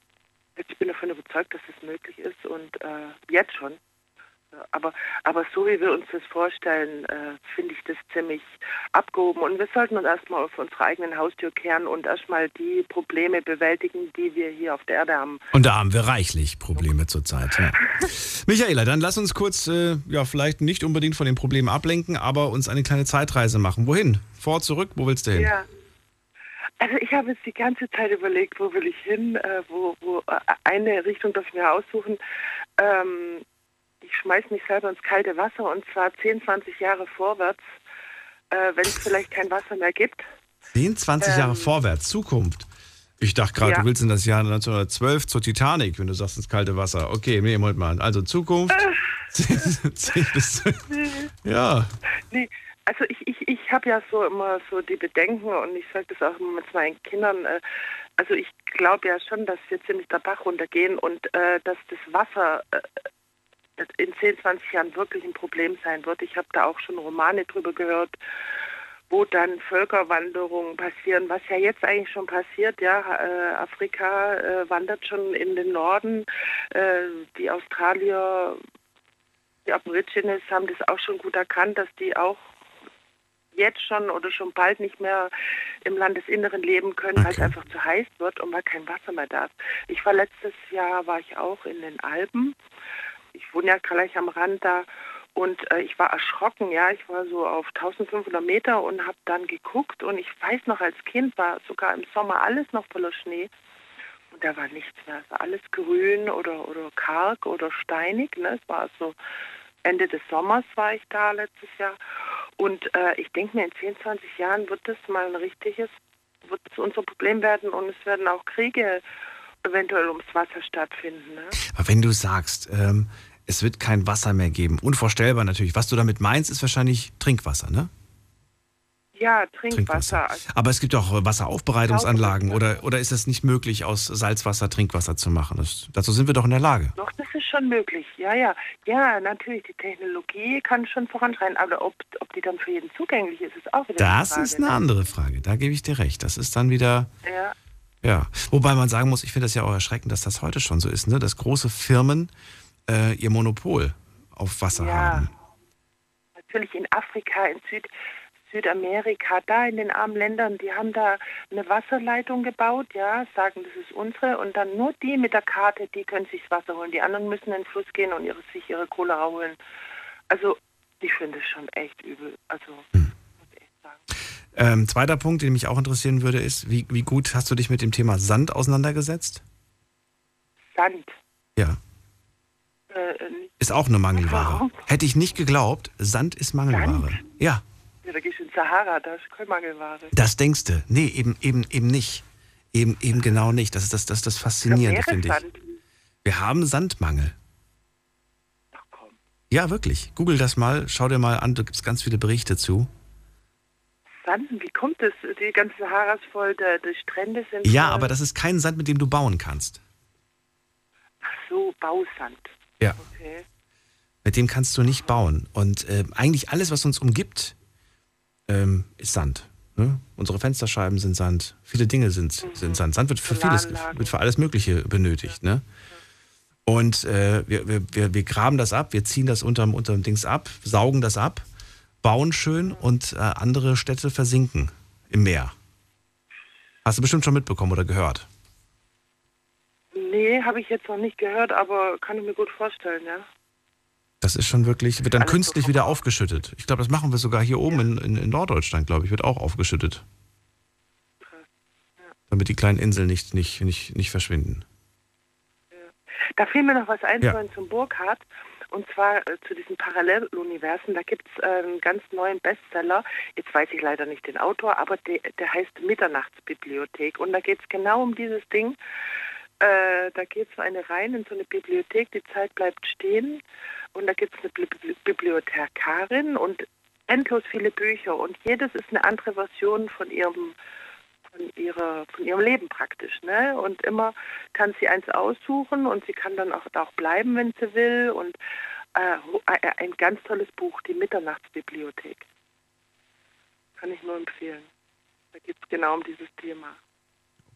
S14: ich bin davon überzeugt, dass es möglich ist und äh, jetzt schon. Aber, aber so wie wir uns das vorstellen, äh, finde ich das ziemlich abgehoben. Und wir sollten uns erstmal auf unsere eigenen Haustür kehren und erstmal die Probleme bewältigen, die wir hier auf der Erde haben.
S3: Und da haben wir reichlich Probleme zurzeit. Ja. Michaela, dann lass uns kurz, äh, ja, vielleicht nicht unbedingt von den Problemen ablenken, aber uns eine kleine Zeitreise machen. Wohin? Vor, zurück? Wo willst du hin?
S14: Ja. Also ich habe jetzt die ganze Zeit überlegt, wo will ich hin, äh, wo, wo äh, eine Richtung darf ich mir aussuchen. Ähm, ich schmeiß mich selber ins kalte Wasser und zwar 10, 20 Jahre vorwärts, äh, wenn es vielleicht kein Wasser mehr gibt.
S3: 10, 20 Jahre vorwärts, Zukunft. Ich dachte gerade,
S14: Ja.
S3: du willst in das Jahr 1912 zur Titanic, wenn du sagst ins kalte Wasser. Okay, nee, Moment mal. Also Zukunft. 10, 10 bis Ja.
S14: Nee, also ich, ich, ich habe ja so immer so die Bedenken und ich sage das auch immer mit meinen Kindern. Äh, also ich glaube ja schon, dass wir ziemlich der Bach runtergehen und äh, dass das Wasser äh, in 10, 20 Jahren wirklich ein Problem sein wird. Ich habe da auch schon Romane drüber gehört, wo dann Völkerwanderungen passieren, was ja jetzt eigentlich schon passiert. Ja, äh, Afrika äh, wandert schon in den Norden. Äh, die Australier die Aborigines haben das auch schon gut erkannt, dass die auch jetzt schon oder schon bald nicht mehr im Landesinneren leben können, weil es einfach zu heiß wird und weil kein Wasser mehr da ist. Ich war letztes Jahr, war ich auch in den Alpen. Ich wohne ja gleich am Rand da und äh, ich war erschrocken, ja. Ich war so auf 1500 Meter und habe dann geguckt und ich weiß noch, als Kind war sogar im Sommer alles noch voller Schnee. Und da war nichts mehr. Es war alles grün oder, oder karg oder steinig. Ne? Es war so Ende des Sommers war ich da letztes Jahr. Und äh, ich denke mir, in 10, 20 Jahren wird das mal ein richtiges, wird es unser Problem werden und es werden auch Kriege eventuell ums Wasser stattfinden. Ne?
S3: Aber wenn du sagst, ähm, es wird kein Wasser mehr geben, unvorstellbar natürlich. Was du damit meinst, ist wahrscheinlich Trinkwasser, ne?
S14: Ja, Trinkwasser. Also,
S3: Aber es gibt auch Wasseraufbereitungsanlagen oder, oder ist es nicht möglich, aus Salzwasser Trinkwasser zu machen? Das, dazu sind wir doch in der Lage.
S14: doch, das ist schon möglich. Ja, ja. Ja, natürlich, die Technologie kann schon voranschreiten, aber ob, ob die dann für jeden zugänglich ist, ist auch wieder
S3: Das
S14: eine Frage.
S3: ist eine
S14: ne?
S3: andere Frage. Da gebe ich dir recht. Das ist dann wieder,
S14: Ja.
S3: ja. Wobei man sagen muss, ich finde das ja auch erschreckend, dass das heute schon so ist, ne? dass große Firmen äh, ihr Monopol auf Wasser
S14: Ja.
S3: haben.
S14: natürlich in Afrika, in Süd, Südamerika, da in den armen Ländern, die haben da eine Wasserleitung gebaut, ja, sagen, das ist unsere und dann nur die mit der Karte, die können sich das Wasser holen. Die anderen müssen in den Fluss gehen und ihre, sich ihre Cola holen. Also ich finde es schon echt übel. Also
S3: Ähm, zweiter Punkt, den mich auch interessieren würde, ist, wie, wie gut hast du dich mit dem Thema Sand auseinandergesetzt?
S14: Sand.
S3: Ja.
S14: Äh, nicht-
S3: Ist auch eine Mangelware. Hätte ich nicht geglaubt, Sand ist Mangelware. Ja,
S14: ja, da gehst du in Sahara, da ist Mangelware.
S3: das denkst du. Nee, eben, eben, eben nicht. Eben, eben genau nicht. Das ist das, das, das Faszinierende, finde ich. Wir haben Sandmangel. Ja, wirklich. Google das mal, schau dir mal an, da gibt es ganz viele Berichte zu.
S14: Sand, wie kommt das? Die ganze Sahara ist voll, die Strände sind
S3: Ja,
S14: voll.
S3: aber das ist kein Sand, mit dem du bauen kannst.
S14: Ach so, Bausand.
S3: Ja.
S14: Okay.
S3: Mit dem kannst du nicht bauen. Und äh, eigentlich alles, was uns umgibt, ähm, ist Sand. Ne? Unsere Fensterscheiben sind Sand. Viele Dinge sind, sind Sand. Sand wird für vieles, wird für alles Mögliche benötigt. Ne? Und äh, wir, wir, wir, wir graben das ab, wir ziehen das unterm, unterm Dings ab, saugen das ab, bauen schön und äh, andere Städte versinken im Meer. Hast du bestimmt schon mitbekommen oder gehört.
S14: Nee, habe ich jetzt noch nicht gehört, aber kann ich mir gut vorstellen, ja.
S3: Das ist schon wirklich, wird dann künstlich wieder aufgeschüttet. Ich glaube, das machen wir sogar hier oben in, in, in Norddeutschland, glaube ich, wird auch aufgeschüttet. Damit die kleinen Inseln nicht, nicht, nicht, nicht verschwinden.
S14: Da fiel mir noch was ein
S3: Ja.
S14: zum Burkhardt. Und zwar äh, zu diesen Paralleluniversen. Da gibt es äh, einen ganz neuen Bestseller. Jetzt weiß ich leider nicht den Autor, aber der, der heißt Mitternachtsbibliothek. Und da geht es genau um dieses Ding. Äh, da geht so eine rein in so eine Bibliothek, die Zeit bleibt stehen. Und da gibt es eine Bibli- Bibliothekarin und endlos viele Bücher. Und jedes ist eine andere Version von ihrem von ihrer von ihrem Leben praktisch, ne? Und immer kann sie eins aussuchen und sie kann dann auch, auch bleiben, wenn sie will. Und äh, ein- ein ganz tolles Buch, die Mitternachtsbibliothek. Kann ich nur empfehlen. Da geht es genau um dieses Thema.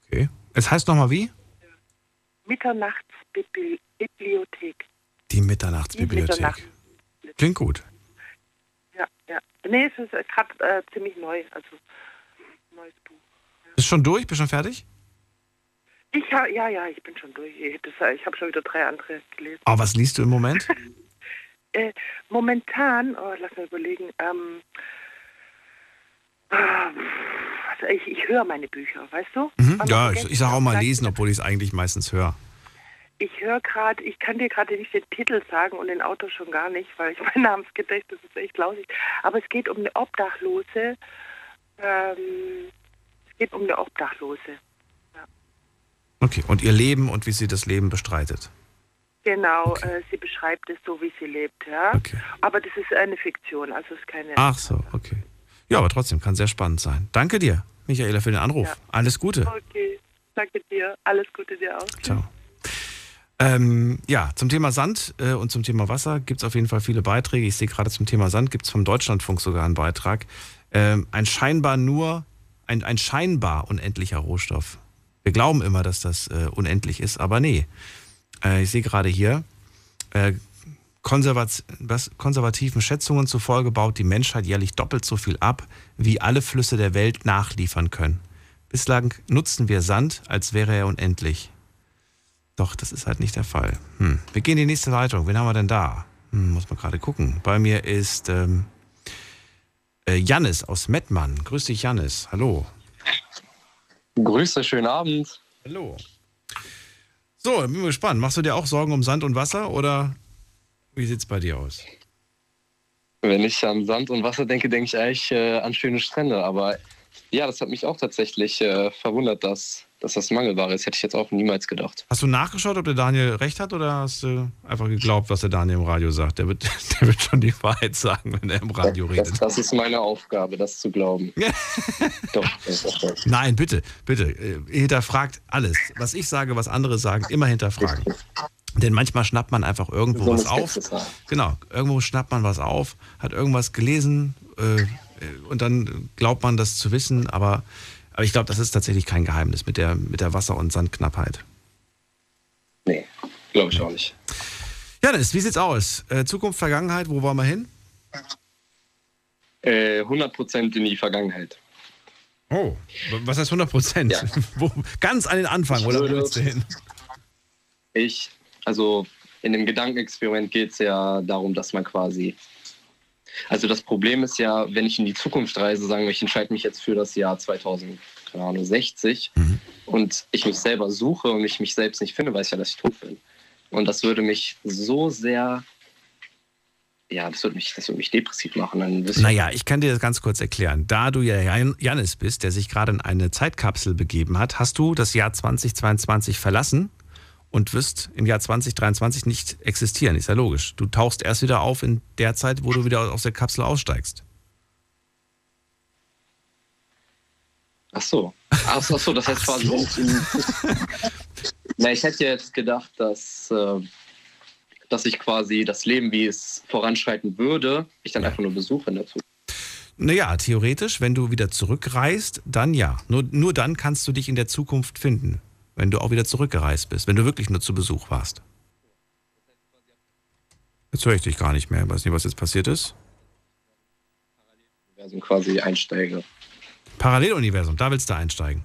S3: Okay. Es heißt nochmal wie?
S14: Mitternachtsbibliothek.
S3: Die Mitternachtsbibliothek.
S14: Mitternacht.
S3: Klingt gut.
S14: Ja, ja. Nee, es ist gerade äh, ziemlich neu. Also neues Buch.
S3: Bist schon durch? Bist schon fertig?
S14: Ich ha, ja, ja, ich bin schon durch. Ich, ich habe schon wieder drei andere gelesen.
S3: Oh, was liest du im Moment?
S14: Äh, momentan, oh, lass mal überlegen, ähm, ah, also ich, ich höre meine Bücher, weißt du?
S3: Mhm.
S14: Aber
S3: Ja, ich, ich sage auch mal lesen, obwohl ich es eigentlich meistens höre.
S14: Ich höre gerade, ich kann dir gerade nicht den Titel sagen und den Autor schon gar nicht, weil ich mein Namensgedächtnis ist echt lausig. Aber es geht um eine Obdachlose. Ähm, es geht um eine Obdachlose.
S3: Okay, und ihr Leben und wie sie das Leben bestreitet.
S14: Genau, äh, sie beschreibt es so, wie sie lebt, ja. Aber das ist eine Fiktion, also es ist keine.
S3: Ach so, okay. Ja, aber trotzdem kann sehr spannend sein. Danke dir, Michaela, für den Anruf. Alles Gute.
S14: Okay, danke dir. Alles Gute dir auch.
S3: Ciao. Ähm, ja, zum Thema Sand äh, und zum Thema Wasser gibt es auf jeden Fall viele Beiträge. Ich sehe gerade zum Thema Sand gibt es vom Deutschlandfunk sogar einen Beitrag. Ähm, ein scheinbar nur, ein, ein scheinbar unendlicher Rohstoff. Wir glauben immer, dass das äh, unendlich ist, aber nee. Äh, ich sehe gerade hier, äh, konservat was, konservativen Schätzungen zufolge baut die Menschheit jährlich doppelt so viel ab, wie alle Flüsse der Welt nachliefern können. Bislang nutzen wir Sand, als wäre er unendlich. Doch, das ist halt nicht der Fall. Hm. Wir gehen in die nächste Leitung. Wen haben wir denn da? Hm, muss man gerade gucken. Bei mir ist ähm, äh, Jannis aus Mettmann. Grüß dich, Jannis. Hallo.
S15: Grüße, schönen Abend.
S3: Hallo. So, bin gespannt. Machst du dir auch Sorgen um Sand und Wasser oder wie sieht's bei dir aus?
S15: Wenn ich an Sand und Wasser denke, denke ich eigentlich äh, an schöne Strände. Aber ja, das hat mich auch tatsächlich äh, verwundert, dass, dass das mangelbar ist. Hätte ich jetzt auch niemals gedacht.
S3: Hast du nachgeschaut, ob der Daniel recht hat oder hast du einfach geglaubt, was der Daniel im Radio sagt? Der wird, der wird schon die Wahrheit sagen, wenn er im Radio
S15: Das,
S3: redet.
S15: das ist meine Aufgabe, das zu glauben. doch.
S3: Nein, bitte, bitte. äh, Hinterfragt alles. Was ich sage, was andere sagen, immer hinterfragen. Denn manchmal schnappt man einfach irgendwo
S15: So
S3: was auf. Genau, irgendwo schnappt man was auf, hat irgendwas gelesen äh, und dann glaubt man das zu wissen, aber, aber ich glaube, das ist tatsächlich kein Geheimnis mit der, mit der Wasser- und Sandknappheit.
S15: Nee, glaube ich auch nicht.
S3: Janis, wie sieht's aus? Äh, Zukunft, Vergangenheit, wo wollen wir hin?
S15: Äh, 100% in die Vergangenheit.
S3: Oh, was heißt 100 Prozent? Wo- Ganz an den Anfang, oder wo
S15: würde-
S3: willst du hin?
S15: Ich, also in dem Gedankenexperiment geht es ja darum, dass man quasi. Also das Problem ist ja, wenn ich in die Zukunft reise, sagen wir, ich entscheide mich jetzt für das Jahr 2060 und ich mich selber suche und ich mich selbst nicht finde, weiß ich ja, dass ich tot bin. Und das würde mich so sehr, ja, das würde mich, das würde mich depressiv machen. Dann
S3: Naja, ich kann dir das ganz kurz erklären. Da du ja Jan- Janis bist, der sich gerade in eine Zeitkapsel begeben hat, hast du das Jahr 2022 verlassen und wirst im Jahr 2023 nicht existieren. Ist ja logisch. Du tauchst erst wieder auf in der Zeit, wo du wieder aus der Kapsel aussteigst.
S15: Ach so. Ach so, ach so das heißt quasi, in, Na, ich hätte jetzt gedacht, dass, äh, dass ich quasi das Leben, wie es voranschreiten würde, ich dann einfach nur besuche in der Zukunft.
S3: Naja, theoretisch, wenn du wieder zurückreist, dann ja. Nur, nur dann kannst du dich in der Zukunft finden, wenn du auch wieder zurückgereist bist, wenn du wirklich nur zu Besuch warst. Jetzt höre ich dich gar nicht mehr. Ich weiß nicht, was jetzt passiert ist.
S15: Also quasi einsteige.
S3: Paralleluniversum, da willst du einsteigen.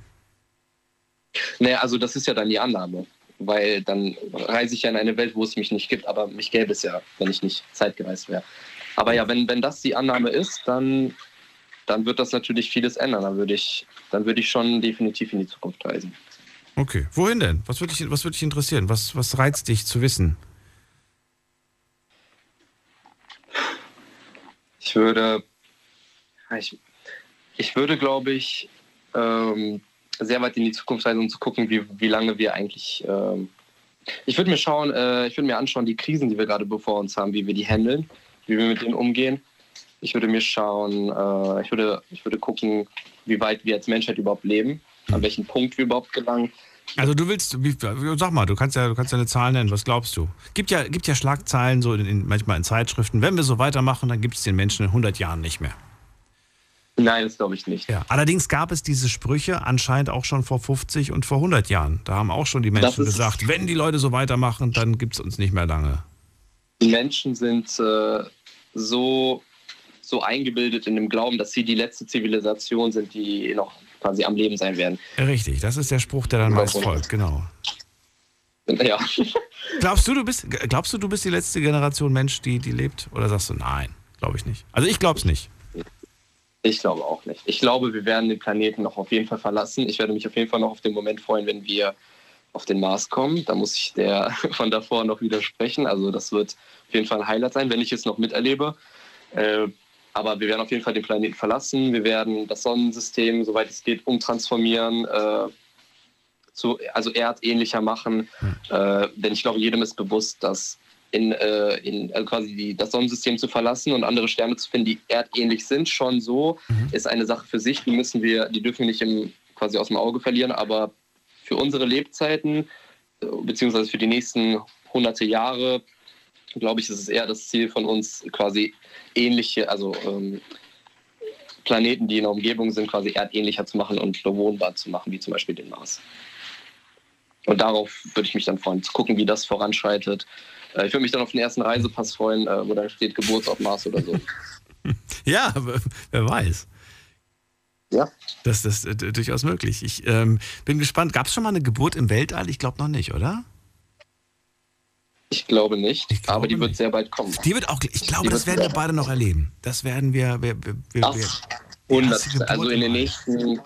S15: Naja, also das ist ja dann die Annahme. weil dann reise ich ja in eine Welt, wo es mich nicht gibt, aber mich gäbe es ja, wenn ich nicht zeitgereist wäre. Aber ja, wenn, wenn das die Annahme ist, dann, dann wird das natürlich vieles ändern. Dann würde ich, dann würde ich schon definitiv in die Zukunft reisen.
S3: Okay. Wohin denn? Was würde dich, was würde dich interessieren? Was, was reizt dich zu wissen?
S15: Ich würde, ich, ich würde, glaube ich, ähm, sehr weit in die Zukunft reisen, um zu gucken, wie, wie lange wir eigentlich. Ähm, ich würde mir schauen, äh, ich würde mir anschauen, die Krisen, die wir gerade bevor uns haben, wie wir die handeln, wie wir mit denen umgehen. Ich würde mir schauen, äh, ich, würde, ich würde gucken, wie weit wir als Menschheit überhaupt leben, an welchen Punkt wir überhaupt gelangen.
S3: Also du willst, sag mal, du kannst ja, du kannst ja eine Zahl nennen, was glaubst du? Gibt ja, gibt ja Schlagzeilen so in, in, manchmal in Zeitschriften, wenn wir so weitermachen, dann gibt es den Menschen in 100 Jahren nicht mehr.
S15: Nein, das glaube ich nicht.
S3: Ja. Allerdings gab es diese Sprüche anscheinend auch schon vor 50 und vor 100 Jahren. Da haben auch schon die Menschen gesagt, wenn die Leute so weitermachen, dann gibt es uns nicht mehr lange.
S15: Die Menschen sind äh, so, so eingebildet in dem Glauben, dass sie die letzte Zivilisation sind, die noch quasi am Leben sein werden.
S3: Richtig, das ist der Spruch, der dann meist folgt, genau.
S15: Ja.
S3: Glaubst du, du bist, glaubst du, du bist die letzte Generation Mensch, die, die lebt? Oder sagst du, nein, glaube ich nicht? Also ich glaube es nicht.
S15: Ich glaube auch nicht. Ich glaube, wir werden den Planeten noch auf jeden Fall verlassen. Ich werde mich auf jeden Fall noch auf den Moment freuen, wenn wir auf den Mars kommen. Da muss ich der von davor noch widersprechen. Also das wird auf jeden Fall ein Highlight sein, wenn ich es noch miterlebe. Äh, aber wir werden auf jeden Fall den Planeten verlassen. Wir werden das Sonnensystem, soweit es geht, umtransformieren, äh, zu, also erdähnlicher machen. Äh, denn ich glaube, jedem ist bewusst, dass in, äh, in also quasi die, das Sonnensystem zu verlassen und andere Sterne zu finden, die erdähnlich sind, schon so, mhm. ist eine Sache für sich. Die müssen wir, die dürfen wir nicht im, quasi aus dem Auge verlieren. Aber für unsere Lebzeiten, äh, beziehungsweise für die nächsten hunderte Jahre, glaube ich, ist es eher das Ziel von uns, quasi ähnliche, also ähm, Planeten, die in der Umgebung sind, quasi erdähnlicher zu machen und bewohnbar zu machen, wie zum Beispiel den Mars. Und darauf würde ich mich dann freuen, zu gucken, wie das voranschreitet. Äh, ich würde mich dann auf den ersten Reisepass freuen, äh, wo da steht Geburtsort Mars oder so.
S3: ja, wer weiß.
S15: Ja.
S3: Das, das ist äh, durchaus möglich. Ich ähm, bin gespannt. Gab es schon mal eine Geburt im Weltall? Ich glaube noch nicht, oder?
S15: Ich glaube nicht, ich glaube aber die wird nicht. sehr bald kommen.
S3: Die wird auch, ich glaube, die das werden wir beide noch erleben. Das werden wir. wir, wir, wir
S15: das, wir also in den nächsten.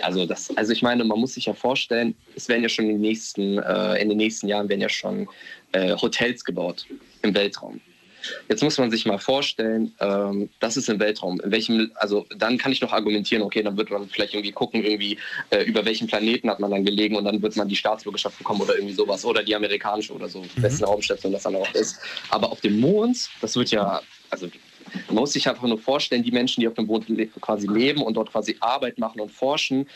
S15: Also, das, also ich meine, man muss sich ja vorstellen, es werden ja schon in den nächsten, äh, in den nächsten Jahren werden ja schon äh, Hotels gebaut im Weltraum. Jetzt muss man sich mal vorstellen, ähm, das ist im Weltraum. In welchem, also dann kann ich noch argumentieren, okay, dann wird man vielleicht irgendwie gucken, irgendwie äh, über welchen Planeten hat man dann gelegen und dann wird man die Staatsbürgerschaft bekommen oder irgendwie sowas oder die amerikanische oder so, mhm. wessen Raumstation das dann auch ist. Aber auf dem Mond, das wird ja, also man muss sich einfach nur vorstellen, die Menschen, die auf dem Mond quasi leben und dort quasi Arbeit machen und forschen,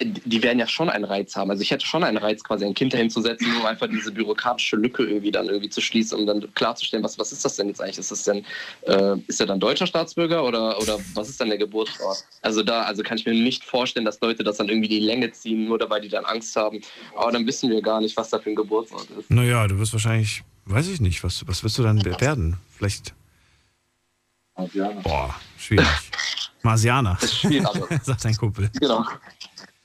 S15: die werden ja schon einen Reiz haben. Also ich hätte schon einen Reiz, quasi ein Kind dahin zu setzen, um einfach diese bürokratische Lücke irgendwie dann irgendwie zu schließen, um dann klarzustellen, was, was ist das denn jetzt eigentlich? Ist das denn, äh, ist er dann deutscher Staatsbürger oder, oder was ist dann der Geburtsort? Also da, also kann ich mir nicht vorstellen, dass Leute das dann irgendwie die Länge ziehen, nur dabei die dann Angst haben. Aber dann wissen wir gar nicht, was da für ein Geburtsort ist.
S3: Naja, du wirst wahrscheinlich, weiß ich nicht, was, was wirst du dann werden? Vielleicht.
S15: Marsianer.
S3: Boah, schwierig. Marsianer.
S15: Das ist schwierig, aber.
S3: sagt dein Kumpel.
S15: Genau.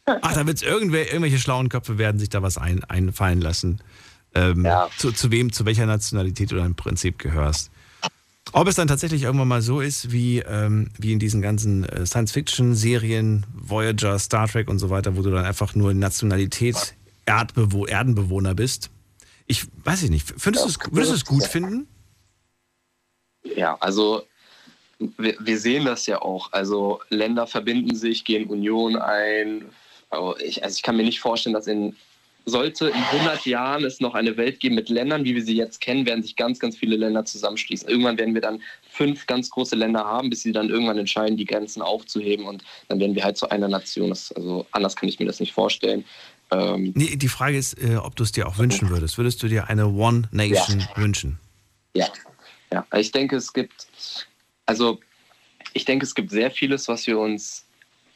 S3: Ach, da wird es irgendwelche schlauen Köpfe werden sich da was ein, einfallen lassen. Ähm,
S15: ja.
S3: zu, zu wem, zu welcher Nationalität du im Prinzip gehörst. Ob es dann tatsächlich irgendwann mal so ist, wie, ähm, wie in diesen ganzen äh, Science-Fiction-Serien, Voyager, Star Trek und so weiter, wo du dann einfach nur Nationalität Erdbewo Erdenbewohner bist. Ich weiß ich nicht. Findest ja, würdest du es gut finden?
S15: Ja, also wir, wir, sehen das ja auch. Also Länder verbinden sich, gehen Union ein, also ich, also ich kann mir nicht vorstellen, dass in sollte in 100 Jahren es noch eine Welt geben mit Ländern, wie wir sie jetzt kennen, werden sich ganz, ganz viele Länder zusammenschließen. Irgendwann werden wir dann fünf ganz große Länder haben, bis sie dann irgendwann entscheiden, die Grenzen aufzuheben und dann werden wir halt zu einer Nation. Das, also anders kann ich mir das nicht vorstellen.
S3: Ähm, nee, die Frage ist, äh, ob du es dir auch wünschen würdest. Würdest du dir eine One Nation ja. wünschen?
S15: Ja. ja, ich denke, es gibt, also ich denke, es gibt sehr vieles, was wir uns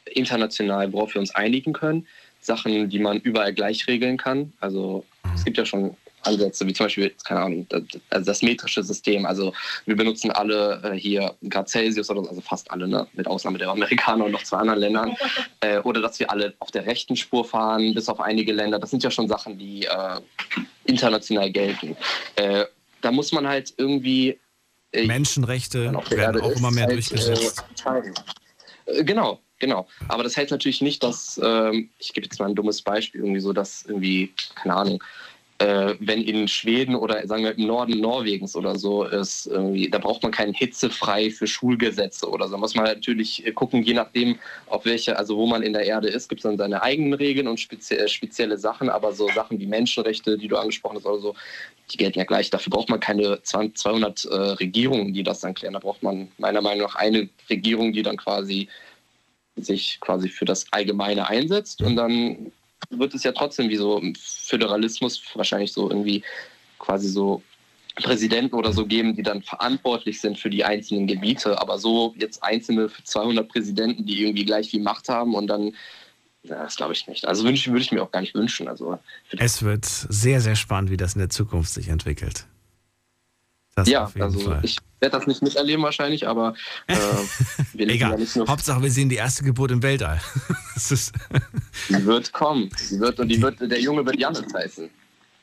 S15: international, worauf wir uns einigen können. Sachen, die man überall gleich regeln kann. Also es gibt ja schon Ansätze, wie zum Beispiel, keine Ahnung, das, also das metrische System. Also wir benutzen alle äh, hier Grad Celsius oder so, also fast alle, ne? mit Ausnahme der Amerikaner und noch zwei anderen Ländern. Äh, oder dass wir alle auf der rechten Spur fahren, bis auf einige Länder. Das sind ja schon Sachen, die äh, international gelten. Äh, da muss man halt irgendwie
S3: Menschenrechte werden
S15: Erde
S3: auch immer mehr
S15: halt,
S3: durchgesetzt.
S15: Äh, genau, genau. Aber das heißt natürlich nicht, dass, ähm, ich gebe jetzt mal ein dummes Beispiel, irgendwie so, dass irgendwie, keine Ahnung, äh, wenn in Schweden oder sagen wir im Norden Norwegens oder so ist, da braucht man keinen hitzefrei für Schulgesetze oder so. Da muss man natürlich äh, gucken, je nachdem, auf welche, also wo man in der Erde ist, gibt es dann seine eigenen Regeln und spezie äh, spezielle Sachen, aber so Sachen wie Menschenrechte, die du angesprochen hast oder so, die gelten ja gleich. Dafür braucht man keine 20, 200 äh, Regierungen, die das dann klären. Da braucht man meiner Meinung nach eine Regierung, die dann quasi sich quasi für das Allgemeine einsetzt und dann wird es ja trotzdem wie so im Föderalismus wahrscheinlich so irgendwie quasi so Präsidenten oder so geben, die dann verantwortlich sind für die einzelnen Gebiete, aber so jetzt einzelne 200 Präsidenten, die irgendwie gleich viel Macht haben und dann, ja, das glaube ich nicht. Also wünsch, würde ich mir auch gar nicht wünschen. Also
S3: Es wird sehr, sehr spannend, wie das in der Zukunft sich entwickelt. Das
S15: ja, also
S3: Fall.
S15: ich werde das nicht miterleben wahrscheinlich, aber äh, wir leben ja
S3: Egal.
S15: nicht nur
S3: Hauptsache, wir sehen die erste Geburt im Weltall.
S15: Die wird kommen. Die wird, und die wird, der Junge wird Jannis heißen.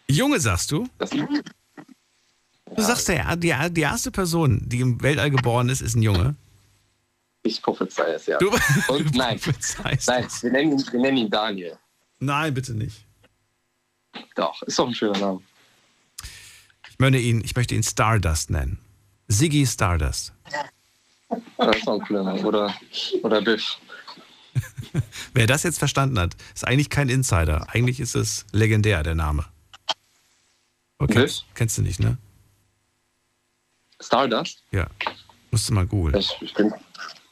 S3: Junge, sagst du?
S15: Das,
S3: Du sagst, der, die, die erste Person, die im Weltall geboren ist, ist ein Junge.
S15: ich prophezei es, ja.
S3: Du,
S15: und nein, nein wir, nennen ihn, wir nennen ihn Daniel.
S3: Nein, bitte nicht.
S15: Doch, ist doch ein schöner Name.
S3: Ich möchte ihn, ich möchte ihn Stardust nennen. Ziggy Stardust.
S15: Das ist auch ein Name. Oder, oder Biff.
S3: Wer das jetzt verstanden hat, ist eigentlich kein Insider. Eigentlich ist es legendär, der Name. Okay.
S15: Biff?
S3: Kennst du nicht, ne?
S15: Stardust?
S3: Ja. Musst du mal googeln.
S15: Ich, ich bin,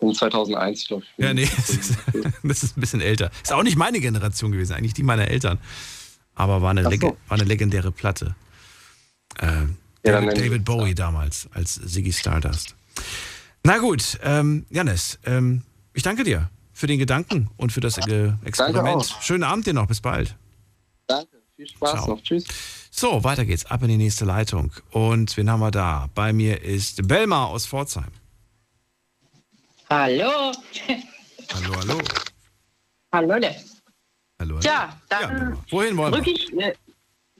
S15: bin 2001, glaube ich.
S3: Ja, nee, das ist, das ist ein bisschen älter. Ist auch nicht meine Generation gewesen, eigentlich die meiner Eltern. Aber war eine,
S15: so.
S3: War eine legendäre Platte. Äh,
S15: Ja,
S3: David, David Bowie damals als Ziggy Stardust. Na gut, ähm, Janis, ähm, ich danke dir für den Gedanken und für das äh, Experiment. Schönen Abend dir noch, bis bald.
S15: Danke, viel Spaß
S3: Ciao.
S15: noch. Tschüss.
S3: So, weiter geht's, ab in die nächste Leitung. Und wen haben wir da? Bei mir ist Belma aus Pforzheim.
S16: Hallo.
S3: Hallo, hallo.
S16: Hallo.
S3: Hallo. hallo.
S16: Tja, dann
S3: Wohin wollen wir?
S16: ich. Äh,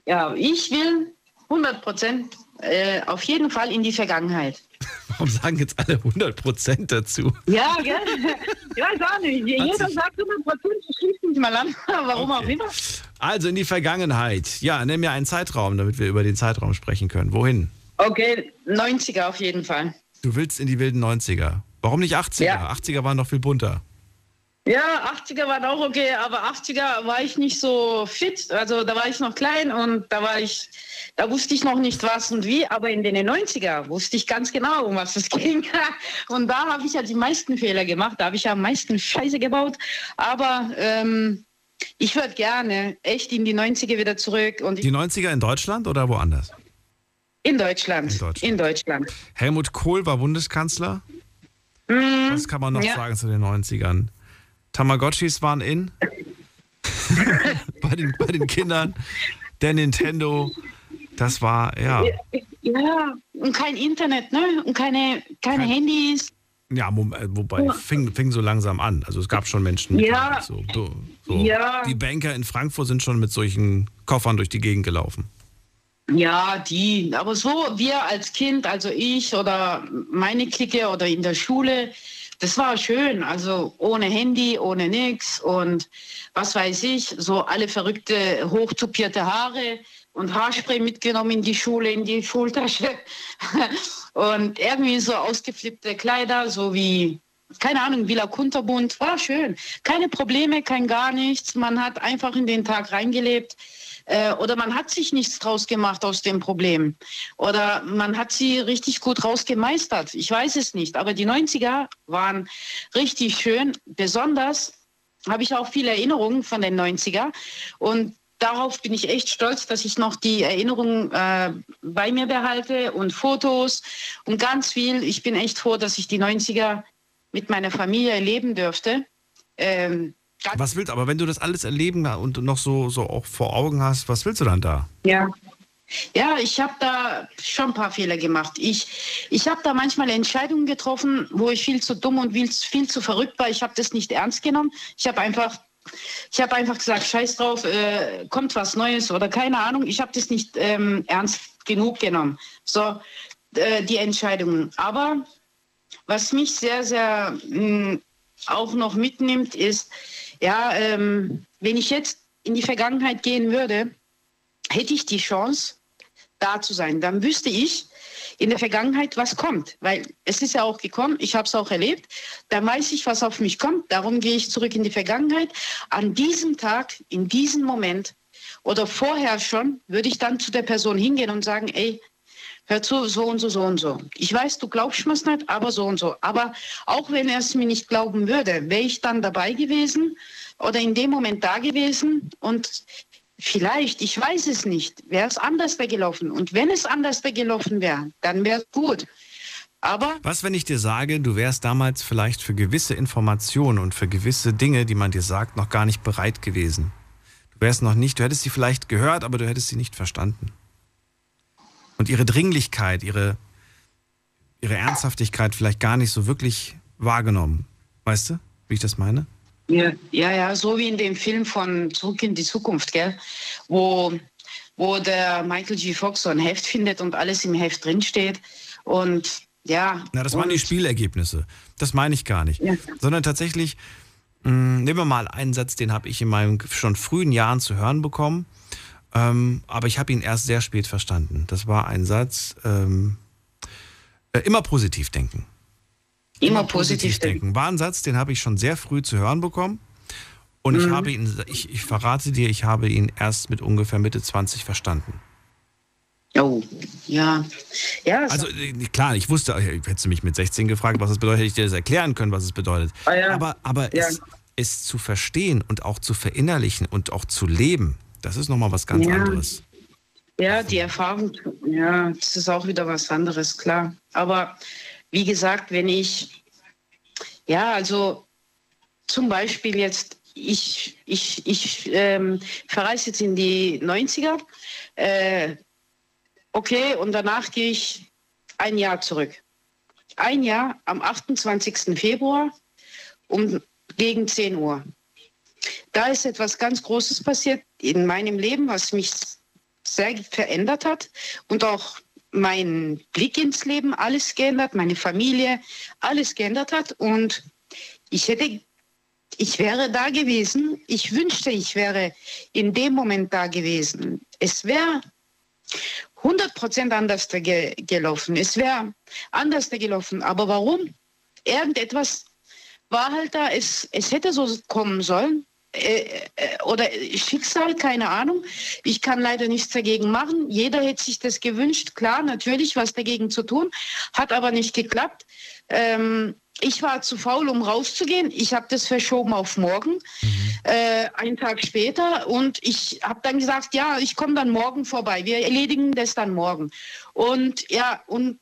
S16: ja, ich will 100 Prozent äh, auf jeden Fall in die Vergangenheit.
S3: Warum sagen jetzt alle 100% dazu?
S16: Ja, gell? Ich weiß auch nicht. Jeder sagt 100 Prozent, ich schließe mich mal an. Warum auch immer.
S3: Also in die Vergangenheit. Ja, nimm mir einen Zeitraum, damit wir über den Zeitraum sprechen können. Wohin?
S16: Okay, 90er auf jeden Fall.
S3: Du willst in die wilden 90er. Warum nicht 80er?
S16: Ja.
S3: 80er waren noch viel bunter.
S16: Ja, 80er waren auch okay, aber 80er war ich nicht so fit. Also da war ich noch klein und da war ich, da wusste ich noch nicht was und wie, aber in den 90er wusste ich ganz genau, um was es ging. Und da habe ich ja die meisten Fehler gemacht, da habe ich ja am meisten Scheiße gebaut. Aber ähm, ich würde gerne echt in die 90er wieder zurück und
S3: Die 90er in Deutschland oder woanders?
S16: in Deutschland.
S3: In Deutschland.
S16: In Deutschland.
S3: Helmut Kohl war Bundeskanzler.
S16: Mhm.
S3: Was kann man noch
S16: Ja.
S3: sagen zu den 90ern? Tamagotchis waren in. bei, den, bei den Kindern. Der Nintendo. Das war, ja.
S16: Ja, und kein Internet, ne? Und keine, keine Handys.
S3: Ja, äh, wobei, fing, fing so langsam an. Also es gab schon Menschen,
S16: Ja.
S3: so, so, so.
S16: Ja.
S3: Die Banker in Frankfurt sind schon mit solchen Koffern durch die Gegend gelaufen.
S16: Ja, die. Aber so wir als Kind, also ich oder meine Clique oder in der Schule, das war schön. Also ohne Handy, ohne nix und was weiß ich, so alle verrückte, hochtupierte Haare und Haarspray mitgenommen in die Schule, in die Schultasche. und irgendwie so ausgeflippte Kleider, so wie keine Ahnung, Villa Kunterbund, war schön. Keine Probleme, kein gar nichts. Man hat einfach in den Tag reingelebt. Äh, oder man hat sich nichts draus gemacht aus dem Problem. Oder man hat sie richtig gut rausgemeistert. Ich weiß es nicht. Aber die 90er waren richtig schön. Besonders habe ich auch viele Erinnerungen von den 90er. Und darauf bin ich echt stolz, dass ich noch die Erinnerungen äh, bei mir behalte und Fotos und ganz viel. Ich bin echt froh, dass ich die 90er mit meiner Familie erleben dürfte. Ähm,
S3: Was willst aber wenn du das alles erleben und noch so, so auch vor Augen hast, was willst du dann da?
S16: ja. Ja, ich habe da schon ein paar Fehler gemacht. Ich, ich habe da manchmal Entscheidungen getroffen, wo ich viel zu dumm und viel, viel zu verrückt war. Ich habe das nicht ernst genommen. Ich habe einfach, ich habe einfach gesagt, scheiß drauf, äh, kommt was Neues oder keine Ahnung. Ich habe das nicht ähm, ernst genug genommen. So, äh, die Entscheidungen. Aber was mich sehr, sehr mh, auch noch mitnimmt, ist, ja, ähm, wenn ich jetzt in die Vergangenheit gehen würde, hätte ich die Chance, da zu sein. Dann wüsste ich in der Vergangenheit, was kommt. Weil es ist ja auch gekommen, ich habe es auch erlebt. Dann weiß ich, was auf mich kommt. Darum gehe ich zurück in die Vergangenheit. An diesem Tag, in diesem Moment oder vorher schon, würde ich dann zu der Person hingehen und sagen, ey, hör zu, so und so, so und so. Ich weiß, du glaubst mir es nicht, aber so und so. Aber auch wenn er es mir nicht glauben würde, wäre ich dann dabei gewesen oder in dem Moment da gewesen und Vielleicht, ich weiß es nicht, wäre es anders gelaufen. Und wenn es anders gelaufen wäre, dann wäre es gut. Aber.
S3: Was, wenn ich dir sage, du wärst damals vielleicht für gewisse Informationen und für gewisse Dinge, die man dir sagt, noch gar nicht bereit gewesen? Du wärst noch nicht, du hättest sie vielleicht gehört, aber du hättest sie nicht verstanden. Und ihre Dringlichkeit, ihre, ihre Ernsthaftigkeit vielleicht gar nicht so wirklich wahrgenommen. Weißt du, wie ich das meine?
S16: Ja, ja, ja, so wie in dem Film von Zurück in die Zukunft, gell? Wo, wo der Michael G. Fox so ein Heft findet und alles im Heft drinsteht. Und ja.
S3: Na, das waren die Spielergebnisse. Das meine ich gar nicht. Ja. Sondern tatsächlich, mh, hm, nehmen wir mal einen Satz, den habe ich in meinen schon frühen Jahren zu hören bekommen. Ähm, aber ich habe ihn erst sehr spät verstanden. Das war ein Satz, ähm, äh, immer positiv denken.
S16: Immer positiv denken.
S3: War ein Satz, den habe ich schon sehr früh zu hören bekommen. Und mhm. ich habe ihn, ich, ich verrate dir, ich habe ihn erst mit ungefähr Mitte 20 verstanden.
S16: Oh, ja. ja
S3: also äh, klar, ich wusste, hättest du mich mit 16 gefragt, was es bedeutet, hätte ich dir das erklären können, was es bedeutet. Ah, ja. Aber, aber ja. es, es, zu verstehen und auch zu verinnerlichen und auch zu leben, das ist nochmal was ganz
S16: ja.
S3: anderes.
S16: Ja, die Erfahrung, ja, das ist auch wieder was anderes, klar. Aber wie gesagt, wenn ich, ja, also zum Beispiel jetzt, ich, ich, ich ähm, verreise jetzt in die 90er, äh, okay, und danach gehe ich ein Jahr zurück. Ein Jahr am 28. Februar um gegen 10 Uhr. Da ist etwas ganz Großes passiert in meinem Leben, was mich sehr verändert hat und auch mein Blick ins Leben alles geändert, meine Familie alles geändert hat und ich hätte ich wäre da gewesen. Ich wünschte, ich wäre in dem Moment da gewesen. Es wäre 100% anders ge gelaufen. Es wäre anders gelaufen. Aber warum? Irgendetwas war halt da. Es, es hätte so kommen sollen. Äh, äh, oder Schicksal, keine Ahnung. Ich kann leider nichts dagegen machen. Jeder hätte sich das gewünscht, klar, natürlich was dagegen zu tun, hat aber nicht geklappt. Ähm, ich war zu faul, um rauszugehen. Ich habe das verschoben auf morgen, mhm. äh, einen Tag später. Und ich habe dann gesagt, ja, ich komme dann morgen vorbei. Wir erledigen das dann morgen. Und ja, und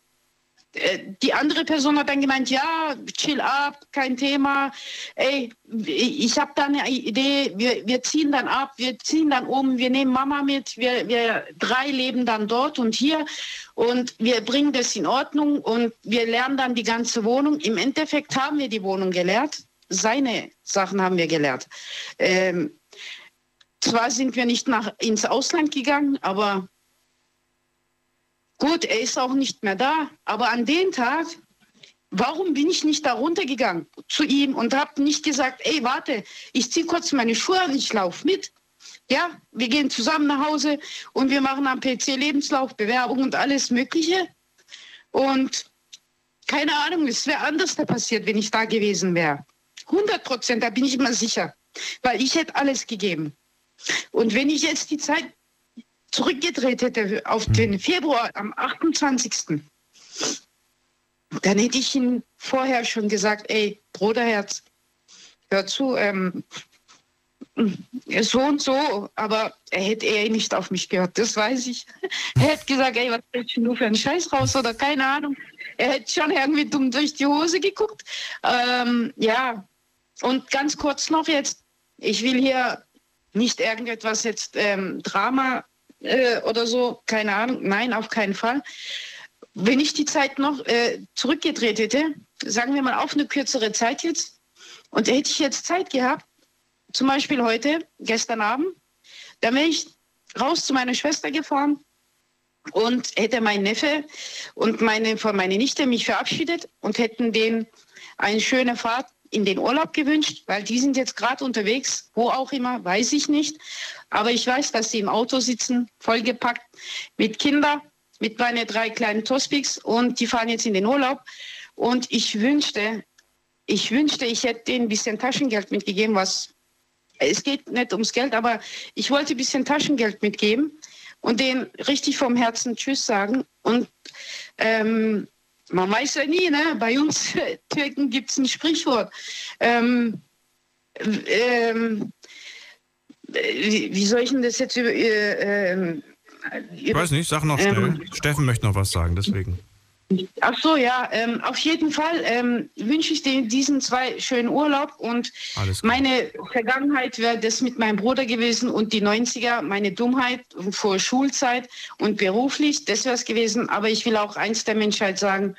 S16: die andere Person hat dann gemeint, ja, chill ab, kein Thema. Ey, ich habe da eine Idee, wir, wir ziehen dann ab, wir ziehen dann um, wir nehmen Mama mit, wir, wir drei leben dann dort und hier und wir bringen das in Ordnung und wir lernen dann die ganze Wohnung. Im Endeffekt haben wir die Wohnung gelehrt, seine Sachen haben wir gelehrt. Ähm, zwar sind wir nicht nach, ins Ausland gegangen, aber Gut, er ist auch nicht mehr da, aber an dem Tag, warum bin ich nicht da runtergegangen zu ihm und habe nicht gesagt, ey, warte, ich ziehe kurz meine Schuhe an, ich laufe mit. Ja, wir gehen zusammen nach Hause und wir machen am PC Lebenslauf, Bewerbung und alles Mögliche. Und keine Ahnung, es wäre anders da passiert, wenn ich da gewesen wäre. 100 Prozent, da bin ich immer sicher, weil ich hätte alles gegeben. Und wenn ich jetzt die Zeit zurückgedreht hätte auf hm. den Februar am 28. Dann hätte ich ihm vorher schon gesagt, ey, Bruderherz, hör zu, ähm, so und so, aber er hätte eher nicht auf mich gehört, das weiß ich. Er hätte gesagt, ey, was willst du für einen Scheiß raus oder keine Ahnung. Er hätte schon irgendwie dumm durch die Hose geguckt. Ähm, ja, und ganz kurz noch jetzt, ich will hier nicht irgendetwas jetzt ähm, Drama äh, oder so, keine Ahnung. Nein, auf keinen Fall. Wenn ich die Zeit noch äh, zurückgedreht hätte, sagen wir mal auf eine kürzere Zeit jetzt, und hätte ich jetzt Zeit gehabt, zum Beispiel heute, gestern Abend, dann wäre ich raus zu meiner Schwester gefahren und hätte mein Neffe und meine, meine Nichte mich verabschiedet und hätten denen eine schöne Fahrt in den Urlaub gewünscht, weil die sind jetzt gerade unterwegs, wo auch immer, weiß ich nicht. Aber ich weiß, dass sie im Auto sitzen, vollgepackt mit Kindern, mit meinen drei kleinen Tospics und die fahren jetzt in den Urlaub. Und ich wünschte, ich wünschte, ich hätte denen ein bisschen Taschengeld mitgegeben, was es geht nicht ums Geld, aber ich wollte ein bisschen Taschengeld mitgeben und denen richtig vom Herzen Tschüss sagen. Und ähm, man weiß ja nie, ne? bei uns Türken gibt es ein Sprichwort. Ähm, ähm, wie, wie, soll ich denn das jetzt über. Äh, ähm,
S3: ich weiß nicht, sag noch schnell. Ähm, Steffen möchte noch was sagen, deswegen.
S16: Ach so, ja, ähm, auf jeden Fall ähm, wünsche ich dir diesen zwei schönen Urlaub und meine Vergangenheit wäre das mit meinem Bruder gewesen und die 90er, meine Dummheit vor Schulzeit und beruflich, das wäre es gewesen. Aber ich will auch eins der Menschheit sagen,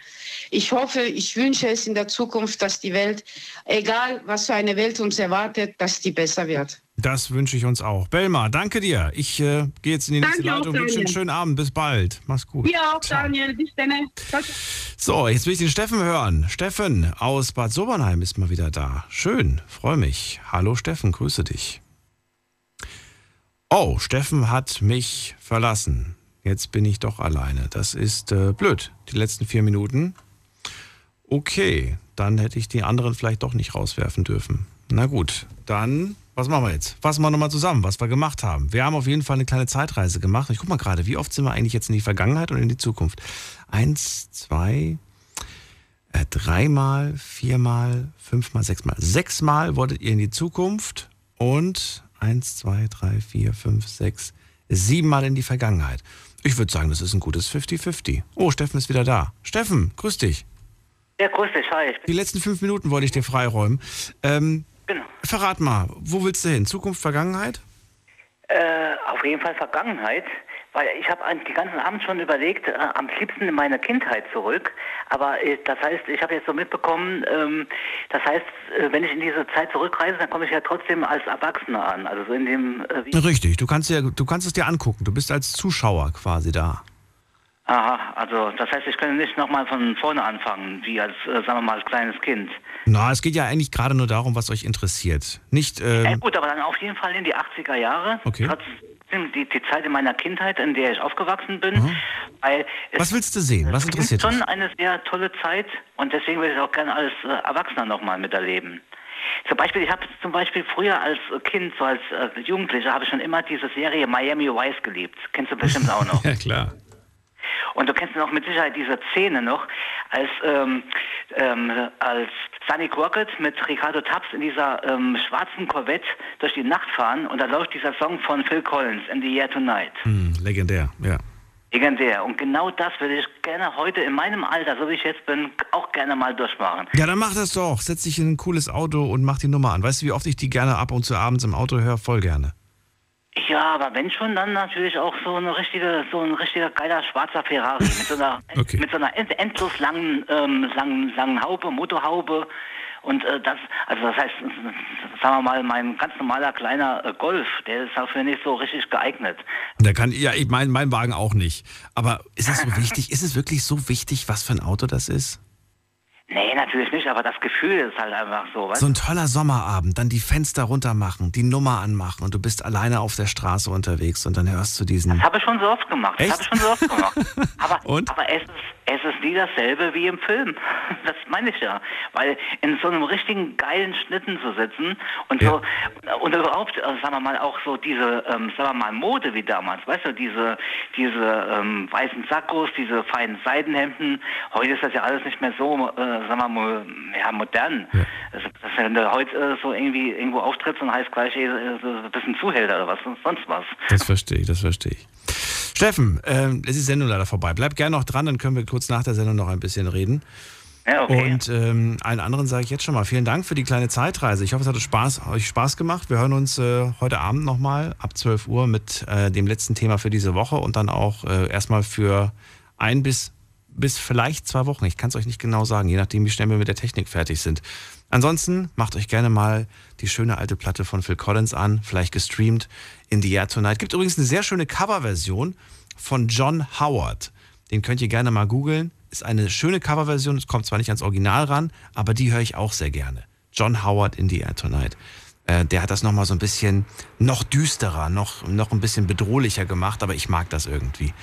S16: ich hoffe, ich wünsche es in der Zukunft, dass die Welt, egal was für eine Welt uns erwartet, dass die besser wird.
S3: Das wünsche ich uns auch. Belma, danke dir. Ich äh, gehe jetzt in die nächste
S16: danke
S3: Leitung. Wünsche einen schönen Abend. Bis bald. Mach's gut.
S16: Ja, auch Ciao. Daniel. Bis dann.
S3: So, jetzt will ich den Steffen hören. Steffen aus Bad Sobernheim ist mal wieder da. Schön, freue mich. Hallo Steffen, grüße dich. Oh, Steffen hat mich verlassen. Jetzt bin ich doch alleine. Das ist äh, blöd. Die letzten vier Minuten. Okay, dann hätte ich die anderen vielleicht doch nicht rauswerfen dürfen. Na gut, dann was machen wir jetzt? Fassen wir nochmal zusammen, was wir gemacht haben. Wir haben auf jeden Fall eine kleine Zeitreise gemacht. Ich guck mal gerade, wie oft sind wir eigentlich jetzt in die Vergangenheit und in die Zukunft? Eins, zwei, äh, dreimal, viermal, fünfmal, sechsmal. Sechsmal wolltet ihr in die Zukunft und eins, zwei, drei, vier, fünf, sechs, siebenmal in die Vergangenheit. Ich würde sagen, das ist ein gutes 50-50. Oh, Steffen ist wieder da. Steffen, grüß dich.
S17: Ja, grüß dich, hi.
S3: Die letzten fünf Minuten wollte ich dir freiräumen. Ähm,
S17: Genau.
S3: Verrat mal, wo willst du hin? Zukunft, Vergangenheit?
S17: Äh, auf jeden Fall Vergangenheit, weil ich habe den ganzen Abend schon überlegt, äh, am liebsten in meine Kindheit zurück. Aber äh, das heißt, ich habe jetzt so mitbekommen, ähm, das heißt, äh, wenn ich in diese Zeit zurückreise, dann komme ich ja trotzdem als Erwachsener an. Also so in dem.
S3: Äh, Richtig, du kannst, ja, du kannst es dir angucken. Du bist als Zuschauer quasi da.
S17: Aha, also das heißt, ich könnte nicht nochmal von vorne anfangen, wie als, äh, sagen wir mal, als kleines Kind.
S3: Na, es geht ja eigentlich gerade nur darum, was euch interessiert. Nicht. Ähm
S17: ja, gut, aber dann auf jeden Fall in die 80er Jahre.
S3: Okay.
S17: Trotzdem die, die Zeit in meiner Kindheit, in der ich aufgewachsen bin.
S3: Mhm.
S17: Weil
S3: was willst du sehen? Was interessiert
S17: dich?
S3: dich?
S17: schon eine sehr tolle Zeit und deswegen würde ich auch gerne als äh, Erwachsener nochmal miterleben. Zum Beispiel, ich habe zum Beispiel früher als Kind, so als äh, Jugendlicher, habe ich schon immer diese Serie Miami Vice geliebt. Kennst du bestimmt auch noch.
S3: ja, klar.
S17: Und du kennst noch mit Sicherheit diese Szene noch, als, ähm, ähm, als Sunny Crockett mit Ricardo Tubbs in dieser ähm, schwarzen Corvette durch die Nacht fahren und da läuft dieser Song von Phil Collins, In the Air Tonight.
S3: Hm, legendär, ja.
S17: Legendär. Und genau das würde ich gerne heute in meinem Alter, so wie ich jetzt bin, auch gerne mal durchmachen.
S3: Ja, dann mach das doch. Setz dich in ein cooles Auto und mach die Nummer an. Weißt du, wie oft ich die gerne ab und zu abends im Auto höre? Voll gerne.
S17: Ja, aber wenn schon, dann natürlich auch so eine richtige, so ein richtiger geiler schwarzer Ferrari mit so einer,
S3: okay.
S17: mit so einer end, endlos langen, ähm, langen, langen Haube, Motorhaube. Und äh, das, also das heißt, sagen wir mal, mein ganz normaler kleiner äh, Golf, der ist dafür nicht so richtig geeignet.
S3: Der kann, ja, ich mein, mein Wagen auch nicht. Aber ist es so wichtig? ist es wirklich so wichtig, was für ein Auto das ist?
S17: Nee, natürlich nicht, aber das Gefühl ist halt einfach so. Weißt?
S3: So ein toller Sommerabend, dann die Fenster runter machen, die Nummer anmachen und du bist alleine auf der Straße unterwegs und dann hörst du diesen.
S17: Das habe ich schon so oft gemacht.
S3: Echt?
S17: Das habe ich schon so oft gemacht. Aber,
S3: und?
S17: aber es, ist, es ist nie dasselbe wie im Film. Das meine ich ja. Weil in so einem richtigen geilen Schnitten zu sitzen und
S3: ja.
S17: so und überhaupt, also sagen wir mal, auch so diese, ähm, sagen wir mal, Mode wie damals, weißt du, diese, diese ähm, weißen Sackos, diese feinen Seidenhemden. Heute ist das ja alles nicht mehr so, äh, sagen wir mal, ja, modern.
S3: Ja.
S17: Also, wenn du heute äh, so irgendwie irgendwo auftrittst und heißt gleich äh, so ein bisschen Zuhälter oder was sonst was.
S3: Das verstehe ich, das verstehe ich. Steffen, ähm, es ist Sendung leider vorbei. Bleib gerne noch dran, dann können wir kurz nach der Sendung noch ein bisschen reden.
S17: Ja, okay.
S3: Und ähm, allen anderen sage ich jetzt schon mal vielen Dank für die kleine Zeitreise. Ich hoffe, es hat Spaß, euch Spaß gemacht. Wir hören uns äh, heute Abend nochmal ab 12 Uhr mit äh, dem letzten Thema für diese Woche und dann auch äh, erstmal für ein bis, bis vielleicht zwei Wochen. Ich kann es euch nicht genau sagen, je nachdem, wie schnell wir mit der Technik fertig sind. Ansonsten macht euch gerne mal die schöne alte Platte von Phil Collins an, vielleicht gestreamt in the Air Tonight. Gibt übrigens eine sehr schöne Coverversion von John Howard. Den könnt ihr gerne mal googeln. Ist eine schöne Coverversion, es kommt zwar nicht ans Original ran, aber die höre ich auch sehr gerne. John Howard in the Air Tonight. Äh, der hat das nochmal so ein bisschen noch düsterer, noch, noch ein bisschen bedrohlicher gemacht, aber ich mag das irgendwie.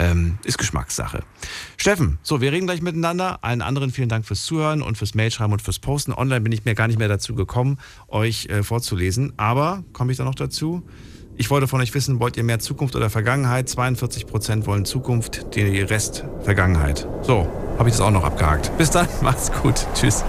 S3: Ähm, ist Geschmackssache. Steffen, so, wir reden gleich miteinander. Allen anderen vielen Dank fürs Zuhören und fürs Mailschreiben und fürs Posten. Online bin ich mir gar nicht mehr dazu gekommen, euch äh, vorzulesen. Aber komme ich da noch dazu? Ich wollte von euch wissen, wollt ihr mehr Zukunft oder Vergangenheit? 42% wollen Zukunft, die Rest Vergangenheit. So, habe ich das auch noch abgehakt. Bis dann, macht's gut. Tschüss.